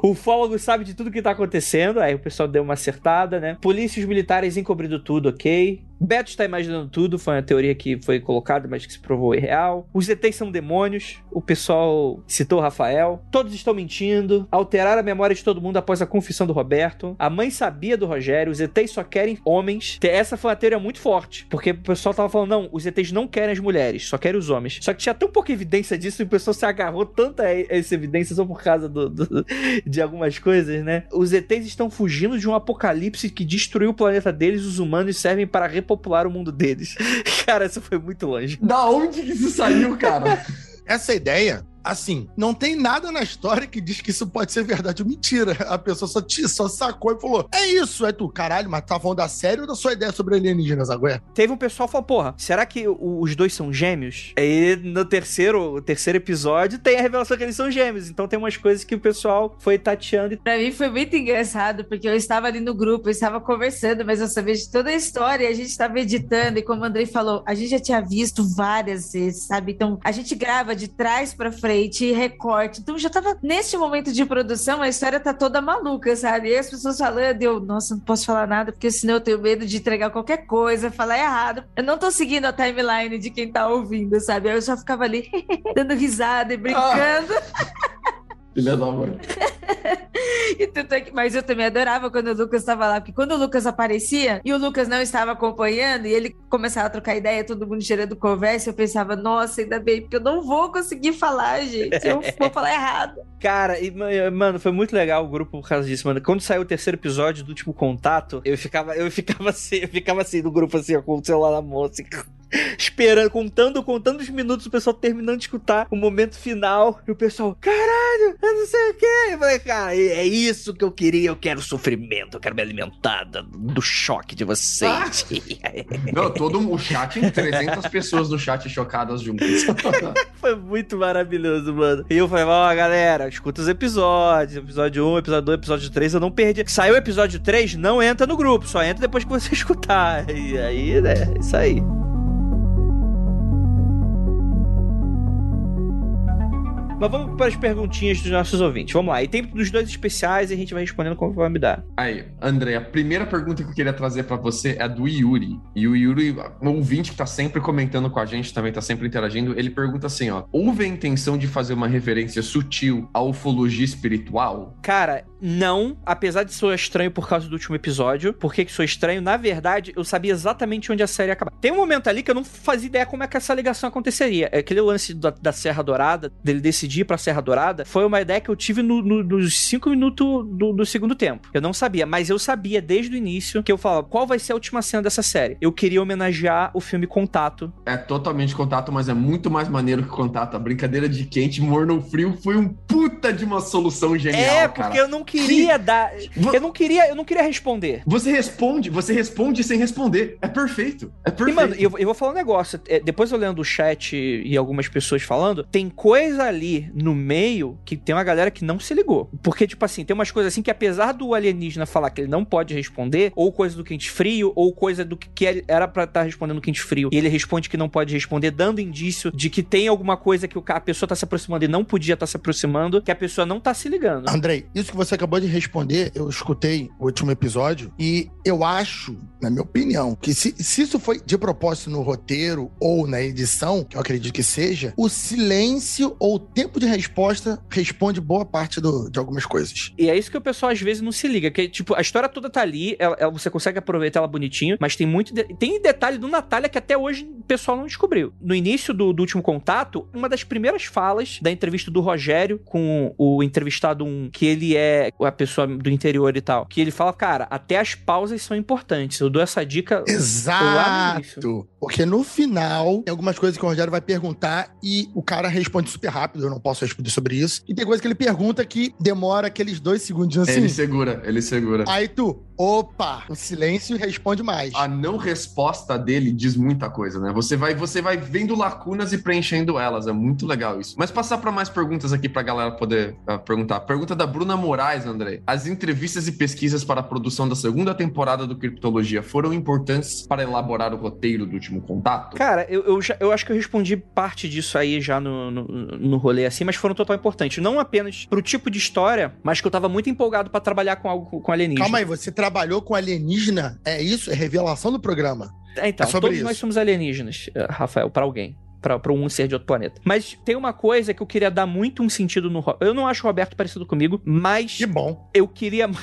O ufólogo sabe de tudo que tá acontecendo. Aí o pessoal deu uma acertada, né? Polícias militares encobrindo tudo, ok. Beto está imaginando tudo, foi uma teoria que foi colocada, mas que se provou irreal. Os ETs são demônios, o pessoal citou Rafael. Todos estão mentindo, alteraram a memória de todo mundo após a confissão do Roberto. A mãe sabia do Rogério, os ETs só querem homens. Essa foi uma teoria muito forte, porque o pessoal tava falando, não, os ETs não querem as mulheres, só querem os homens. Só que tinha tão pouca evidência disso e o pessoal se agarrou tanto a essa evidência só por causa do, do, de algumas coisas, né? Os ETs estão fugindo de um apocalipse que destruiu o planeta deles, os humanos servem para repopular o mundo deles. Cara, isso foi muito longe. Da onde que isso saiu, cara? Essa ideia assim, não tem nada na história que diz que isso pode ser verdade ou mentira. A pessoa só, te, só sacou e falou: é isso, é tu, caralho, mas tá falando da sério ou da sua ideia sobre alienígenas agora? Teve um pessoal que falou: porra, será que os dois são gêmeos? Aí no terceiro, terceiro episódio tem a revelação que eles são gêmeos. Então tem umas coisas que o pessoal foi tateando. Pra mim foi muito engraçado, porque eu estava ali no grupo, eu estava conversando, mas eu sabia de toda a história, a gente estava editando, e como o Andrei falou, a gente já tinha visto várias vezes, sabe? Então a gente grava de trás para frente frente, recorte. Então já tava nesse momento de produção, a história tá toda maluca, sabe? E as pessoas falando, eu, nossa, não posso falar nada, porque senão eu tenho medo de entregar qualquer coisa, falar errado. Eu não tô seguindo a timeline de quem tá ouvindo, sabe? Eu só ficava ali dando risada e brincando. Ah. Filha da mãe. Mas eu também adorava quando o Lucas estava lá, porque quando o Lucas aparecia e o Lucas não estava acompanhando e ele começava a trocar ideia, todo mundo gerando conversa, eu pensava, nossa, ainda bem, porque eu não vou conseguir falar, gente. Eu vou falar errado. Cara, e, mano, foi muito legal o grupo por causa disso, mano. Quando saiu o terceiro episódio do último contato, eu ficava, eu ficava assim, eu ficava assim no grupo, assim, com o celular na mão, assim esperando, contando, contando os minutos, o pessoal terminando de escutar o momento final. E o pessoal, caralho, eu não sei o que. Eu falei, cara, é isso que eu queria. Eu quero sofrimento, eu quero me alimentar do choque de vocês. Ah. não, todo o chat, 300 pessoas no chat chocadas juntas. Foi muito maravilhoso, mano. E eu falei, ó, oh, galera, escuta os episódios. Episódio 1, episódio 2, episódio 3, eu não perdi. Saiu o episódio 3, não entra no grupo, só entra depois que você escutar. E aí, né, isso aí. Mas vamos para as perguntinhas dos nossos ouvintes. Vamos lá. E tem dos dois especiais e a gente vai respondendo conforme me dá. Aí, André, a primeira pergunta que eu queria trazer para você é do Yuri. E o Yuri, um ouvinte que tá sempre comentando com a gente, também tá sempre interagindo, ele pergunta assim, ó: "Houve a intenção de fazer uma referência sutil à ufologia espiritual?" Cara, não, apesar de ser estranho por causa do último episódio. Por que que sou estranho? Na verdade, eu sabia exatamente onde a série ia acabar. Tem um momento ali que eu não fazia ideia como é que essa ligação aconteceria. É aquele lance da, da Serra Dourada, dele decidir ir pra Serra Dourada, foi uma ideia que eu tive no, no, nos cinco minutos do, do, segundo tempo. Eu não sabia, mas eu sabia desde o início que eu falava qual vai ser a última cena dessa série. Eu queria homenagear o filme Contato. É totalmente Contato, mas é muito mais maneiro que Contato. A brincadeira de quente, morno frio foi um puta de uma solução genial, É, porque cara. eu não queria que... dar... Eu não queria, eu não queria responder. Você responde, você responde sem responder. É perfeito. É perfeito. E, mano, eu, eu vou falar um negócio. É, depois eu lendo o chat e algumas pessoas falando, tem coisa ali no meio que tem uma galera que não se ligou. Porque, tipo assim, tem umas coisas assim que apesar do alienígena falar que ele não pode responder, ou coisa do quente frio, ou coisa do que era para estar tá respondendo quente frio, e ele responde que não pode responder, dando indício de que tem alguma coisa que a pessoa tá se aproximando e não podia estar tá se aproximando, que a pessoa não tá se ligando. Andrei, isso que você acabou de responder, eu escutei o último episódio, e eu acho, na minha opinião, que se, se isso foi de propósito no roteiro ou na edição, que eu acredito que seja, o silêncio ou o tempo de resposta responde boa parte do, de algumas coisas. E é isso que o pessoal às vezes não se liga, que tipo, a história toda tá ali, ela, ela, você consegue aproveitar ela bonitinho, mas tem muito. De... Tem detalhe do Natália que até hoje o pessoal não descobriu. No início do, do, último contato, uma das primeiras falas da entrevista do Rogério com o entrevistado um, que ele é a pessoa do interior e tal, que ele fala, cara, até as pausas são importantes. Eu dou essa dica Exato. Porque no final, tem algumas coisas que o Rogério vai perguntar e o cara responde super rápido, eu não posso responder sobre isso. E tem coisa que ele pergunta que demora aqueles dois segundinhos assim. Ele segura, ele segura. Aí tu, opa, o silêncio responde mais. A não resposta dele diz muita coisa, né? Você vai, você vai vendo lacunas e preenchendo elas. É muito legal isso. Mas passar para mais perguntas aqui pra galera poder uh, perguntar. Pergunta da Bruna Moraes, André. As entrevistas e pesquisas para a produção da segunda temporada do Criptologia foram importantes para elaborar o roteiro do último contato? Cara, eu, eu, já, eu acho que eu respondi parte disso aí já no, no, no rolê assim, mas foram total importantes. Não apenas pro tipo de história, mas que eu tava muito empolgado para trabalhar com algo com alienígena. Calma aí, você trabalhou com alienígena? É isso? É revelação do programa? É, então, É sobre todos isso. nós somos alienígenas, eh, Rafael, pra alguém. Pra, pra um ser de outro planeta. Mas tem uma coisa que eu queria dar muito um sentido no. Eu não acho o Roberto parecido comigo, mas Que bom. eu queria.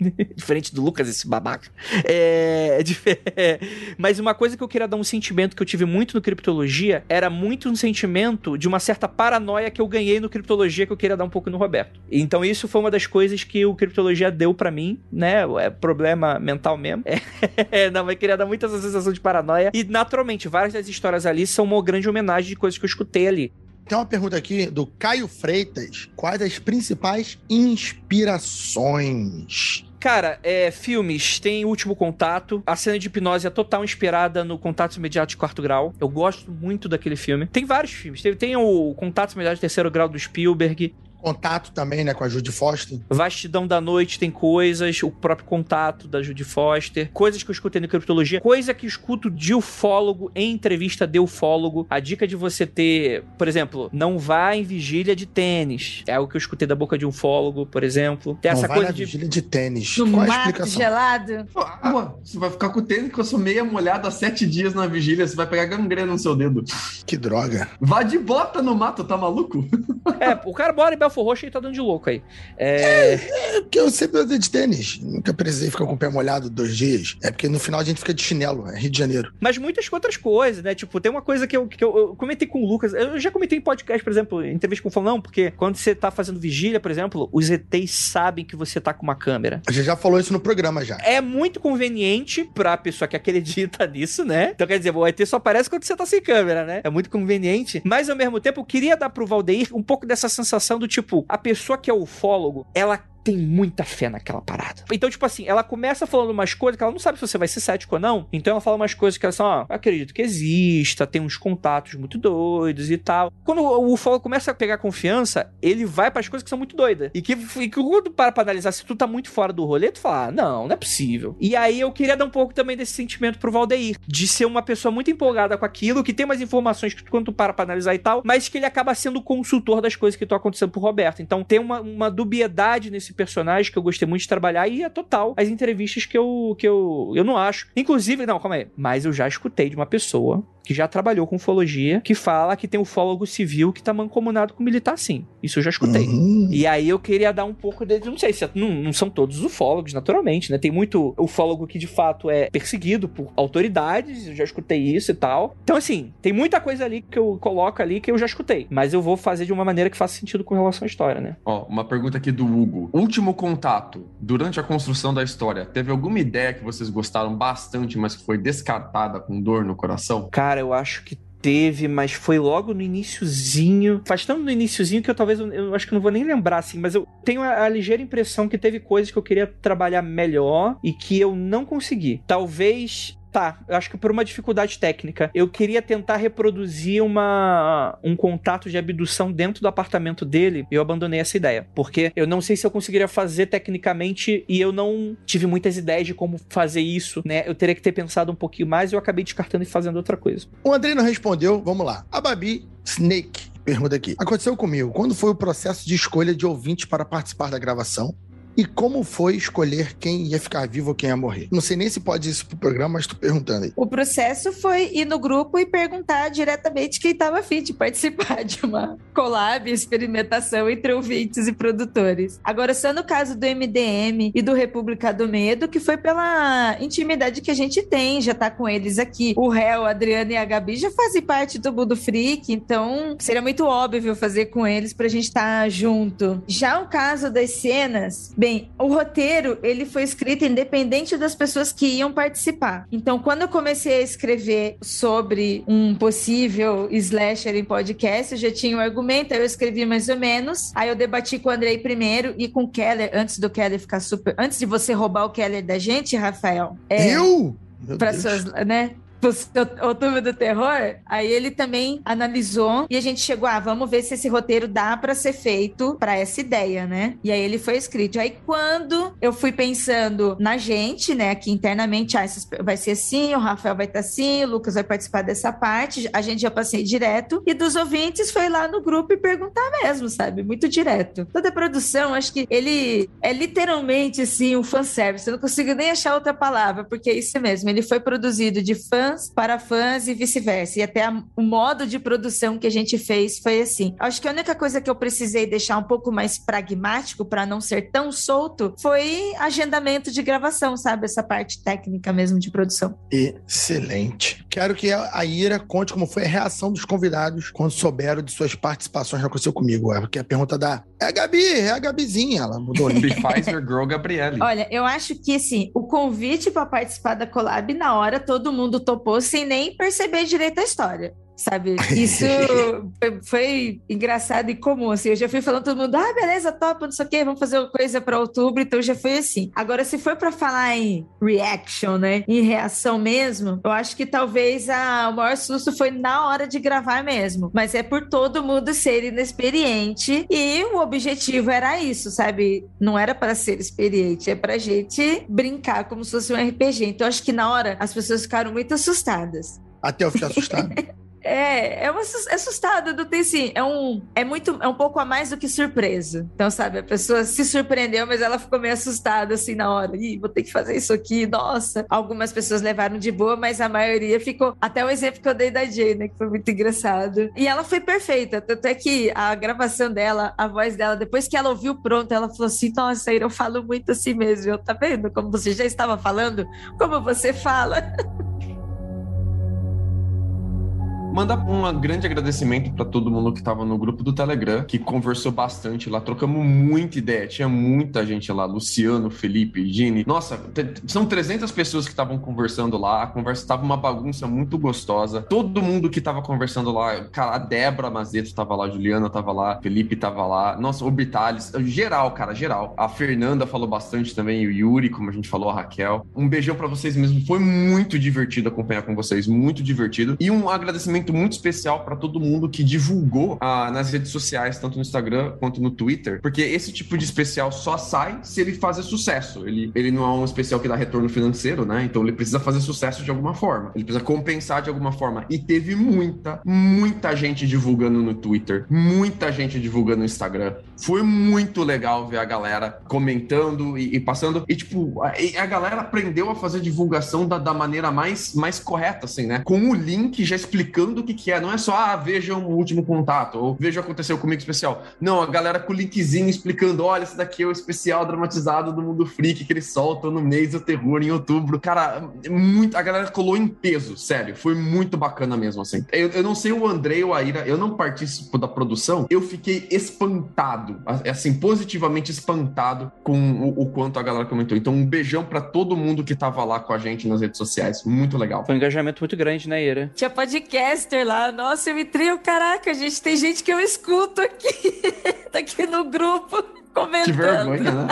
Diferente do Lucas, esse babaca. É, dif- é, Mas uma coisa que eu queria dar um sentimento que eu tive muito no Criptologia era muito um sentimento de uma certa paranoia que eu ganhei no Criptologia que eu queria dar um pouco no Roberto. Então isso foi uma das coisas que o Criptologia deu pra mim, né? É problema mental mesmo. É, não, mas eu queria dar muito essa sensação de paranoia. E naturalmente, várias das histórias ali são uma grande homenagem de coisas que eu escutei ali. Tem uma pergunta aqui do Caio Freitas. Quais as principais inspirações? Cara, é, filmes, tem Último Contato. A cena de hipnose é total inspirada no Contato Imediato de Quarto Grau. Eu gosto muito daquele filme. Tem vários filmes. Tem, tem o Contato Imediato de Terceiro Grau do Spielberg. Contato também, né, com a Judy Foster. Vastidão da Noite tem coisas. O próprio Contato da Judy Foster. Coisas que eu escutei no Criptologia. Coisa que eu escuto de ufólogo em entrevista de ufólogo. A dica de você ter, por exemplo, não vá em vigília de tênis. É algo que eu escutei da boca de um ufólogo, por exemplo. Tem Não essa vai coisa na de vigília de tênis. No Qual mato gelado. Pô, Água, você vai ficar com o tênis com a sua meia molhada há sete dias na vigília, você vai pegar gangrena no seu dedo. Que droga. Vá de bota no mato, tá maluco? É, o cara mora em Belfor Roxo e tá dando de louco aí. É, É porque eu sempre andei de tênis. Nunca precisei ficar com o pé molhado dois dias. É porque no final a gente fica de chinelo. É Rio de Janeiro. mas muitas outras coisas, né? Tipo, tem uma coisa que eu, que eu, eu comentei com o Lucas. Eu já comentei em podcast, por exemplo, em entrevista com o Falão, porque quando você tá fazendo vigília, por exemplo, os ETs sabem que você tá com uma câmera. A gente já falou isso no programa já. É muito conveniente pra pessoa que acredita nisso, né? Então quer dizer, o ET só aparece quando você tá sem câmera, né? É muito conveniente. Mas ao mesmo tempo, eu queria dar pro Valdeir um pouco dessa sensação do tipo, a pessoa que é ufólogo, ela tem muita fé naquela parada. Então, tipo assim, ela começa falando umas coisas que ela não sabe se você vai ser cético ou não. Então ela fala umas coisas que ela são, ó, eu acredito que exista, tem uns contatos muito doidos e tal. Quando o ufólogo começa a pegar confiança, ele vai pras coisas que são muito doidas. E que, e que quando para pra analisar, se tu tá muito fora do rolê, tu fala, ah, não, não é possível. E aí eu queria dar um pouco também desse sentimento pro Valdeir, de ser uma pessoa muito empolgada com aquilo, que tem mais informações que tu, quando tu para pra analisar e tal, mas que ele acaba sendo o consultor das coisas que estão acontecendo pro Roberto. Então tem uma, uma dubiedade nesse personagem que eu gostei muito de trabalhar e é total as entrevistas que eu, que eu, eu não acho. Inclusive, não, calma aí, mas eu já escutei de uma pessoa que já trabalhou com ufologia, que fala que tem ufólogo civil que tá mancomunado com militar sim. Isso eu já escutei. Uhum. E aí eu queria dar um pouco de. Não sei se. Não, não são todos ufólogos, naturalmente, né? Tem muito ufólogo que de fato é perseguido por autoridades, eu já escutei isso e tal. Então, assim, tem muita coisa ali que eu coloco ali que eu já escutei. Mas eu vou fazer de uma maneira que faça sentido com relação à história, né? Ó, uma pergunta aqui do Hugo. Último contato. Durante a construção da história, teve alguma ideia que vocês gostaram bastante, mas que foi descartada com dor no coração? Cara, eu acho que teve, mas foi logo no iniciozinho. Faz tanto no iniciozinho que eu talvez eu acho que não vou nem lembrar assim, mas eu tenho a, a ligeira impressão que teve coisas que eu queria trabalhar melhor e que eu não consegui. Talvez Tá, eu acho que por uma dificuldade técnica. Eu queria tentar reproduzir uma, um contato de abdução dentro do apartamento dele. Eu abandonei essa ideia. Porque eu não sei se eu conseguiria fazer tecnicamente e eu não tive muitas ideias de como fazer isso, né? Eu teria que ter pensado um pouquinho mais eu acabei descartando e fazendo outra coisa. O Andrei não respondeu. Vamos lá. A Babi Snake pergunta aqui. Aconteceu comigo. Quando foi o processo de escolha de ouvintes para participar da gravação? E como foi escolher quem ia ficar vivo ou quem ia morrer? Não sei nem se pode isso pro programa, mas tô perguntando aí. O processo foi ir no grupo e perguntar diretamente quem estava afim de participar de uma collab, experimentação entre ouvintes e produtores. Agora, só no caso do MDM e do República do Medo, que foi pela intimidade que a gente tem, já tá com eles aqui. O réu, a Adriana e a Gabi já fazem parte do Mundo Freak, então seria muito óbvio fazer com eles pra gente estar tá junto. Já o caso das cenas, bem, o roteiro, ele foi escrito independente das pessoas que iam participar. Então, quando eu comecei a escrever sobre um possível slasher em podcast, eu já tinha um argumento, aí eu escrevi mais ou menos, aí eu debati com o Andrei primeiro e com o Keller, antes do Keller ficar super... Antes de você roubar o Keller da gente, Rafael... É, eu? Para suas, né? Outubro do Terror, aí ele também analisou e a gente chegou, ah, vamos ver se esse roteiro dá para ser feito para essa ideia, né? E aí ele foi escrito. Aí quando eu fui pensando na gente, né, aqui internamente, ah, vai ser assim, o Rafael vai estar assim, o Lucas vai participar dessa parte, a gente já passei direto e dos ouvintes foi lá no grupo e perguntar mesmo, sabe? Muito direto. Toda a produção, acho que ele é literalmente assim um fanservice. Eu não consigo nem achar outra palavra, porque é isso mesmo. Ele foi produzido de fã fãs para fãs e vice-versa. E até a, o modo de produção que a gente fez foi assim. Acho que a única coisa que eu precisei deixar um pouco mais pragmático para não ser tão solto foi agendamento de gravação, sabe? Essa parte técnica mesmo de produção. Excelente. Quero que a Ira conte como foi a reação dos convidados quando souberam de suas participações no Aconteceu Comigo. É, porque a pergunta da. É a Gabi, é a Gabizinha. Ela mudou. Pfizer Girl Gabriele. Olha, eu acho que assim, o convite para participar da collab, na hora todo mundo topou sem nem perceber direito a história sabe? Isso foi, foi, engraçado e comum, assim, eu já fui falando todo mundo, ah, beleza, top, não sei o quê, vamos fazer uma coisa para outubro, então já foi assim. Agora, se for para falar em reaction, né, em reação mesmo, eu acho que talvez a, o maior susto foi na hora de gravar mesmo, mas é por todo mundo ser inexperiente e o objetivo era isso, sabe? Não era para ser experiente, é pra gente brincar como se fosse um RPG. Então, acho que na hora as pessoas ficaram muito assustadas. Até eu ficar assustado. É, é uma é assustada, não tem assim, é um é muito é um pouco a mais do que surpresa. Então, sabe, a pessoa se surpreendeu, mas ela ficou meio assustada assim na hora. Ih, vou ter que fazer isso aqui. Nossa. Algumas pessoas levaram de boa, mas a maioria ficou até o exemplo que eu dei da Jane, né, que foi muito engraçado. E ela foi perfeita, tanto é que a gravação dela, a voz dela, depois que ela ouviu pronto, ela falou assim: "Nossa, eu falo muito assim mesmo". Eu, tá vendo como você já estava falando? Como você fala? Mandar um grande agradecimento para todo mundo que estava no grupo do Telegram, que conversou bastante lá, trocamos muita ideia. Tinha muita gente lá, Luciano, Felipe, Gini. Nossa, são 300 pessoas que estavam conversando lá. A conversa estava uma bagunça muito gostosa. Todo mundo que estava conversando lá, cara, a Débora Mazeto estava lá, Juliana estava lá, Felipe estava lá. Nossa, o Bitales, geral, cara, geral. A Fernanda falou bastante também, o Yuri, como a gente falou, a Raquel. Um beijão para vocês mesmo. Foi muito divertido acompanhar com vocês, muito divertido. E um agradecimento agradecimento muito especial para todo mundo que divulgou ah, nas redes sociais, tanto no Instagram quanto no Twitter, porque esse tipo de especial só sai se ele fazer sucesso. Ele, ele não é um especial que dá retorno financeiro, né? Então ele precisa fazer sucesso de alguma forma. Ele precisa compensar de alguma forma. E teve muita, muita gente divulgando no Twitter, muita gente divulgando no Instagram. Foi muito legal ver a galera comentando e, e passando. E, tipo, a, a, galera aprendeu a fazer divulgação da, da maneira mais, mais correta, assim, né? Com o link já explicando do que, que é. Não é só, ah, vejam o último contato, ou veja o que aconteceu comigo especial. Não, a galera com o linkzinho explicando: olha, esse daqui é o especial dramatizado do Mundo Freak que eles soltam no mês do terror em outubro. Cara, muito, a galera colou em peso, sério. Foi muito bacana mesmo, assim. Eu, eu não sei o André ou a Ira, eu não participo da produção, eu fiquei espantado, assim, positivamente espantado com o, o quanto a galera comentou. Então, um beijão para todo mundo que tava lá com a gente nas redes sociais. Muito legal. Foi um engajamento muito grande, né, Ira? Tinha podcast podcaster lá. Nossa, eu trio, caraca, gente, tem gente que eu escuto aqui, aqui no grupo comentando. Que vergonha, né?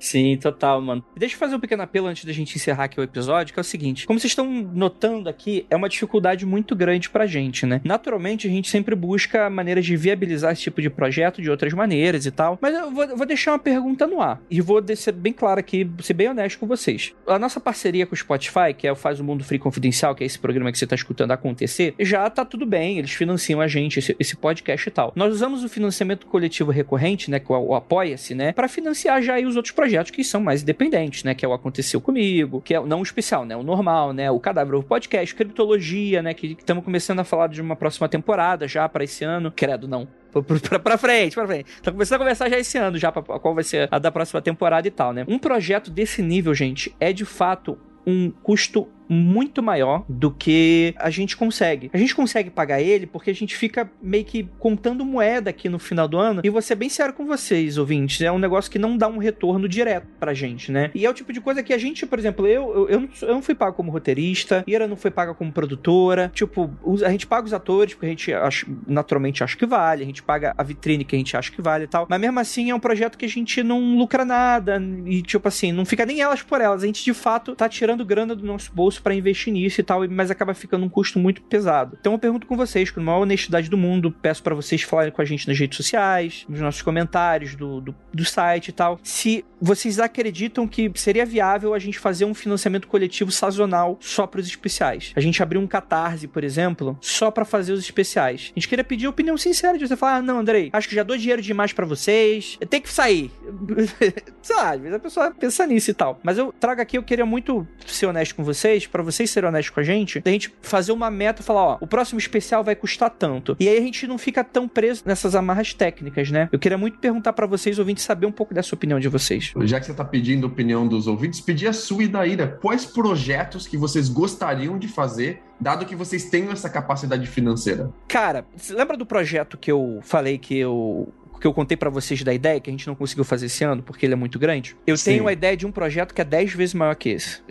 Sim, total, mano. Deixa eu fazer um pequeno apelo antes da gente encerrar aqui o episódio, que é o seguinte: como vocês estão notando aqui, é uma dificuldade muito grande pra gente, né? Naturalmente, a gente sempre busca maneiras de viabilizar esse tipo de projeto de outras maneiras e tal. Mas eu vou, vou deixar uma pergunta no ar. E vou ser bem claro aqui, ser bem honesto com vocês. A nossa parceria com o Spotify, que é o Faz o Mundo Free Confidencial, que é esse programa que você tá escutando acontecer, já tá tudo bem, eles financiam a gente, esse, esse podcast e tal. Nós usamos o financiamento coletivo recorrente, né? Que é o Apoia apoia-se, né? Para financiar já aí os outros projetos que são mais independentes, né? Que é o Aconteceu Comigo, que é não o especial, né? O normal, né? O Cadáver o Podcast, Criptologia, né? Que estamos começando a falar de uma próxima temporada já para esse ano. Credo, não pra, pra, frente, pra frente. Tá começando a conversar já esse ano, já pra, qual vai ser a da próxima temporada e tal, né? Um projeto desse nível, gente, é de fato um custo muito maior do que a gente consegue. A gente consegue pagar ele porque a gente fica meio que contando moeda aqui no final do ano. E ser bem sério com vocês, ouvintes, é um negócio que não dá um retorno direto pra gente, né? E é o tipo de coisa que a gente, por exemplo, eu, eu, eu, não, eu não fui pago como roteirista, Ira não foi paga como produtora. Tipo, a gente paga os atores porque a gente acha, naturalmente acha que vale, a gente paga a vitrine que a gente acha que vale e tal. Mas mesmo assim é um projeto que a gente não lucra nada e, tipo assim, não fica nem elas por elas. A gente de fato tá tirando grana do nosso bolso para investir nisso e tal, mas acaba ficando um custo muito pesado. Então eu pergunto com vocês, com a maior honestidade do mundo, peço para vocês falarem com a gente nas redes sociais, nos nossos comentários do, do, do site e tal, se vocês acreditam que seria viável a gente fazer um financiamento coletivo sazonal só para os especiais. A gente abrir um catarse, por exemplo, só para fazer os especiais. A gente queria pedir opinião sincera de você falar: ah, não, Andrei, acho que já dou dinheiro demais para vocês, tem que sair. Sei lá, às vezes a pessoa pensa nisso e tal. Mas eu trago aqui, eu queria muito ser honesto com vocês, para vocês serem honestos com a gente, da gente fazer uma meta e falar: ó, o próximo especial vai custar tanto. E aí a gente não fica tão preso nessas amarras técnicas, né? Eu queria muito perguntar para vocês, ouvintes, saber um pouco dessa opinião de vocês. Já que você está pedindo a opinião dos ouvintes, pedir a sua e da Ira. Quais projetos que vocês gostariam de fazer, dado que vocês tenham essa capacidade financeira? Cara, você lembra do projeto que eu falei que eu que eu contei para vocês da ideia que a gente não conseguiu fazer esse ano porque ele é muito grande. Eu Sim. tenho a ideia de um projeto que é 10 vezes maior que esse.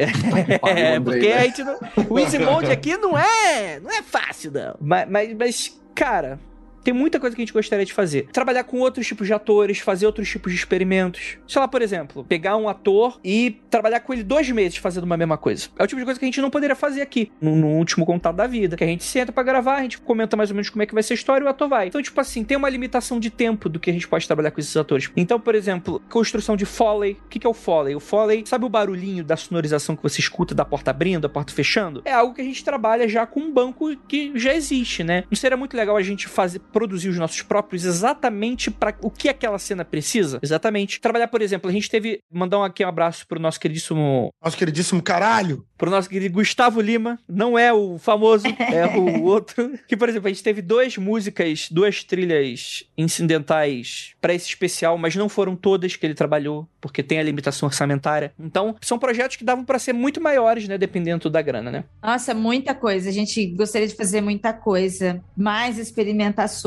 É, porque a gente não, o Easy Mode aqui não é, não é fácil não. Mas, mas, mas cara, tem muita coisa que a gente gostaria de fazer. Trabalhar com outros tipos de atores, fazer outros tipos de experimentos. Sei lá, por exemplo, pegar um ator e trabalhar com ele dois meses fazendo uma mesma coisa. É o tipo de coisa que a gente não poderia fazer aqui, no, no último contato da vida. Que a gente senta para gravar, a gente comenta mais ou menos como é que vai ser a história e o ator vai. Então, tipo assim, tem uma limitação de tempo do que a gente pode trabalhar com esses atores. Então, por exemplo, construção de Foley. O que é o Foley? O Foley, sabe o barulhinho da sonorização que você escuta da porta abrindo, da porta fechando? É algo que a gente trabalha já com um banco que já existe, né? Não seria muito legal a gente fazer produzir os nossos próprios exatamente para o que aquela cena precisa? Exatamente. Trabalhar, por exemplo, a gente teve. Mandar aqui um abraço pro nosso queridíssimo. Nosso queridíssimo caralho! Pro nosso querido Gustavo Lima. Não é o famoso, é o outro. Que, por exemplo, a gente teve duas músicas, duas trilhas incidentais para esse especial, mas não foram todas que ele trabalhou, porque tem a limitação orçamentária. Então, são projetos que davam para ser muito maiores, né? Dependendo da grana, né? Nossa, muita coisa. A gente gostaria de fazer muita coisa. Mais experimentações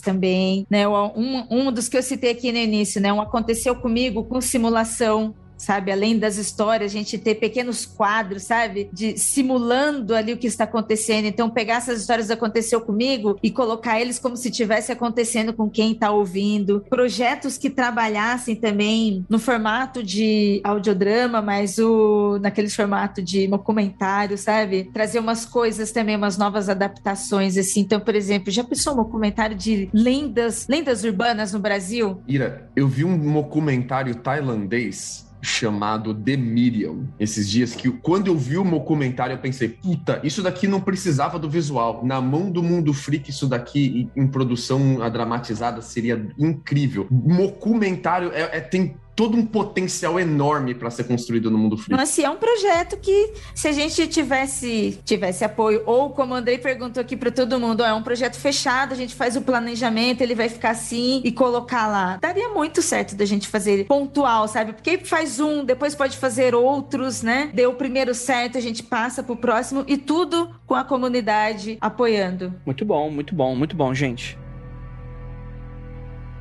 também, né? Um, um dos que eu citei aqui no início, né? Um aconteceu comigo com simulação sabe? Além das histórias, a gente ter pequenos quadros, sabe? De simulando ali o que está acontecendo. Então, pegar essas histórias que aconteceu comigo e colocar eles como se estivesse acontecendo com quem está ouvindo. Projetos que trabalhassem também no formato de audiodrama, mas o naqueles formato de documentário, sabe? Trazer umas coisas também, umas novas adaptações assim. Então, por exemplo, já pensou um documentário de lendas, lendas urbanas no Brasil? Ira, eu vi um documentário tailandês chamado The Miriam esses dias que quando eu vi o meu comentário eu pensei, puta, isso daqui não precisava do visual. Na mão do Mundo Freak isso daqui em produção dramatizada seria incrível. Mocumentário é, é tem todo um potencial enorme para ser construído no mundo free. Mas se é um projeto que, se a gente tivesse tivesse apoio, ou como o Andrei perguntou aqui para todo mundo, é um projeto fechado, a gente faz o planejamento, ele vai ficar assim e colocar lá. Daria muito certo da gente fazer pontual, sabe? Porque faz um, depois pode fazer outros, né? Deu o primeiro certo, a gente passa pro próximo e tudo com a comunidade apoiando. Muito bom, muito bom, muito bom, gente.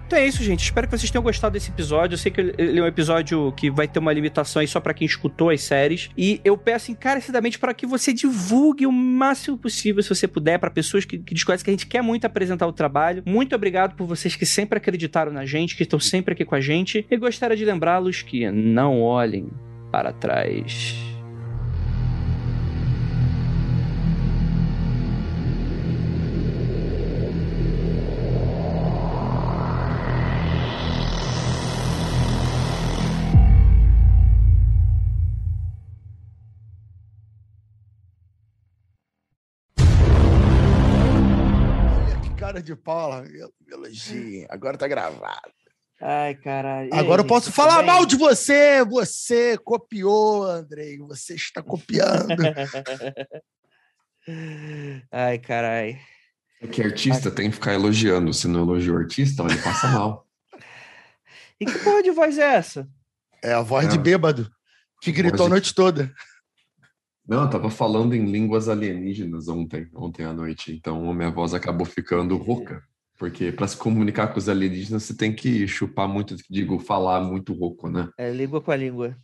Então é isso, gente. Espero que vocês tenham gostado desse episódio. Eu sei que ele é um episódio que vai ter uma limitação aí só para quem escutou as séries. E eu peço encarecidamente para que você divulgue o máximo possível, se você puder, para pessoas que, que desconhecem que a gente quer muito apresentar o trabalho. Muito obrigado por vocês que sempre acreditaram na gente, que estão sempre aqui com a gente. E gostaria de lembrá-los que não olhem para trás. De pau, elogio. Agora tá gravado. Ai, caralho. Agora eu posso falar mal de você. Você copiou, Andrei. Você está copiando. Ai, caralho. É que artista tem que ficar elogiando. Se não elogia o artista, ele passa mal. E que porra de voz é essa? É a voz é. de bêbado que gritou a noite toda. Não, eu tava falando em línguas alienígenas ontem, ontem à noite, então a minha voz acabou ficando rouca. Porque para se comunicar com os alienígenas, você tem que chupar muito, digo, falar muito rouco, né? É língua com a língua.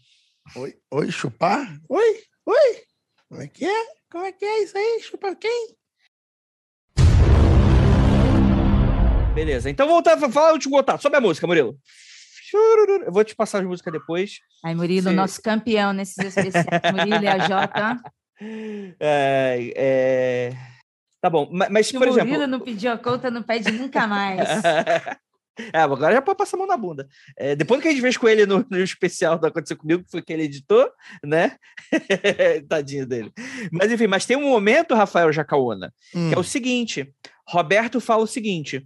Oi, oi, chupar? Oi, oi. Como é que é? Como é que é isso aí? Chupar quem? Beleza, então voltar, fala o último contato sobre a música, Murilo. Eu vou te passar as músicas depois. Aí, Murilo, Sim. nosso campeão nesses especiais. Murilo e a Jota. É, é... Tá bom, mas, Se por o exemplo... Murilo não pediu a conta, não pede nunca mais. É, agora já pode passar a mão na bunda. É, depois que a gente fez com ele no, no especial do Aconteceu Comigo, que foi que ele editou, né? Tadinho dele. Mas enfim, mas tem um momento, Rafael Jacaúna, hum. que é o hum. seguinte: Roberto fala o seguinte: